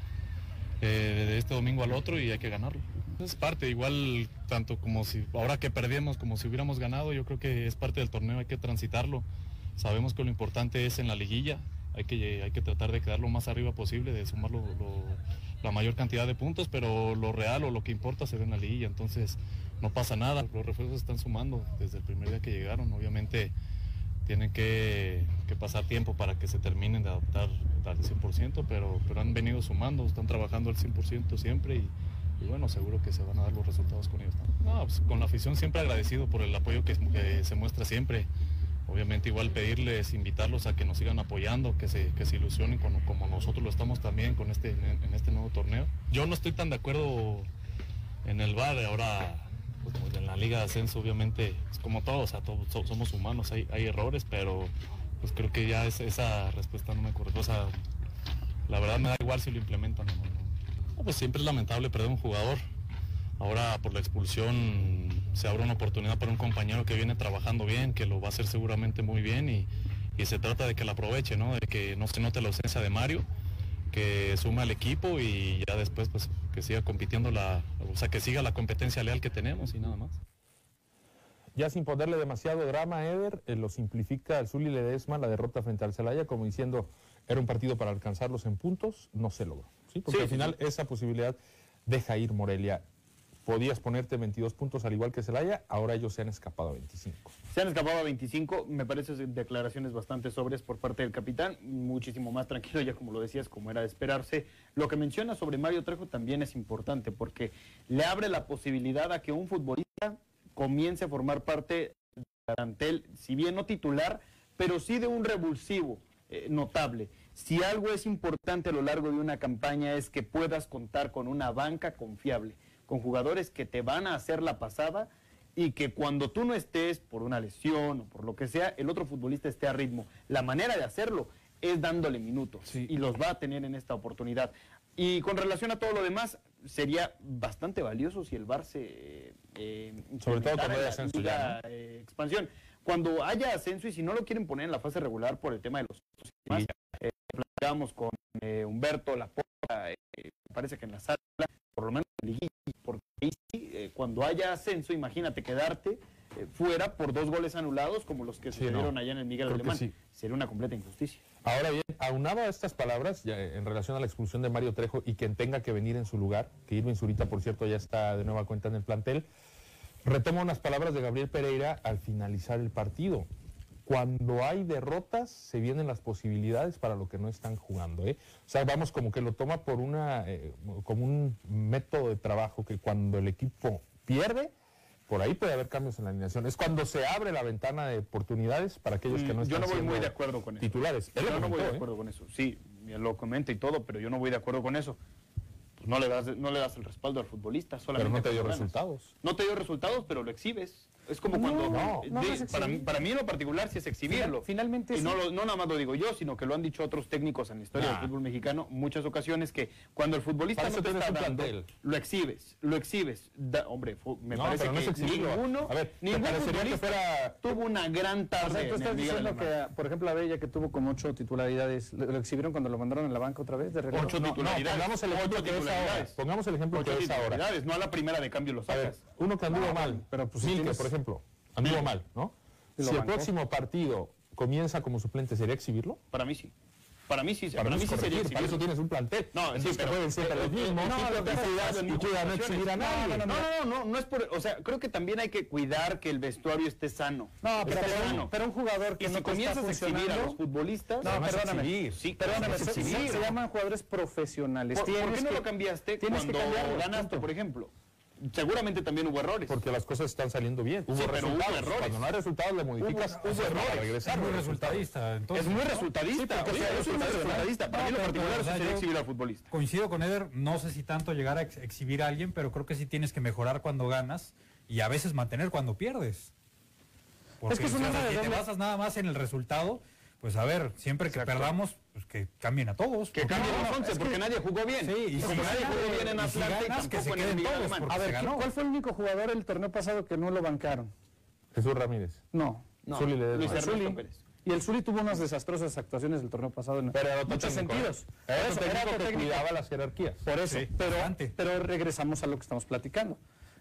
Speaker 16: eh, de este domingo al otro y hay que ganarlo. Es parte, igual tanto como si ahora que perdimos como si hubiéramos ganado, yo creo que es parte del torneo, hay que transitarlo. Sabemos que lo importante es en la liguilla, hay que, hay que tratar de quedar lo más arriba posible, de sumar lo- la mayor cantidad de puntos, pero lo real o lo que importa se ve en la liguilla, entonces no pasa nada, los refuerzos están sumando desde el primer día que llegaron, obviamente tienen que, que pasar tiempo para que se terminen de adaptar al 100%, pero, pero han venido sumando, están trabajando al 100% siempre y, bueno, seguro que se van a dar los resultados con ellos. No, pues, con la afición siempre agradecido por el apoyo que, se muestra siempre. Obviamente igual pedirles, invitarlos a que nos sigan apoyando, que se, que se ilusionen como, como nosotros lo estamos también con este, en este nuevo torneo. Yo no estoy tan de acuerdo en el bar, ahora pues, en la liga de ascenso obviamente es como todos, o sea, todos so- somos humanos, hay, hay errores, pero pues creo que ya es- esa respuesta no me corresponde. O sea, la verdad me da igual si lo implementan o. No, pues siempre es lamentable perder un jugador. Ahora por la expulsión se abre una oportunidad para un compañero que viene trabajando bien, que lo va a hacer seguramente muy bien y, y se trata de que la aproveche, ¿no? De que no se note la ausencia de Mario, que suma al equipo y ya después pues que siga compitiendo la, o sea, que siga la competencia leal que tenemos y nada más.
Speaker 2: Ya sin ponerle demasiado drama a Eder, eh, lo simplifica el Zuli Ledesma la derrota frente al Celaya como diciendo era un partido para alcanzarlos en puntos, no se logró. ¿sí? Porque
Speaker 3: Sí,
Speaker 2: al
Speaker 3: sí,
Speaker 2: final esa posibilidad deja ir Morelia. Podías ponerte 22 puntos al igual que Celaya, ahora ellos se han escapado a 25.
Speaker 3: Se han escapado a 25, me parece declaraciones bastante sobrias por parte del capitán, muchísimo más tranquilo, ya como lo decías, como era de esperarse. Lo que menciona sobre Mario Trejo también es importante porque le abre la posibilidad a que un futbolista comience a formar parte del plantel, si bien no titular, pero sí de un revulsivo eh, notable. Si algo es importante a lo largo de una campaña es que puedas contar con una banca confiable, con jugadores que te van a hacer la pasada y que cuando tú no estés por una lesión o por lo que sea, el otro futbolista esté a ritmo. La manera de hacerlo es dándole minutos y los va a tener en esta oportunidad. Y con relación a todo lo demás, sería bastante valioso si el Barce. Eh,
Speaker 2: Sobre todo cuando haya ascenso ya,
Speaker 3: eh, expansión. Cuando haya ascenso y si no lo quieren poner en la fase regular por el tema de los... Demás, eh, platicamos con eh, Humberto, la porra, eh, parece que en la sala, por lo menos en liguilla, porque ahí sí, eh, cuando haya ascenso, imagínate quedarte eh, fuera por dos goles anulados como los que
Speaker 2: sí,
Speaker 3: sucedieron
Speaker 2: no.
Speaker 3: allá en el Miguel Alemán. Sería una completa injusticia.
Speaker 2: Ahora bien, aunado a estas palabras, eh, en relación a la expulsión de Mario Trejo y quien tenga que venir en su lugar, que Irving Zurita, por cierto, ya está de nueva cuenta en el plantel, retomo unas palabras de Gabriel Pereira al finalizar el partido cuando hay derrotas se vienen las posibilidades para lo que no están jugando. ¿eh? O sea, vamos como que lo toma por una, eh, como un método de trabajo que cuando el equipo pierde, por ahí puede haber cambios en la alineación. Es cuando se abre la ventana de oportunidades para aquellos que no
Speaker 3: mm,
Speaker 2: están
Speaker 3: Yo no voy muy de acuerdo con eso.
Speaker 2: Titulares.
Speaker 3: Yo no voy de
Speaker 2: ¿eh?
Speaker 3: acuerdo con eso. Sí, lo comenta y todo, pero yo no voy de acuerdo con eso. Pues no le das no le das el respaldo al futbolista, solamente Pero
Speaker 2: no te dio resultados.
Speaker 3: No te dio resultados, pero lo exhibes. Es como cuando.
Speaker 29: No, no,
Speaker 3: de,
Speaker 29: no
Speaker 3: para, mí, para, mí en lo particular sí es exhibirlo.
Speaker 29: finalmente.
Speaker 3: Y
Speaker 29: sí.
Speaker 3: no, lo, no nada más lo digo yo, sino que lo han dicho otros técnicos en la historia
Speaker 2: nah.
Speaker 3: del fútbol mexicano muchas ocasiones que cuando el futbolista
Speaker 2: para
Speaker 3: no te está dando,
Speaker 2: plantel.
Speaker 3: lo exhibes, lo exhibes. Da, hombre, me parece
Speaker 2: que no es
Speaker 3: ninguno.
Speaker 2: A ver,
Speaker 3: ningún
Speaker 2: futbolista que fuera...
Speaker 3: tuvo una gran tarde.
Speaker 4: O sea, tú estás diciendo que, por ejemplo, a Bella, que tuvo como ocho titularidades, lo, lo exhibieron cuando lo mandaron en la banca otra vez de regreso.
Speaker 3: Ocho titularidades.
Speaker 2: pongamos el ejemplo que es ahora. Pongamos el ejemplo que es ahora.
Speaker 3: No a la primera de cambio lo sacas.
Speaker 2: Uno que anduvo mal.
Speaker 3: Pero pues,
Speaker 2: por ejemplo amigo mal, ¿no? Si el próximo partido comienza como suplente, ¿sería exhibirlo?
Speaker 3: Para mí sí. Para mí sí,
Speaker 2: para,
Speaker 3: para
Speaker 2: mí
Speaker 3: sí corregir, sería
Speaker 2: Para eso tienes un plantel.
Speaker 3: No, sí, pero,
Speaker 2: pueden ser.
Speaker 3: No,
Speaker 2: no,
Speaker 3: no, no, no, no, es por, o sea, creo que también hay que cuidar que el vestuario esté sano.
Speaker 4: No, pero, un jugador que
Speaker 3: y
Speaker 4: no
Speaker 3: si comienzas a exhibir a los futbolistas,
Speaker 4: no, perdóname.
Speaker 3: Exhibir, sí,
Speaker 4: perdóname, se, llaman jugadores profesionales.
Speaker 3: ¿por qué no lo cambiaste cuando ganaste, por ejemplo? Seguramente también hubo errores.
Speaker 2: Porque las cosas están saliendo bien. Hubo
Speaker 3: resultados. Hubo errores.
Speaker 2: Cuando no hay resultados, le modificas.
Speaker 3: Hubo, hubo errores.
Speaker 2: Regresar.
Speaker 5: Es muy resultadista. Entonces,
Speaker 3: es muy resultadista. Para mí lo particular
Speaker 5: es
Speaker 3: exhibir al futbolista.
Speaker 5: Coincido con Eder. No sé si tanto llegar a exhibir a alguien, pero creo que sí tienes que mejorar cuando ganas y a veces mantener cuando pierdes. Porque,
Speaker 4: es que es una
Speaker 5: o si te basas nada más en el resultado, pues a ver, siempre que perdamos, pues que cambien a todos.
Speaker 3: Que cambien
Speaker 5: no,
Speaker 3: los porque nadie jugó bien.
Speaker 5: Sí, y,
Speaker 3: y
Speaker 5: como
Speaker 3: nadie jugó bien en Atlanta,
Speaker 5: que se queden todos.
Speaker 4: A ver, ¿cuál fue el único jugador el torneo pasado que no lo bancaron?
Speaker 2: Jesús Ramírez.
Speaker 4: No.
Speaker 3: no.
Speaker 2: Le
Speaker 3: Luis Ernesto
Speaker 4: Y el Zuli tuvo unas desastrosas actuaciones el torneo pasado en
Speaker 2: pero
Speaker 4: muchos
Speaker 2: técnico, ¿eh?
Speaker 4: sentidos.
Speaker 2: Era,
Speaker 4: eso, era
Speaker 2: que
Speaker 4: técnico.
Speaker 2: cuidaba las jerarquías.
Speaker 4: Por eso, pero, pero regresamos a lo que estamos platicando.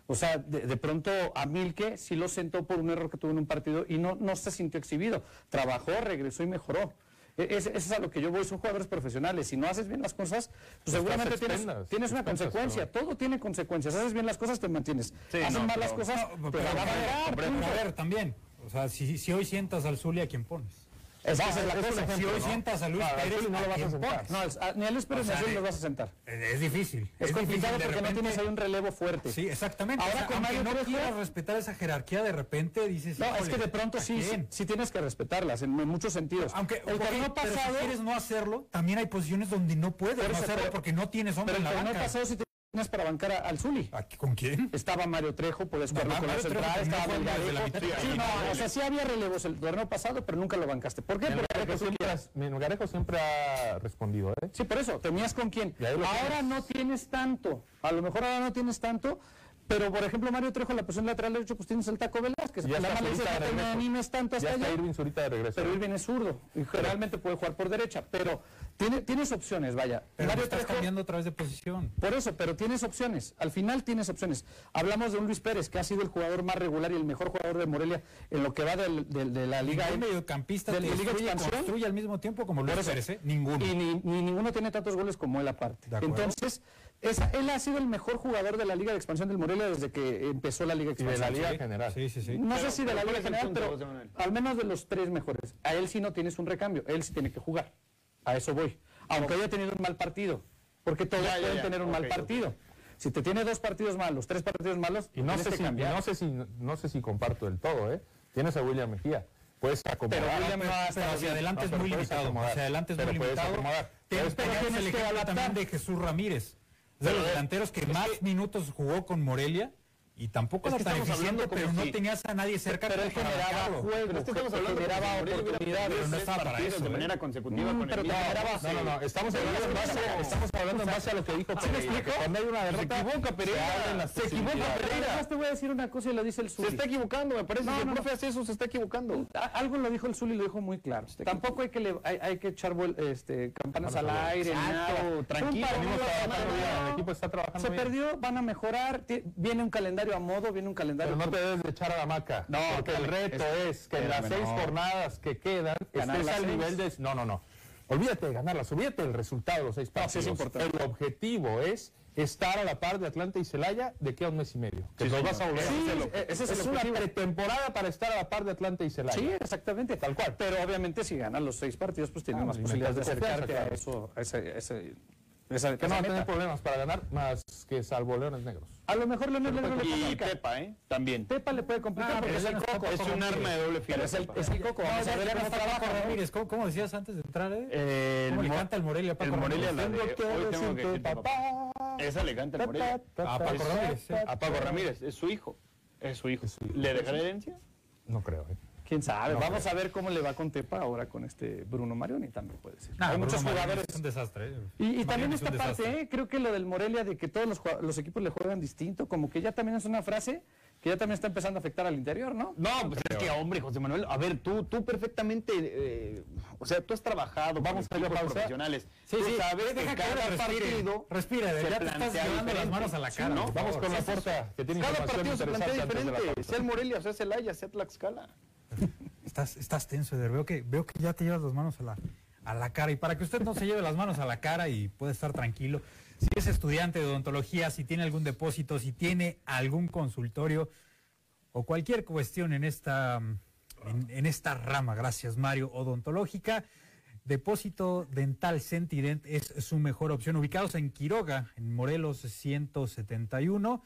Speaker 4: O sea, de, de, pronto a Milke sí lo sentó por un error que tuvo en un partido y no, no se sintió exhibido. Trabajó, regresó y mejoró. E, eso es a lo que yo voy, son jugadores profesionales. Si no haces bien las cosas, pues seguramente tienes, una consecuencia. Todo tiene consecuencias. Haces bien las cosas, te mantienes.
Speaker 3: Sí,
Speaker 4: Haces mal las cosas,
Speaker 5: pero, pero, a ver, también. O sea, si, si hoy sientas al Zulia, ¿a quién pones?
Speaker 4: Es. Si hoy sientas a Luis Pérez,
Speaker 5: no lo vas a sentar.
Speaker 4: Ni a Luis Pérez ni lo vas a sentar.
Speaker 5: Es difícil.
Speaker 4: Es, complicado porque no tienes ahí un relevo fuerte.
Speaker 5: Sí, exactamente.
Speaker 4: Ahora con Mario
Speaker 5: no quieras respetar esa jerarquía, de repente dices.
Speaker 4: No, es que de pronto sí, sí, tienes que respetarlas en, muchos sentidos.
Speaker 5: Aunque
Speaker 4: el torneo pasado.
Speaker 5: Quieres no hacerlo, también hay posiciones donde no puedes hacerlo porque no tienes hombre en la banca
Speaker 4: para bancar al Zuli.
Speaker 5: ¿Con quién?
Speaker 4: Estaba Mario Trejo,
Speaker 5: por
Speaker 4: jugarlo con la estaba
Speaker 5: la
Speaker 4: Sí, no, o sea, sí había relevos el torneo pasado, pero nunca lo bancaste. ¿Por qué?
Speaker 2: Melgarejo siempre, Melgarejo siempre ha respondido, ¿eh?
Speaker 4: Sí, por eso, tenías con quién. Ahora no tienes tanto, a lo mejor ahora no tienes tanto, pero, por ejemplo, Mario Trejo, la posición lateral derecho, pues tienes el taco Velázquez.
Speaker 2: Ya
Speaker 4: la mala dice que animes tanto hasta
Speaker 2: ya
Speaker 4: allá.
Speaker 2: Irving Zurita de regreso.
Speaker 4: Pero Irving es zurdo y realmente puede jugar por derecha. Pero tiene, tienes opciones, vaya.
Speaker 5: Pero
Speaker 4: Mario
Speaker 5: estás
Speaker 4: Trejo,
Speaker 5: cambiando otra vez de posición.
Speaker 4: Por eso, pero tienes opciones. Al final tienes opciones. Hablamos de un Luis Pérez, que ha sido el jugador más regular y el mejor jugador de Morelia en lo que va del, del, de la Liga.
Speaker 5: Ningún mediocampista
Speaker 4: de la Liga Expansión.
Speaker 5: construye al mismo tiempo como Luis Pérez, ¿eh? Ninguno.
Speaker 4: Y ni, ni, ninguno tiene tantos goles como él aparte. Entonces es, él ha sido el mejor jugador de la Liga de Expansión del Morelia desde que empezó la Liga de
Speaker 2: Expansión. De la Liga. General.
Speaker 4: No sé si de la Liga General, pero al menos de los tres mejores. A él sí no tienes un recambio, él sí tiene que jugar. A eso voy. Aunque haya tenido un mal partido, porque todos pueden tener un mal partido. Si te tiene dos partidos malos, tres partidos malos,
Speaker 2: y no sé si no sé si no sé si comparto del todo, ¿eh? Tienes a William Mejía. Puedes acomodar.
Speaker 5: Pero William no, pero hacia adelante es muy limitado. Hacia adelante es pero muy limitado. Pero tienes que hablar también de Jesús Ramírez. De los delanteros que más minutos jugó con Morelia Y tampoco
Speaker 3: Es
Speaker 5: era
Speaker 3: que
Speaker 5: tan
Speaker 3: estamos
Speaker 5: eficiente,
Speaker 3: hablando
Speaker 5: pero no
Speaker 3: si-
Speaker 5: tenías a nadie cerca
Speaker 3: Pero él
Speaker 5: para
Speaker 3: generaba
Speaker 5: marcarlo.
Speaker 3: juego,
Speaker 5: Pero es que estamos hablando
Speaker 3: generaba oportunidades, pero no estaba para eso,
Speaker 5: de
Speaker 3: ¿eh?
Speaker 5: manera
Speaker 3: consecutiva
Speaker 2: Mm,
Speaker 3: con
Speaker 2: pero
Speaker 3: el
Speaker 2: no,
Speaker 3: mismo.
Speaker 2: no, no, no, estamos hablando en base, estamos hablando en base a lo que dijo
Speaker 3: ¿Sí
Speaker 2: Pereira, que cuando hay una
Speaker 3: Se
Speaker 2: derrota,
Speaker 3: equivoca
Speaker 2: se
Speaker 3: Pereira.
Speaker 2: abren las
Speaker 3: Se equivoca. Pereira.
Speaker 4: Además te voy a decir una cosa y lo dice el
Speaker 3: Se
Speaker 4: Zuli.
Speaker 3: está equivocando, me parece.
Speaker 4: No,
Speaker 3: si el
Speaker 4: no,
Speaker 3: profe
Speaker 4: no.
Speaker 3: hace eso, se está equivocando.
Speaker 4: A- Algo lo dijo el Zuli, lo dijo muy claro. Tampoco hay que, le- hay, hay que echar este, campanas al aire. nada.
Speaker 3: Tranquilo,
Speaker 2: el equipo está trabajando
Speaker 4: Se perdió, van a mejorar. Viene un calendario a modo, viene un calendario.
Speaker 2: Pero no te debes de echar a la maca.
Speaker 4: No,
Speaker 2: porque el reto
Speaker 4: es-
Speaker 2: es, que en las seis
Speaker 4: no.
Speaker 2: jornadas que quedan estés al nivel de. No, no, no. Olvídate de ganarlas, olvídate del resultado de los seis
Speaker 4: No, sí
Speaker 2: partidos.
Speaker 4: es importante.
Speaker 2: El objetivo es estar a la par de Atlanta y Celaya de que a un mes y medio. Que
Speaker 4: Sí, señor.
Speaker 2: vas a volver
Speaker 4: Sí,
Speaker 2: a hacer.
Speaker 4: ese es
Speaker 2: una pretemporada para estar a la par de Atlanta y Celaya.
Speaker 4: Sí, exactamente. Tal cual. Pero obviamente si ganan los seis partidos, pues tienen
Speaker 2: Ah,
Speaker 4: más posibilidades de acercarte a eso, a ese, ese, esa,
Speaker 2: Que no
Speaker 4: esa
Speaker 2: va a tener problemas para ganar más que salvo Leones Negros.
Speaker 4: A lo mejor Leonel Negro le
Speaker 3: Y
Speaker 4: complica.
Speaker 3: Pepa, ¿eh? También.
Speaker 4: Pepa le puede complicar
Speaker 5: Ah,
Speaker 4: porque es el
Speaker 5: no
Speaker 4: coco.
Speaker 3: Es un arma de doble filo.
Speaker 4: Pero es el, es el coco.
Speaker 5: No,
Speaker 4: Vamos
Speaker 5: ya,
Speaker 4: a ver
Speaker 5: no. Paco Ramírez. ¿Cómo, cómo decías antes de entrar? Eh?
Speaker 3: Eh,
Speaker 5: ¿Cómo
Speaker 3: el
Speaker 5: le canta el Morelia a Paco
Speaker 3: El Morelia, la de hoy tengo que
Speaker 2: decirte,
Speaker 3: papá. Esa le canta el Morelia.
Speaker 5: A Paco
Speaker 3: Es-
Speaker 5: Ramírez.
Speaker 3: A Paco Ramírez, es su hijo. Es su hijo. ¿Le dejará herencia?
Speaker 2: No creo, ¿eh?
Speaker 4: Quién sabe.
Speaker 2: No
Speaker 4: Vamos a ver cómo le va con Tepa ahora con este Bruno Marioni también puede ser.
Speaker 5: Nah,
Speaker 4: Hay
Speaker 5: Bruno
Speaker 4: muchos jugadores.
Speaker 5: Es un desastre. eh.
Speaker 4: Y, también esta parte. ¿eh? creo que lo del Morelia de que todos los, los equipos le juegan distinto, como que ya también es una frase que ya también está empezando a afectar al interior, ¿no?
Speaker 3: No, pues es que, hombre, José Manuel, a ver, tú, tú perfectamente, eh, o sea, tú has trabajado
Speaker 2: Vamos
Speaker 3: con
Speaker 2: a ir a
Speaker 3: equipos profesionales.
Speaker 5: Sí,
Speaker 3: tú
Speaker 5: sí.
Speaker 3: sabes
Speaker 5: Deja
Speaker 3: que cada
Speaker 5: respire.
Speaker 3: partido
Speaker 5: Respira,
Speaker 3: se
Speaker 5: ya te estás llevando las manos a la
Speaker 3: Sí,
Speaker 5: cara.
Speaker 2: Vamos
Speaker 5: favor.
Speaker 2: con la porta, que tiene
Speaker 3: Cada
Speaker 2: información
Speaker 3: partido se plantea
Speaker 2: interesante antes de la
Speaker 3: diferente, sea el Morelia, sea Celaya, sea Tlaxcala.
Speaker 5: Estás, estás tenso, Eder. Veo que, veo que ya te llevas las manos a la, a la cara. Y para que usted no se lleve las manos a la cara y pueda estar tranquilo, si es estudiante de odontología, si tiene algún depósito, si tiene algún consultorio o cualquier cuestión en esta, mm, en, esta rama, gracias Mario, odontológica, Depósito Dental Sentident es su mejor opción. Ubicados en Quiroga, en Morelos 171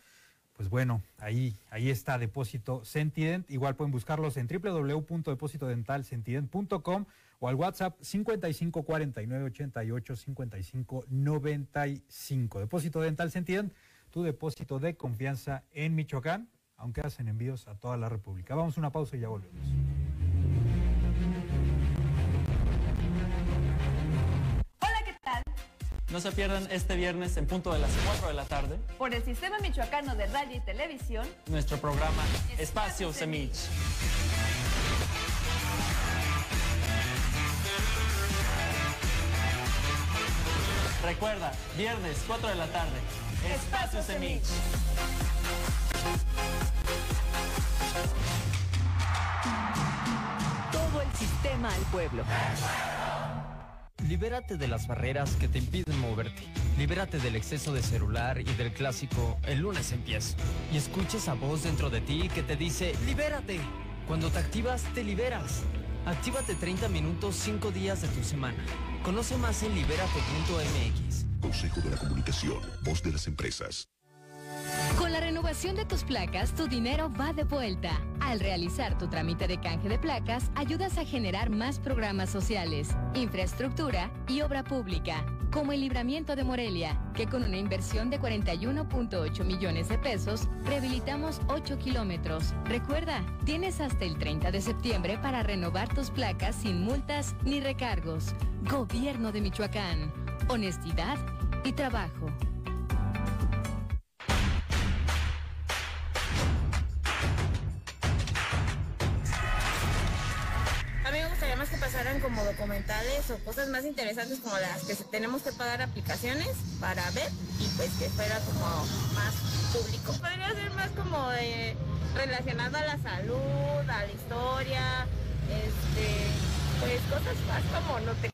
Speaker 5: pues bueno, ahí, ahí está Depósito Sentident. Igual pueden buscarlos en www.depositodentalsentident.com o al WhatsApp 55 49 88 55 95. Depósito Dental Sentident, tu depósito de confianza en Michoacán, aunque hacen envíos a toda la República. Vamos a una pausa y ya volvemos.
Speaker 1: Hola, ¿qué tal?
Speaker 37: No se pierdan este viernes en punto de las 4 de la tarde
Speaker 1: Por el Sistema Michoacano de Radio y Televisión,
Speaker 37: nuestro programa Espacio Semich. Recuerda, viernes 4 de la tarde, Espacio Semich.
Speaker 1: todo el sistema al pueblo.
Speaker 38: Libérate de las barreras que te impiden moverte. Libérate del exceso de celular y del clásico el lunes empiezo. Y escucha esa voz dentro de ti que te dice, libérate. Cuando te activas, te liberas. Actívate 30 minutos 5 días de tu semana. Conoce más en libérate.mx.
Speaker 39: Consejo de la Comunicación, voz de las empresas.
Speaker 20: Con la renovación de tus placas, tu dinero va de vuelta. Al realizar tu trámite de canje de placas, ayudas a generar más programas sociales, infraestructura y obra pública, como el libramiento de Morelia, que con una inversión de 41.8 millones de pesos, rehabilitamos 8 kilómetros. Recuerda, tienes hasta el 30 de septiembre para renovar tus placas sin multas ni recargos. Gobierno de Michoacán. Honestidad y trabajo.
Speaker 40: Pasaran como documentales o cosas más interesantes como las que tenemos que pagar aplicaciones para ver y pues que fuera como más público. Podría ser más como de relacionado a la salud, a la historia, este, pues cosas más como no te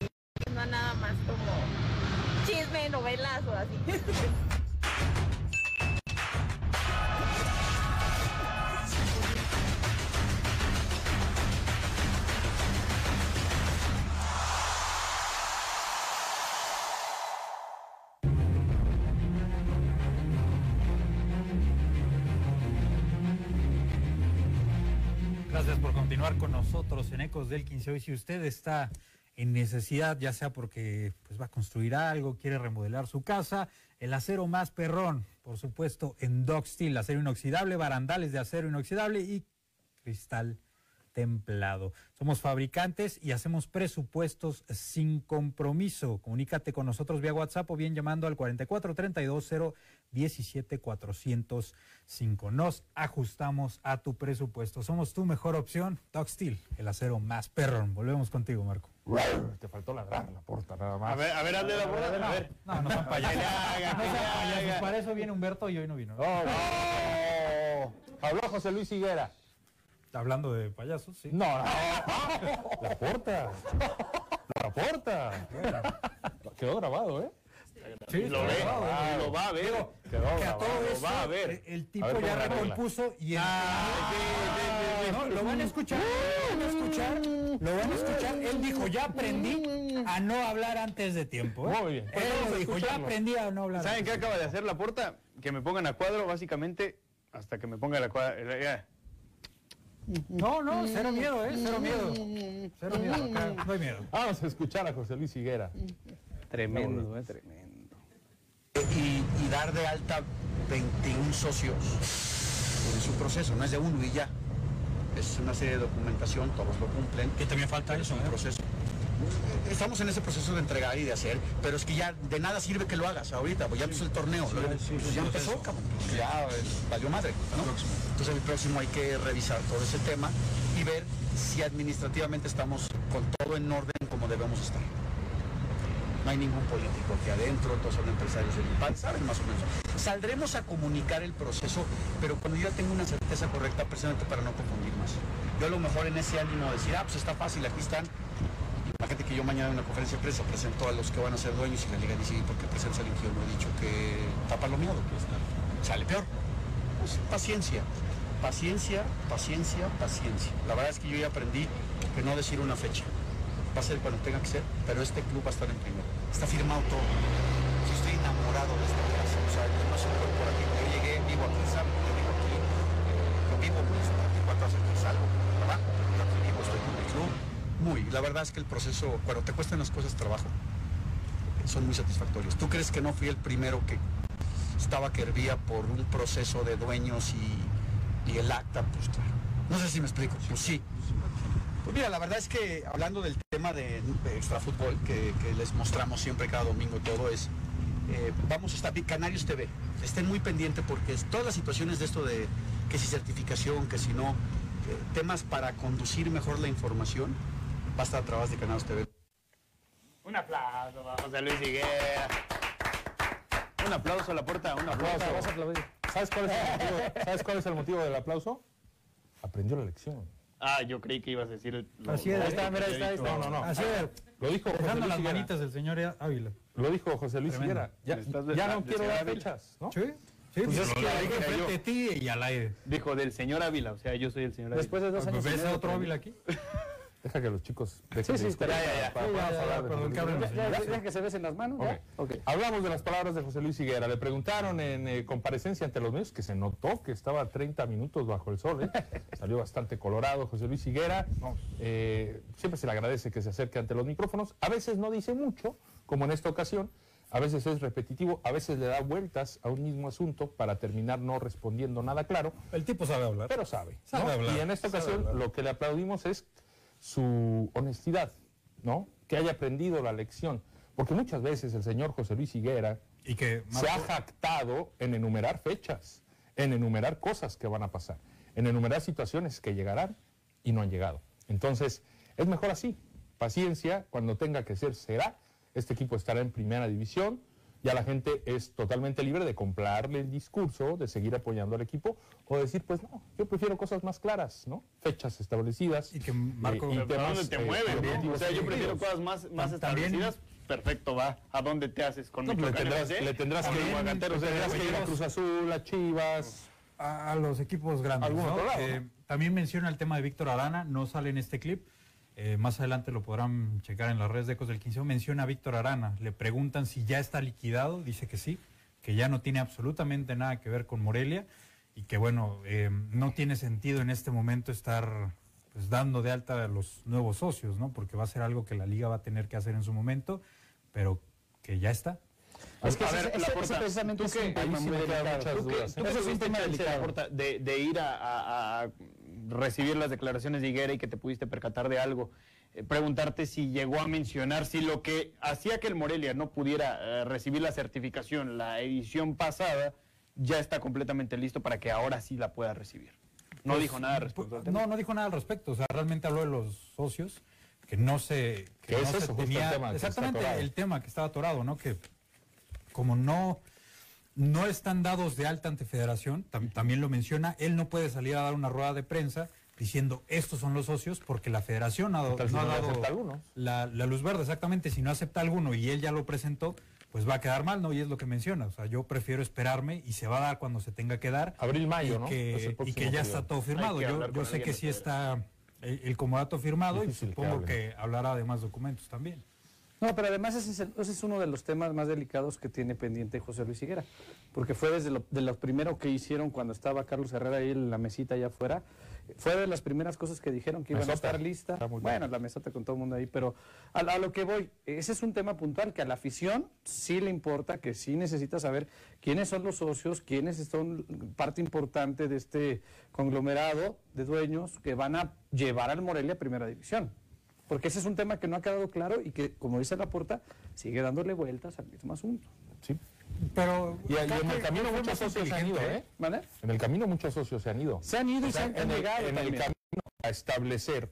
Speaker 40: no nada más como chisme, novelas o así.
Speaker 5: nosotros en Ecos del 15. Hoy si usted está en necesidad, ya sea porque pues, va a construir algo, quiere remodelar su casa, el acero más perrón por supuesto, en Doc Steel, acero inoxidable, barandales de acero inoxidable y cristal templado. Somos fabricantes y hacemos presupuestos sin compromiso. Comunícate con nosotros vía WhatsApp o bien llamando al 4432 017 405. Nos ajustamos a tu presupuesto. Somos tu mejor opción. Steel, el acero más perrón. Volvemos contigo, Marco.
Speaker 2: Te faltó ladrar la puerta nada más.
Speaker 3: A ver, a ver, hazle la puerta. A ver.
Speaker 5: No, no son payasos. No son payasos. Para eso viene Humberto y hoy no vino.
Speaker 2: Oh, oh. Habló José Luis Higuera.
Speaker 5: Hablando de payasos, sí.
Speaker 2: No, no. La porta. La porta. Quedó grabado, ¿eh?
Speaker 5: Sí,
Speaker 3: lo ve, ah, lo va a ver.
Speaker 2: Quedó
Speaker 5: que a
Speaker 2: grabado,
Speaker 5: todo
Speaker 3: lo va a ver.
Speaker 5: eh, El tipo
Speaker 2: A ver
Speaker 5: ya recompuso y el-
Speaker 3: Ah,
Speaker 5: No, lo van a escuchar, lo van a escuchar, lo van a escuchar. Él dijo, ya aprendí a no hablar antes de tiempo. ¿eh?
Speaker 2: Muy bien. Pues
Speaker 5: Él lo
Speaker 2: a
Speaker 5: dijo, ya aprendí a no hablar.
Speaker 3: ¿Saben qué acaba de hacer la puerta? Que me pongan a cuadro, básicamente, hasta que me ponga la cuadra.
Speaker 5: No, no, cero miedo, ¿eh? Cero miedo. Cero miedo, acá no hay miedo.
Speaker 2: Vamos a escuchar a José Luis Higuera.
Speaker 4: Tremendo, eh, tremendo.
Speaker 22: y, y dar de alta 21 socios. Es un proceso, no es de uno y ya. Es una serie de documentación, todos lo cumplen. Que también falta eso, un proceso. Estamos en ese proceso de entregar y de hacer, pero es que ya de nada sirve que lo hagas ahorita, pues ya empezó el torneo, pues ya empezó, cabrón, ya eh, valió madre, ¿no? Entonces el próximo hay que revisar todo ese tema y ver si administrativamente estamos con todo en orden como debemos estar. No hay ningún político aquí adentro, todos son empresarios del IPAD, saben más o menos. Saldremos a comunicar el proceso, pero cuando yo tengo una certeza correcta, precisamente para no confundir más. Yo a lo mejor en ese ánimo de decir, ah, pues está fácil, aquí están. Imagínate que yo mañana en una conferencia de prensa presento a los que van a ser dueños y la liga dice, "¿Y ¿por qué presenta alguien que yo no he dicho que está palomeado? Pues, sale peor. Pues paciencia, paciencia, paciencia, paciencia. La verdad es que yo ya aprendí que no decir una fecha. Va a ser cuando tenga que ser, pero este club va a estar en primero. Está firmado todo. Yo estoy enamorado de esta casa. O sea, yo no soy corporativo. Yo llegué, vivo aquí, ¿saben? Yo vivo aquí. eh, yo vivo pues, 24 horas que salgo, trabajo. Yo aquí vivo, estoy con el club. Muy. La verdad es que el proceso, cuando te cuestan las cosas, trabajo, son muy satisfactorios. ¿Tú crees que no fui el primero que estaba que hervía por un proceso de dueños y, y el acta? Pues claro. No sé si me explico. Pues sí. Pues mira, la verdad es que hablando del tema de, de extra fútbol que, que les mostramos siempre cada domingo todo es, eh, vamos a estar Canarios TV. Estén muy pendientes porque es- todas las situaciones de esto de que si certificación, que si no, eh, temas para conducir mejor la información, va a estar a través de Canarios TV.
Speaker 3: Un aplauso para José Luis Higuera. Un aplauso a la puerta, un aplauso.
Speaker 2: Vas a aplaudir. ¿Sabes cuál, es el motivo, ¿Sabes cuál es el motivo del aplauso? Aprendió la lección.
Speaker 3: Ah, yo creí que ibas a decir. el- lo-
Speaker 5: Así es,
Speaker 3: lo
Speaker 5: ahí está, mira, ahí está, ahí está.
Speaker 2: No, no, no.
Speaker 5: Así es.
Speaker 2: Lo dijo José
Speaker 5: Dejando
Speaker 2: Luis
Speaker 5: las
Speaker 2: Higuera.
Speaker 5: manitas del señor Ávila.
Speaker 2: Lo dijo José Luis. Higuera. Ya, ya no quiero dar fechas, ¿no?
Speaker 5: Sí, sí, pues es que
Speaker 3: dije
Speaker 5: lo digo
Speaker 3: yo.
Speaker 5: enfrente de ti y al aire.
Speaker 3: Dijo del señor Ávila, o sea, yo soy el señor Ávila.
Speaker 4: Después de dos años.
Speaker 5: Ves a otro Ávila aquí.
Speaker 2: Deja que los chicos dejen
Speaker 4: Sí, sí,
Speaker 3: ya, ya, ya.
Speaker 5: ya, ya,
Speaker 2: de
Speaker 4: Ya,
Speaker 5: señores.
Speaker 4: deja que se besen las manos,
Speaker 2: Ok.
Speaker 4: ¿ya? Ok.
Speaker 2: Hablamos de las palabras de José Luis Higuera. Le preguntaron en eh, comparecencia ante los medios que se notó que estaba 30 minutos bajo el sol. ¿eh? Salió bastante colorado José Luis Higuera. Eh, siempre se le agradece que se acerque ante los micrófonos. A veces no dice mucho, como en esta ocasión. A veces es repetitivo, a veces le da vueltas a un mismo asunto para terminar no respondiendo nada claro,
Speaker 5: El tipo sabe hablar.
Speaker 2: pero sabe.
Speaker 5: Sabe
Speaker 2: ¿no?
Speaker 5: hablar,
Speaker 2: Y en esta ocasión lo que le aplaudimos es su honestidad, ¿no? Que haya aprendido la lección. Porque muchas veces el señor José Luis Higuera
Speaker 5: Y que
Speaker 2: se ha jactado en enumerar fechas, en enumerar cosas que van a pasar, en enumerar situaciones que llegarán y no han llegado. Entonces, es mejor así. Paciencia, cuando tenga que ser, será. Este equipo estará en primera división. Ya la gente es totalmente libre de comprarle el discurso, de seguir apoyando al equipo o decir, pues no, yo prefiero cosas más claras, ¿no? Fechas establecidas.
Speaker 5: Y que Marco-
Speaker 2: eh, y
Speaker 3: Pero ¿a
Speaker 2: temas,
Speaker 3: dónde te
Speaker 2: eh,
Speaker 3: mueves, no?
Speaker 2: objetivos
Speaker 3: O sea, yo prefiero cosas más, más
Speaker 5: también-
Speaker 3: establecidas. Perfecto, va. ¿A dónde te haces con
Speaker 2: No, pues le tendrás, le tendrás que,
Speaker 3: Aguacateros
Speaker 2: le tendrás que ir a. Cruz Azul, a Chivas.
Speaker 5: a, a los equipos grandes. Eh, También menciona el tema de Víctor Arana, no sale en este clip. Eh, más adelante lo podrán checar en las redes de Ecos del 15. Menciona a Víctor Arana. Le preguntan si ya está liquidado. Dice que sí, que ya no tiene absolutamente nada que ver con Morelia y que, bueno, eh, no tiene sentido en este momento estar pues, dando de alta a los nuevos socios, ¿no? Porque va a ser algo que la liga va a tener que hacer en su momento, pero que ya está.
Speaker 3: Es que
Speaker 4: A
Speaker 3: ese-
Speaker 4: ver,
Speaker 3: ese-
Speaker 4: Laporta,
Speaker 3: ese precisamente es un tema
Speaker 4: sí
Speaker 3: muy
Speaker 4: me quedan
Speaker 3: delicado.
Speaker 4: muchas
Speaker 3: ¿Tú qué-
Speaker 4: dudas,
Speaker 3: tú
Speaker 4: ¿eh?
Speaker 3: qué
Speaker 4: Eso es un
Speaker 3: tuviste
Speaker 4: tema
Speaker 3: chance,
Speaker 4: delicado.
Speaker 3: Laporta, de, de ir a, a- a recibir las declaraciones de Higuera y que te pudiste percatar de algo? Eh, preguntarte si llegó a mencionar si lo que hacía que el Morelia no pudiera eh, recibir la certificación la edición pasada ya está completamente listo para que ahora sí la pueda recibir. No
Speaker 5: Pues,
Speaker 3: dijo nada respecto al tema.
Speaker 5: No, no dijo nada al respecto. O sea, realmente habló de los socios que no se.
Speaker 2: ¿Qué
Speaker 5: no
Speaker 2: es
Speaker 5: se
Speaker 2: el tema que está
Speaker 5: exactamente el tema que estaba atorado, ¿no? Que como no. No están dados de alta ante federación, tam- también lo menciona, él no puede salir a dar una rueda de prensa diciendo estos son los socios porque la federación ha, dado- la, la luz verde, exactamente, si no acepta alguno y él ya lo presentó, pues va a quedar mal, ¿no? Y es lo que menciona, o sea, yo prefiero esperarme y se va a dar cuando se tenga que dar.
Speaker 2: Abril, mayo,
Speaker 5: y
Speaker 2: ¿no?
Speaker 5: Que, y que ya
Speaker 2: periodo.
Speaker 5: está todo firmado. Yo, yo sé que sí está el, el comodato firmado y
Speaker 2: Difícil
Speaker 5: supongo que hablará de más documentos también.
Speaker 4: No, pero además ese es, el- ese es uno de los temas más delicados que tiene pendiente José Luis Higuera, porque fue desde lo, de los primeros que hicieron cuando estaba Carlos Herrera ahí en la mesita allá afuera, fue de las primeras cosas que dijeron que iban a estar lista. Bueno, la mesota con todo el mundo ahí, pero a, a lo que voy, ese es un tema puntual que a la afición sí le importa, que sí necesita saber quiénes son los socios, quiénes son parte importante de este conglomerado de dueños que van a llevar al Morelia a Primera División. Porque ese es un tema que no ha quedado claro y que, como dice la porta, sigue dándole vueltas al mismo asunto.
Speaker 2: Sí.
Speaker 5: Pero
Speaker 2: Y, y en el camino muchos socios se han ido, ¿eh?
Speaker 4: ¿Vale?
Speaker 2: En el camino muchos socios se han ido.
Speaker 4: Se han ido y
Speaker 2: O sea,
Speaker 4: se han,
Speaker 2: en el, en el camino a establecer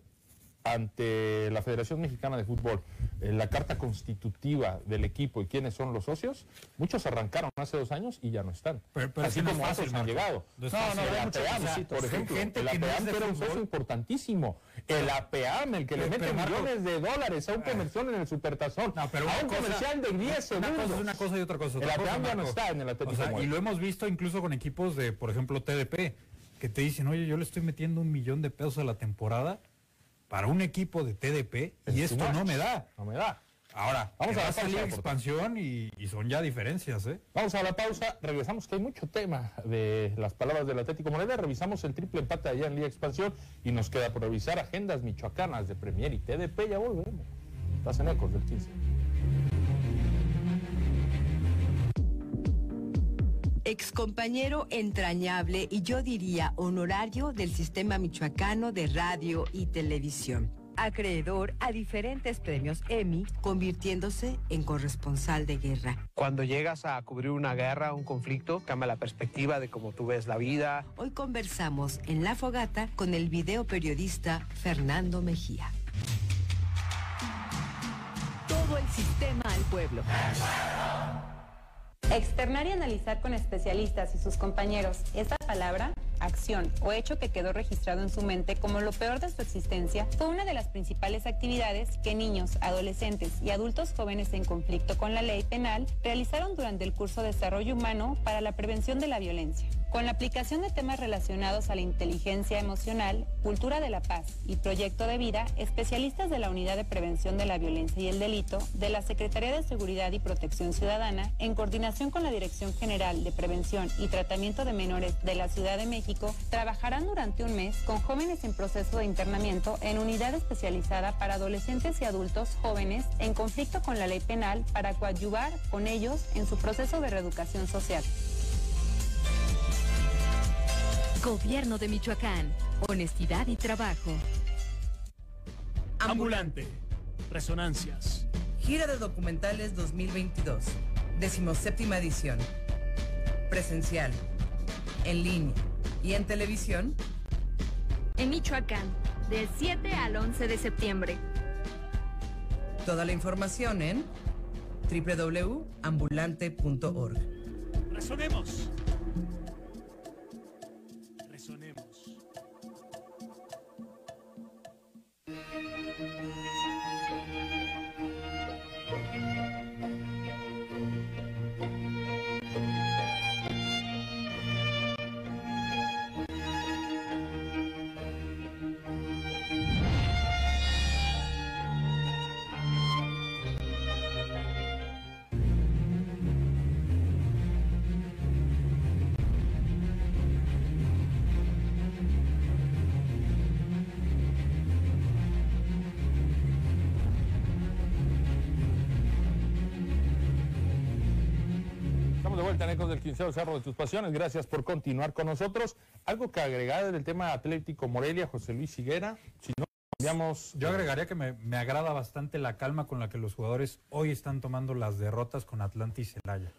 Speaker 2: ante la Federación Mexicana de Fútbol eh, la carta constitutiva del equipo y quiénes son los socios, muchos arrancaron hace dos años y ya no están.
Speaker 5: Pero- pero
Speaker 2: Así
Speaker 5: no es
Speaker 2: como
Speaker 5: fácil,
Speaker 2: otros han llegado.
Speaker 5: No
Speaker 2: No, no, el
Speaker 5: requisitos.
Speaker 2: por ejemplo.
Speaker 5: Gente
Speaker 2: el
Speaker 5: que no
Speaker 2: era un socio importantísimo. El APEAM, el que le mete millones de dólares a un comercial en el Supertazón.
Speaker 5: No, pero
Speaker 2: a
Speaker 5: una
Speaker 2: un
Speaker 5: cosa-
Speaker 2: comercial de 10
Speaker 5: Una
Speaker 2: segundos.
Speaker 5: cosa es una cosa y otra cosa.
Speaker 2: El
Speaker 5: otra cosa,
Speaker 2: APEAM ya no está en el Atlético
Speaker 5: O sea, y lo hemos visto incluso con equipos de, por ejemplo, TDP, que te dicen, oye, yo le estoy metiendo un millón de pesos a la temporada para un equipo de TDP y
Speaker 2: Es
Speaker 5: esto no me da.
Speaker 2: No me da.
Speaker 5: Ahora,
Speaker 2: Vamos a la pausa,
Speaker 5: expansión y, y son ya diferencias, ¿eh?
Speaker 2: Vamos a la pausa, regresamos que hay mucho tema de las palabras del Atlético Morelia, revisamos el triple empate allá en Liga Expansión y nos queda por revisar agendas michoacanas de Premier y TDP, ya volvemos. Estás en Ecos del 15.
Speaker 41: Excompañero entrañable y yo diría honorario del sistema michoacano de radio y televisión. Acreedor a diferentes premios Emmy, convirtiéndose en corresponsal de guerra.
Speaker 24: Cuando llegas a cubrir una guerra, un conflicto, cambia la perspectiva de cómo tú ves la vida.
Speaker 41: Hoy conversamos en La Fogata con el video periodista Fernando Mejía.
Speaker 1: Todo el sistema al pueblo.
Speaker 25: Externar y analizar con especialistas y sus compañeros esa palabra, acción o hecho que quedó registrado en su mente como lo peor de su existencia fue una de las principales actividades que niños, adolescentes y adultos jóvenes en conflicto con la ley penal realizaron durante el curso Desarrollo Humano para la Prevención de la Violencia. Con la aplicación de temas relacionados a la inteligencia emocional, cultura de la paz y proyecto de vida, especialistas de la Unidad de Prevención de la Violencia y el Delito de la Secretaría de Seguridad y Protección Ciudadana, en coordinación con la Dirección General de Prevención y Tratamiento de Menores de la Ciudad de México, trabajarán durante un mes con jóvenes en proceso de internamiento en unidad especializada para adolescentes y adultos jóvenes en conflicto con la ley penal para coadyuvar con ellos en su proceso de reeducación social.
Speaker 20: Gobierno de Michoacán. Honestidad y trabajo.
Speaker 26: Ambulante. Resonancias.
Speaker 42: Gira de documentales 2022. Decimoséptima edición. Presencial. En línea. Y en televisión.
Speaker 43: En Michoacán, del 7 al 11 de septiembre.
Speaker 42: Toda la información en www.ambulante.org.
Speaker 26: Resonemos. Resonemos.
Speaker 2: Del Quinceo, Cerro de tus Pasiones. Gracias por continuar con nosotros. Algo que agregar del tema Atlético Morelia, José Luis Higuera. Si no, cambiamos.
Speaker 5: Yo agregaría que me, me agrada bastante la calma con la que los jugadores hoy están tomando las derrotas con Atlanta y Celaya.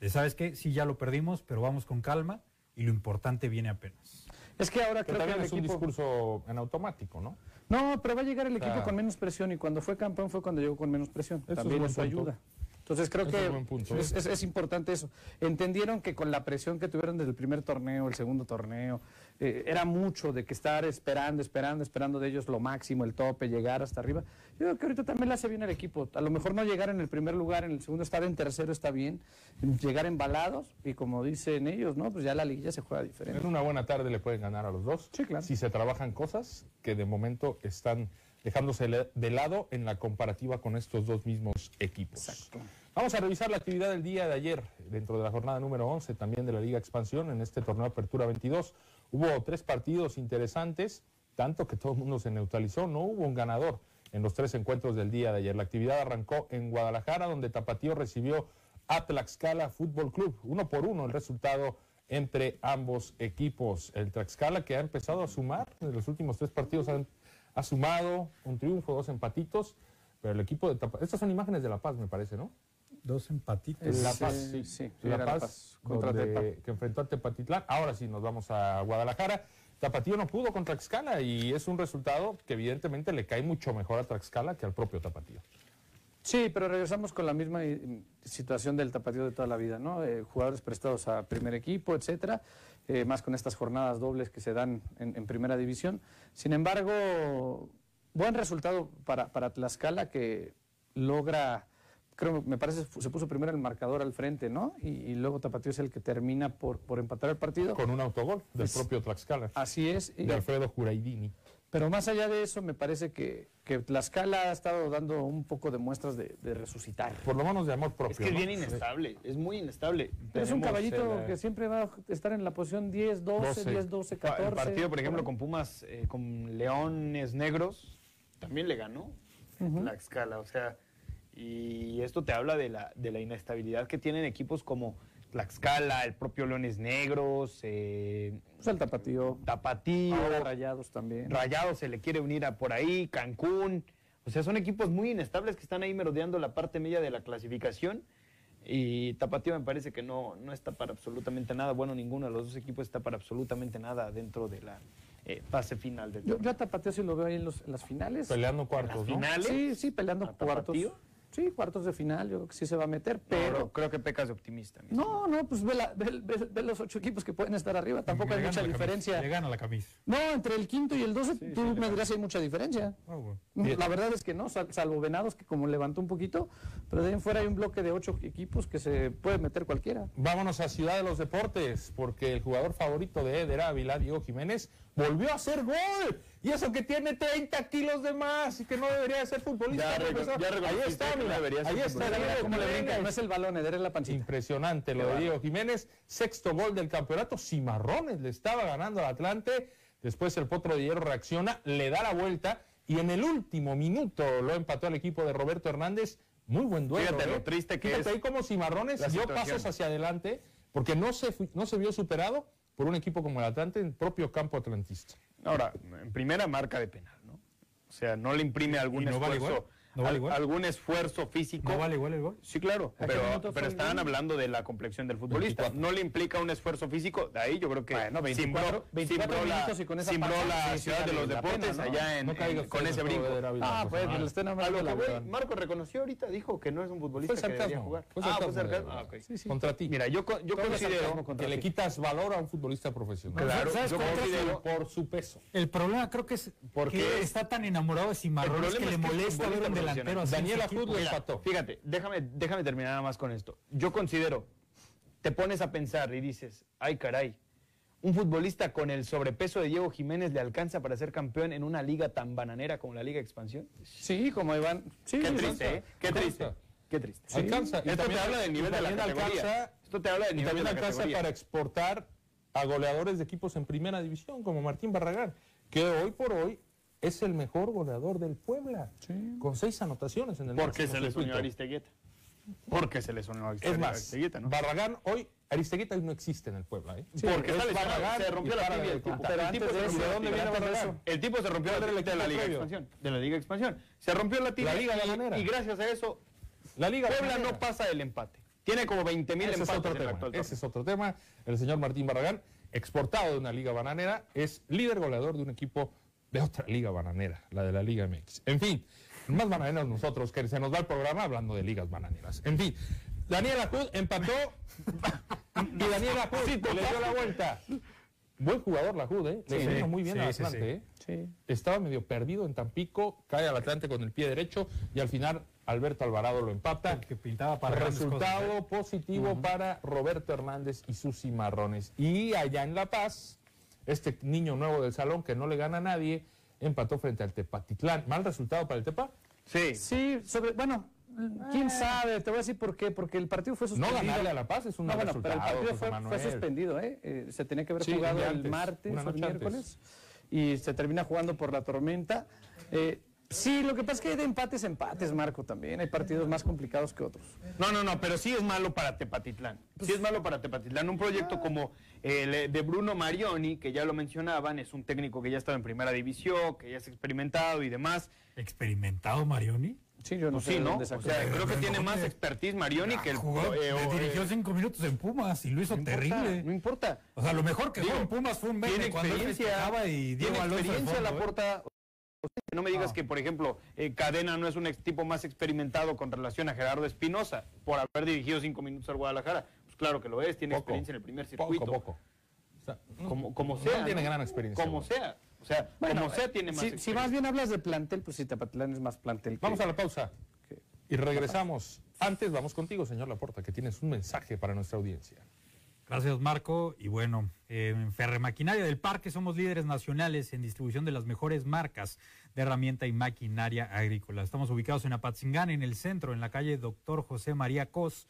Speaker 5: De, ¿Sabes qué? Sí, ya lo perdimos, pero vamos con calma y lo importante viene apenas.
Speaker 4: Es que ahora
Speaker 2: Pero
Speaker 4: creo que
Speaker 2: también
Speaker 4: el
Speaker 2: es un discurso en automático, ¿no?
Speaker 4: No, pero va a llegar el equipo
Speaker 2: sea-
Speaker 4: con menos presión y cuando fue campeón fue cuando llegó con menos presión.
Speaker 2: es
Speaker 4: También
Speaker 2: buen
Speaker 4: eso
Speaker 2: punto.
Speaker 4: ayuda. Entonces creo
Speaker 2: es
Speaker 4: que es, es- es importante eso. Entendieron que con la presión que tuvieron desde el primer torneo, el segundo torneo, eh, era mucho de que estar esperando, esperando, esperando de ellos lo máximo, el tope, llegar hasta arriba. Yo creo que ahorita también le hace bien al equipo. A lo mejor no llegar en el primer lugar, en el segundo estar en tercero está bien. Llegar embalados y como dicen ellos, ¿no? Pues ya la liguilla se juega diferente.
Speaker 2: En una buena tarde le pueden ganar a los dos. Si se trabajan cosas que de momento están dejándose de lado en la comparativa con estos dos mismos equipos. Vamos a revisar la actividad del día de ayer, dentro de la jornada número 11, también de la Liga Expansión, en este torneo Apertura 22. Hubo tres partidos interesantes, tanto que todo el mundo se neutralizó, no hubo un ganador en los tres encuentros del día de ayer. La actividad arrancó en Guadalajara, donde Tapatío recibió a Tlaxcala Fútbol Club, uno por uno el resultado entre ambos equipos. El Tlaxcala que ha empezado a sumar, en los últimos tres partidos han- ha sumado un triunfo, dos empatitos, pero el equipo de Tapatío, estas son imágenes de La Paz me parece, ¿no?
Speaker 5: Dos empatitos.
Speaker 2: La Paz,
Speaker 4: sí,
Speaker 2: sí.
Speaker 4: sí,
Speaker 2: La Paz,
Speaker 4: La Paz contra
Speaker 2: donde-
Speaker 4: Tepa.
Speaker 2: que enfrentó a Tepatitlán. Ahora sí nos vamos a Guadalajara. Tapatío no pudo contra Tlaxcala y es un resultado que evidentemente le cae mucho mejor a Tlaxcala que al propio Tapatío.
Speaker 4: Sí, pero regresamos con la misma eh, situación del tapatío de toda la vida, ¿no? Eh, jugadores prestados a primer equipo, etcétera, eh, más con estas jornadas dobles que se dan en, en primera división. Sin embargo, buen resultado para, para Tlaxcala que logra, creo, me parece, se puso primero el marcador al frente, ¿no? Y, y luego Tapatío es el que termina por, por empatar el partido.
Speaker 2: Con un autogol del
Speaker 4: Es-
Speaker 2: propio Tlaxcala.
Speaker 4: Así es. y-
Speaker 2: De Alfredo Juraidini.
Speaker 4: Pero más allá de eso, me parece que, que Tlaxcala ha estado dando un poco de muestras de, de resucitar.
Speaker 2: Por lo menos de amor propio.
Speaker 3: Es que es
Speaker 2: ¿no?
Speaker 3: bien inestable, es muy inestable.
Speaker 4: Pero es un caballito
Speaker 3: el, eh,
Speaker 4: que siempre va a estar en la posición 10, 12,
Speaker 3: 12.
Speaker 4: 10, 12, 14.
Speaker 3: El partido, por ejemplo, con Pumas, eh, con Leones Negros, también le ganó la escala. O sea, y esto te habla de la, de la inestabilidad que tienen equipos como Tlaxcala, el propio Leones Negros, eh,
Speaker 4: Pues el Tapatío.
Speaker 3: Tapatío,
Speaker 4: Ahora Rayados también.
Speaker 3: Rayados se le quiere unir a por ahí, Cancún. O sea, son equipos muy inestables que están ahí merodeando la parte media de la clasificación. Y Tapatío me parece que no, no está para absolutamente nada. Bueno, ninguno de los dos equipos está para absolutamente nada dentro de la eh, fase final del
Speaker 4: Yo, yo a Tapatío sí lo veo ahí en, los- en las finales.
Speaker 2: Peleando cuartos,
Speaker 3: ¿Las
Speaker 2: ¿no?
Speaker 3: finales?
Speaker 4: Sí, sí, peleando
Speaker 3: ¿A
Speaker 4: cuartos.
Speaker 3: Tapatío?
Speaker 4: Sí, cuartos de final, yo creo que sí se va a meter,
Speaker 3: Pero
Speaker 4: pero...
Speaker 3: creo que pecas de optimista. mi
Speaker 4: No, no, pues ve, la- ve- ve- ve los ocho equipos que pueden estar arriba, tampoco hay mucha
Speaker 5: camisa,
Speaker 4: diferencia.
Speaker 5: Le gana la camisa.
Speaker 4: No, entre el quinto y el 12, tú me dirás si hay mucha diferencia.
Speaker 5: Ah, bueno.
Speaker 4: La verdad es que no, sal- salvo Venados, que como levantó un poquito, pero de ahí en fuera hay un bloque de ocho equipos que se puede meter cualquiera.
Speaker 2: Vámonos a Ciudad de los Deportes, porque el jugador favorito de Eder Ávila, Diego Jiménez, volvió a hacer gol. Y eso que tiene 30 kilos de más y que no debería de ser futbolista.
Speaker 3: Ya
Speaker 2: ahí está,
Speaker 3: no
Speaker 2: ahí está
Speaker 4: ¿Cómo le brinca? No es el balón, es la pancita.
Speaker 2: Impresionante lo de. Diego Jiménez. Sexto gol del campeonato. Cimarrones le estaba ganando al Atlante. Después el Potro de Hierro reacciona, le da la vuelta y en el último minuto lo empató al equipo de Roberto Hernández. Muy buen duelo.
Speaker 3: Fíjate
Speaker 2: ¿eh?
Speaker 3: lo triste que
Speaker 2: Fíjate
Speaker 3: es
Speaker 2: ahí como Cimarrones dio pasos hacia adelante porque no se, no se vio superado por un equipo como el Atlante en propio campo atlantista.
Speaker 3: Ahora, en primera marca de penal, ¿no? O sea, no le imprime algún
Speaker 5: ¿Y no
Speaker 3: esfuerzo.
Speaker 5: ¿No vale
Speaker 3: al-
Speaker 5: igual?
Speaker 3: algún esfuerzo físico.
Speaker 5: ¿No vale igual el gol?
Speaker 3: Sí, claro,
Speaker 4: ¿A qué
Speaker 3: pero, pero estaban hablando de la complexión del futbolista.
Speaker 2: 24.
Speaker 3: No le implica un esfuerzo físico. De ahí yo creo que
Speaker 4: Bueno, 24,
Speaker 3: simbró,
Speaker 4: 24
Speaker 3: simbró la,
Speaker 4: minutos y con esa
Speaker 3: simbró la ciudad de los deportes
Speaker 4: pena, ¿no?
Speaker 3: allá en,
Speaker 2: No
Speaker 3: en- con ese brinco.
Speaker 4: Ah, pues
Speaker 2: favor.
Speaker 4: le están
Speaker 3: A
Speaker 4: hablando
Speaker 3: lo
Speaker 4: de
Speaker 3: que
Speaker 4: verdad.
Speaker 3: Marco reconoció ahorita, dijo que no es un futbolista
Speaker 2: Fue
Speaker 3: que debería jugar.
Speaker 2: Fue
Speaker 3: ah,
Speaker 2: de-
Speaker 3: Ah, ok.
Speaker 4: Sí, sí.
Speaker 2: Contra ti.
Speaker 3: Mira, yo, yo considero
Speaker 2: que le quitas valor a un futbolista profesional.
Speaker 3: Claro,
Speaker 5: ¿Sabes
Speaker 3: yo considero
Speaker 2: por su peso.
Speaker 5: El problema creo que es
Speaker 3: Porque
Speaker 5: que
Speaker 3: es-
Speaker 5: está tan enamorado de Cimarrones
Speaker 3: El
Speaker 5: que
Speaker 3: problema
Speaker 5: le
Speaker 3: es que es
Speaker 5: molesta ver un delantero así. equipo.
Speaker 2: Hood lo empató.
Speaker 3: Fíjate, déjame, déjame terminar nada más con esto. Yo considero, te pones a pensar y dices, ay caray, un futbolista con el sobrepeso de Diego Jiménez le alcanza para ser campeón en una liga tan bananera como la Liga Expansión.
Speaker 4: Sí, como Iván. Sí,
Speaker 3: Qué triste. ¿eh? Qué triste. Qué triste.
Speaker 2: Alcanza. Y
Speaker 3: Esto
Speaker 2: también-
Speaker 3: te habla del
Speaker 2: y
Speaker 3: nivel de la
Speaker 2: también
Speaker 3: categoría.
Speaker 2: alcanza-
Speaker 3: Esto te habla del
Speaker 2: Y
Speaker 3: nivel de
Speaker 2: también
Speaker 3: la
Speaker 2: alcanza
Speaker 3: categoría.
Speaker 2: para exportar a goleadores de equipos en primera división, como Martín Barragán, que hoy por hoy es el mejor goleador del Puebla, con seis anotaciones en el
Speaker 3: Porque se les unió. Aristeguieta. Porque se lesionó a
Speaker 2: Es más,
Speaker 3: Aristeguieta, ¿no?
Speaker 2: Barragán hoy, Aristeguieta hoy no existe en el Puebla, ¿eh?
Speaker 3: Sí, porque
Speaker 2: es Barragán
Speaker 3: se rompió la tibia
Speaker 2: de
Speaker 3: el tipo. Pero antes de eso,
Speaker 2: ¿de dónde viene Barragán?
Speaker 3: eso, El tipo se rompió
Speaker 2: ¿Cuál
Speaker 3: la
Speaker 2: el
Speaker 3: tibia de la Liga? Expansión. De la Liga de Expansión. Se rompió la tibia
Speaker 2: La Liga
Speaker 3: y- gracias a eso
Speaker 2: La Liga
Speaker 3: Puebla no pasa del empate. Tiene como 20 mil
Speaker 2: Ese es
Speaker 3: empates
Speaker 2: otro
Speaker 3: en el
Speaker 2: tema.
Speaker 3: actual
Speaker 2: Ese es otro tema. El señor Martín Barragán, exportado de una liga bananera, es líder goleador de un equipo de otra liga bananera, la de la Liga MX. En fin, más bananeros nosotros, que se nos va el programa hablando de ligas bananeras. En fin, Daniel Ajud empató y Daniel Ajud le dio la vuelta. Buen jugador la Ajud, ¿eh? Le
Speaker 5: Sí,
Speaker 2: muy bien
Speaker 5: sí,
Speaker 2: al Atlante,
Speaker 5: sí.
Speaker 2: ¿eh? Estaba medio perdido en Tampico, cae al Atlante con el pie derecho y al final Alberto Alvarado lo empata.
Speaker 5: que pintaba para
Speaker 2: Resultado
Speaker 5: cosas, ¿eh?
Speaker 2: positivo para Roberto Hernández y sus cimarrones. Y allá en La Paz, este niño nuevo del salón que no le gana a nadie, empató frente al Tepatitlán. ¿Mal resultado para el Tepa?
Speaker 3: Sí.
Speaker 4: Sí, sobre, bueno, quién sabe, te voy a decir por qué, porque el partido fue
Speaker 2: No
Speaker 4: suspendido.
Speaker 2: ganarle a La Paz es un
Speaker 4: No,
Speaker 2: mal
Speaker 4: bueno, pero el
Speaker 2: resultado,
Speaker 4: partido fue, suspendido, ¿eh? Eh, Se tenía que haber
Speaker 2: Sí,
Speaker 4: jugado el martes o el
Speaker 2: antes.
Speaker 4: miércoles y se termina jugando por la tormenta. Eh, sí, lo que pasa es que hay de empates empates, Marco, también. Hay partidos más complicados que otros.
Speaker 3: No, no, no, pero sí es malo para Tepatitlán. Sí es malo para Tepatitlán. Un proyecto como el de Bruno Marioni, que ya lo mencionaban, es un técnico que ya estaba en primera división, que ya es experimentado y demás.
Speaker 5: ¿Experimentado Marioni?
Speaker 4: Sí, yo no
Speaker 3: Pues
Speaker 4: sé
Speaker 3: sí,
Speaker 4: de
Speaker 3: ¿no?
Speaker 4: dónde
Speaker 3: O sea, creo que tiene más expertise Marioni que el...
Speaker 5: Jugó,
Speaker 3: eh,
Speaker 5: dirigió
Speaker 3: eh,
Speaker 5: cinco minutos en Pumas y lo hizo
Speaker 3: no importa,
Speaker 5: terrible.
Speaker 3: No importa.
Speaker 5: O sea, lo mejor que
Speaker 3: Digo,
Speaker 5: en Pumas fue un
Speaker 3: tiene
Speaker 5: meme cuando él
Speaker 3: experiencia,
Speaker 5: y Diego
Speaker 3: tiene experiencia
Speaker 5: fondo,
Speaker 3: la
Speaker 5: ¿eh?
Speaker 3: No me digas que, por ejemplo, eh, Cadena no es un ex- tipo más experimentado con relación a Gerardo Espinosa por haber dirigido cinco minutos al Guadalajara. Pues claro que lo es, tiene
Speaker 2: Poco.
Speaker 3: experiencia en el primer
Speaker 2: Poco,
Speaker 3: circuito.
Speaker 2: poco. O sea,
Speaker 3: Como, como
Speaker 2: no
Speaker 3: sea.
Speaker 2: tiene gran experiencia,
Speaker 3: Como sea. O sea,
Speaker 4: Bueno,
Speaker 3: como sea,
Speaker 4: eh,
Speaker 3: tiene más
Speaker 4: si, si más bien hablas de plantel, pues sí, Tepatitlán es más plantel. que-
Speaker 2: Vamos a la pausa y regresamos. Antes vamos contigo, señor Laporta, que tienes un mensaje para nuestra audiencia.
Speaker 5: Gracias, Marco. Y bueno, en Ferremaquinaria del Parque somos líderes nacionales en distribución de las mejores marcas de herramienta y maquinaria agrícola. Estamos ubicados en Apatzingán, en el centro, en la calle Doctor José María Cos.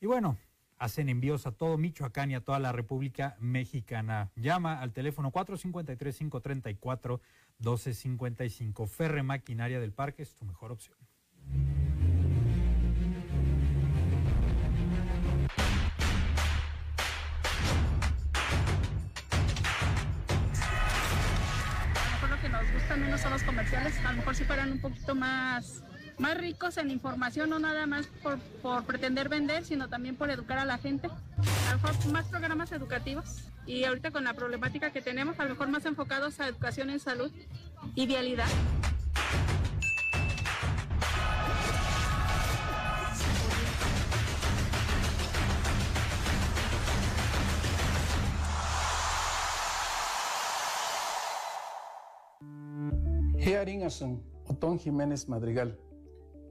Speaker 5: Y bueno, hacen envíos a todo Michoacán y a toda la República Mexicana. Llama al teléfono 453-534-1255. Ferre Maquinaria del Parque es tu mejor opción.
Speaker 44: Son los comerciales, a lo mejor si fueran un poquito más, más ricos en información, no nada más por, por pretender vender, sino también por educar a la gente. A lo mejor más programas educativos y ahorita con la problemática que tenemos, a lo mejor más enfocados a educación en salud y vialidad.
Speaker 29: Hearing asan Otón Jiménez Madrigal.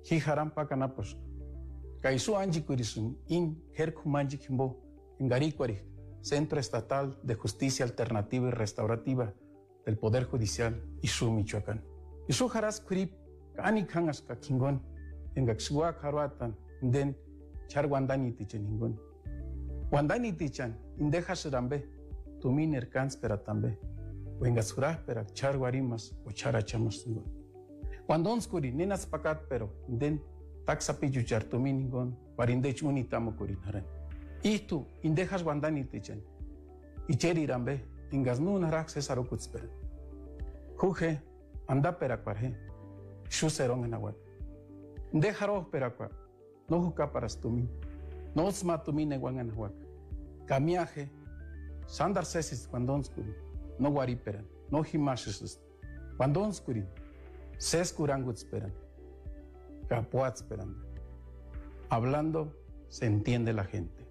Speaker 29: Hijaran pacanapos. Kaisu Anji Kurisun in Herkumanji Kimbo. En Garicuari, Centro Estatal de Justicia Alternativa y Restaurativa del Poder Judicial Isu Michoacán. Isu Haras Kurip Kani Kangas Kakingon. En Gaxua Karuatan. Den Charwandani Ticheningon. Wandani Tichan. Indejas Rambe. Tumin Erkans Peratambe. Wenga surah perak char warimas o chara chamas ngon. Cuando skuri nenas pakat pero den tak sapi juchar to miningon warinde chuni tamo kuri naran. Itu indejas wandani tichan. Icheri rambe ingas nun harak se sarokut speren. Juje anda perak warhe. Shu serong enawat. Ndejaro perakwa. No juka para stumin. No sma tumin ewan enawat. Kamiaje. Sandar sesis cuando no guariperan, no himashes, cuando skurin, ses kurangut esperan, capuat esperando. Hablando se entiende la gente.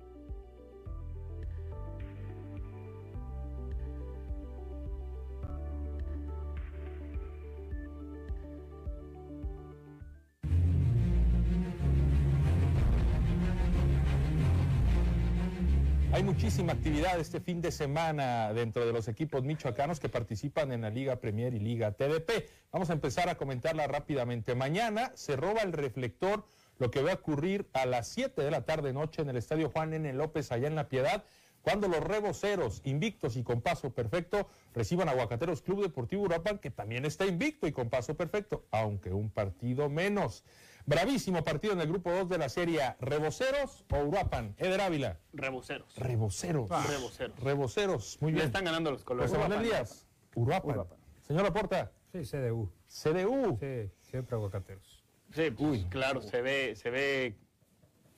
Speaker 2: Muchísima actividad este fin de semana dentro de los equipos michoacanos que participan en la Liga Premier y Liga TDP. Vamos a empezar a comentarla rápidamente. Mañana se roba el reflector lo que va a ocurrir a las 7 de la tarde noche en el Estadio Juan N. López allá en La Piedad cuando los reboceros, invictos y con paso perfecto, reciban a Aguacateros Club Deportivo Uruapan, que también está invicto y con paso perfecto, aunque un partido menos. Bravísimo partido en el grupo 2 de la serie. ¿Reboceros o Uruapan? Eder Ávila.
Speaker 3: Reboceros.
Speaker 2: Reboceros.
Speaker 3: Reboceros.
Speaker 2: Reboceros. Muy
Speaker 3: Le
Speaker 2: bien.
Speaker 3: están ganando los colores.
Speaker 2: José Manuel. Díaz. Uruapan. Señor Laporta.
Speaker 5: Sí, CDU.
Speaker 2: CDU.
Speaker 5: Sí, siempre aguacateros.
Speaker 3: Sí, pues, claro, se ve, se ve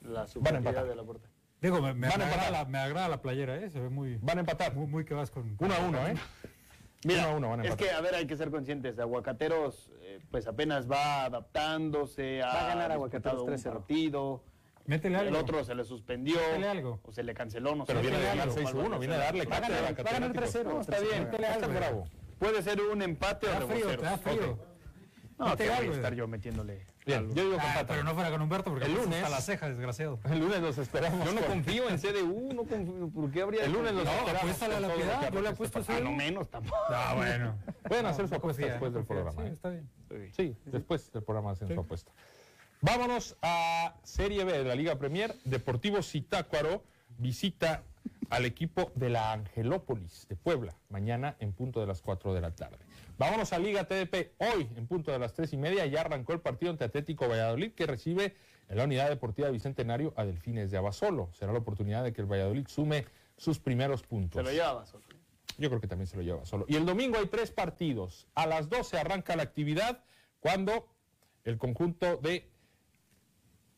Speaker 3: la
Speaker 2: empatar.
Speaker 3: superioridad de la puerta.
Speaker 5: Digo, me, me
Speaker 2: Van a
Speaker 5: agrada
Speaker 2: empatar.
Speaker 5: la, me agrada la playera, ¿eh? Se ve muy.
Speaker 2: Van a empatar.
Speaker 5: Muy, muy que vas con.
Speaker 2: Uno a uno, ¿eh?
Speaker 3: Mira,
Speaker 2: Uno a uno van a
Speaker 3: es que, a ver, hay que ser conscientes. Aguacateros, eh, pues apenas va adaptándose.
Speaker 4: Va a ganar Aguacateros
Speaker 3: disputado un
Speaker 4: 3-0.
Speaker 3: partido.
Speaker 5: Métele
Speaker 3: El
Speaker 5: algo.
Speaker 3: otro se le suspendió.
Speaker 5: Métele algo.
Speaker 3: O se le canceló, no
Speaker 2: Pero
Speaker 3: sé.
Speaker 2: viene
Speaker 3: Métele
Speaker 2: ganar
Speaker 3: algo,
Speaker 2: 6-1,
Speaker 3: algo
Speaker 2: viene a darle
Speaker 3: Va a ganar,
Speaker 2: a
Speaker 3: va a ganar
Speaker 2: Catedráticos.
Speaker 3: 3-0. No, está bien.
Speaker 2: métele
Speaker 3: está
Speaker 2: algo, bravo.
Speaker 3: Puede ser un empate
Speaker 5: Te
Speaker 3: o
Speaker 5: frío, te da frío.
Speaker 3: No, que voy a estar yo metiéndole.
Speaker 2: Bien,
Speaker 3: algo.
Speaker 2: yo digo que
Speaker 5: Ah, pero no fuera con Humberto porque
Speaker 2: El lunes-
Speaker 5: asusta la ceja, desgraciado.
Speaker 2: El lunes los esperamos.
Speaker 3: Yo no
Speaker 2: con-
Speaker 3: confío en CDU, no confío. ¿Por qué habría
Speaker 2: El lunes los
Speaker 5: No,
Speaker 2: esperamos.
Speaker 5: apuéstale a
Speaker 2: con
Speaker 5: la piedad, yo le apuesto a
Speaker 3: no
Speaker 5: CDU.
Speaker 3: menos tampoco.
Speaker 5: Ah, bueno.
Speaker 2: Pueden hacer su
Speaker 5: No
Speaker 2: apuesta
Speaker 5: confía,
Speaker 2: después
Speaker 5: no
Speaker 2: del
Speaker 5: confía.
Speaker 2: programa.
Speaker 5: Sí,
Speaker 2: ¿eh?
Speaker 5: está bien.
Speaker 2: Sí, después del programa hacen su apuesta. Vámonos a Serie B de la Liga Premier. Deportivo Zitácuaro visita al equipo de la Angelópolis de Puebla, mañana en punto de las 4 de la tarde. Vámonos a Liga TDP. Hoy, en punto de las 3 y media, ya arrancó el partido entre Atlético Valladolid, que recibe en la Unidad Deportiva Bicentenario a Delfines de Abasolo. Será la oportunidad de que el Valladolid sume sus primeros puntos.
Speaker 3: Se lo lleva solo.
Speaker 2: Yo creo que también se lo lleva solo. Y el domingo hay tres partidos. A las 12 arranca la actividad cuando el conjunto de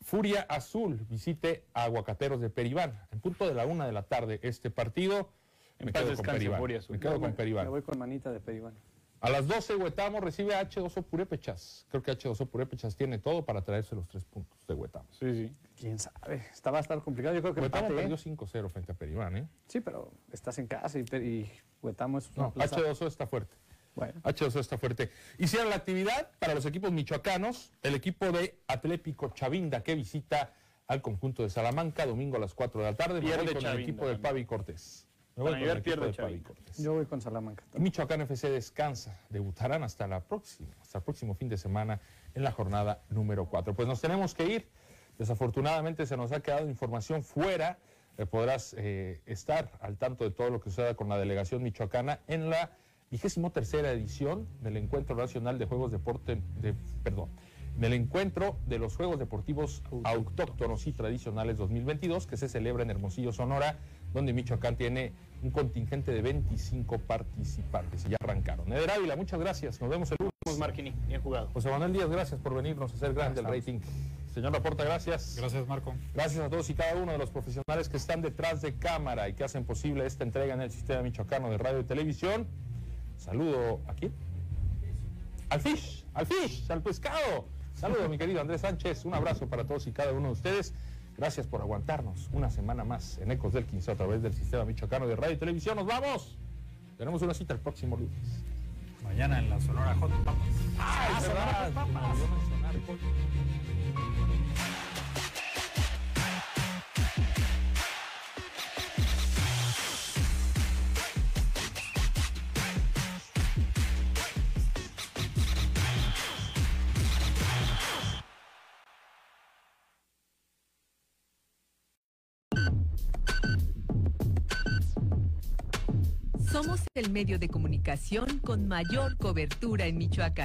Speaker 2: Furia Azul visite a Aguacateros de Peribán. En punto de la una de la tarde este partido.
Speaker 3: En
Speaker 2: Me
Speaker 3: paz
Speaker 2: quedo con Peribán.
Speaker 3: Furia Azul.
Speaker 2: Me quedo con Peribán.
Speaker 4: Me voy con manita de Peribán.
Speaker 2: A las 12 Huetamo recibe a H2O Purépechas. Creo que H2O Purépechas tiene todo para traerse los tres puntos de Huetamo.
Speaker 3: Sí, sí.
Speaker 4: Quién sabe. Esta va a estar complicado. Yo creo que
Speaker 2: Huetamo
Speaker 4: empate, ¿eh?
Speaker 2: perdió 5-0 frente a Peribán, ¿eh?
Speaker 4: Sí, pero estás en casa y, y Huetamo es una
Speaker 2: No,
Speaker 4: plaza.
Speaker 2: H2O está fuerte.
Speaker 4: Bueno.
Speaker 2: H2O está fuerte. Hicieron la actividad para los equipos michoacanos, el equipo de Atlético Chavinda que visita al conjunto de Salamanca domingo a las 4 de la tarde.
Speaker 3: Pierde
Speaker 2: con el equipo del
Speaker 3: también.
Speaker 2: Pavi Cortés. Voy con
Speaker 3: pierde.
Speaker 4: Yo voy con Salamanca.
Speaker 2: Y Michoacán FC descansa. Debutarán hasta la próxima, hasta el próximo fin de semana en la jornada número 4. Pues nos tenemos que ir. Desafortunadamente se nos ha quedado información fuera. Eh, podrás eh, estar al tanto de todo lo que suceda con la delegación michoacana en la vigésimo tercera edición del Encuentro Nacional de Juegos Deporte, de, perdón, del Encuentro de los Juegos Deportivos Autóctonos y Tradicionales 2022 que se celebra en Hermosillo, Sonora, donde Michoacán tiene un contingente de 25 participantes y ya arrancaron. Eder Ávila, muchas gracias. Nos vemos el lunes.
Speaker 3: Marquini, bien jugado.
Speaker 2: José Manuel Díaz, gracias por venirnos a hacer grande el rating. Señor Laporta, gracias.
Speaker 5: Gracias, Marco.
Speaker 2: Gracias a todos y cada uno de los profesionales que están detrás de cámara y que hacen posible esta entrega en el sistema michoacano de radio y televisión. Saludo a quién? Al fish, al fish, al pescado. Saludo mi querido Andrés Sánchez. Un abrazo para todos y cada uno de ustedes. Gracias por aguantarnos una semana más en Ecos del 15 a través del sistema michoacano de radio y televisión. Nos vamos. Tenemos una cita el próximo lunes.
Speaker 5: Mañana en la Sonora Hot Papas.
Speaker 2: Ah, es verdad. Se
Speaker 1: medio de comunicación con mayor cobertura en Michoacán.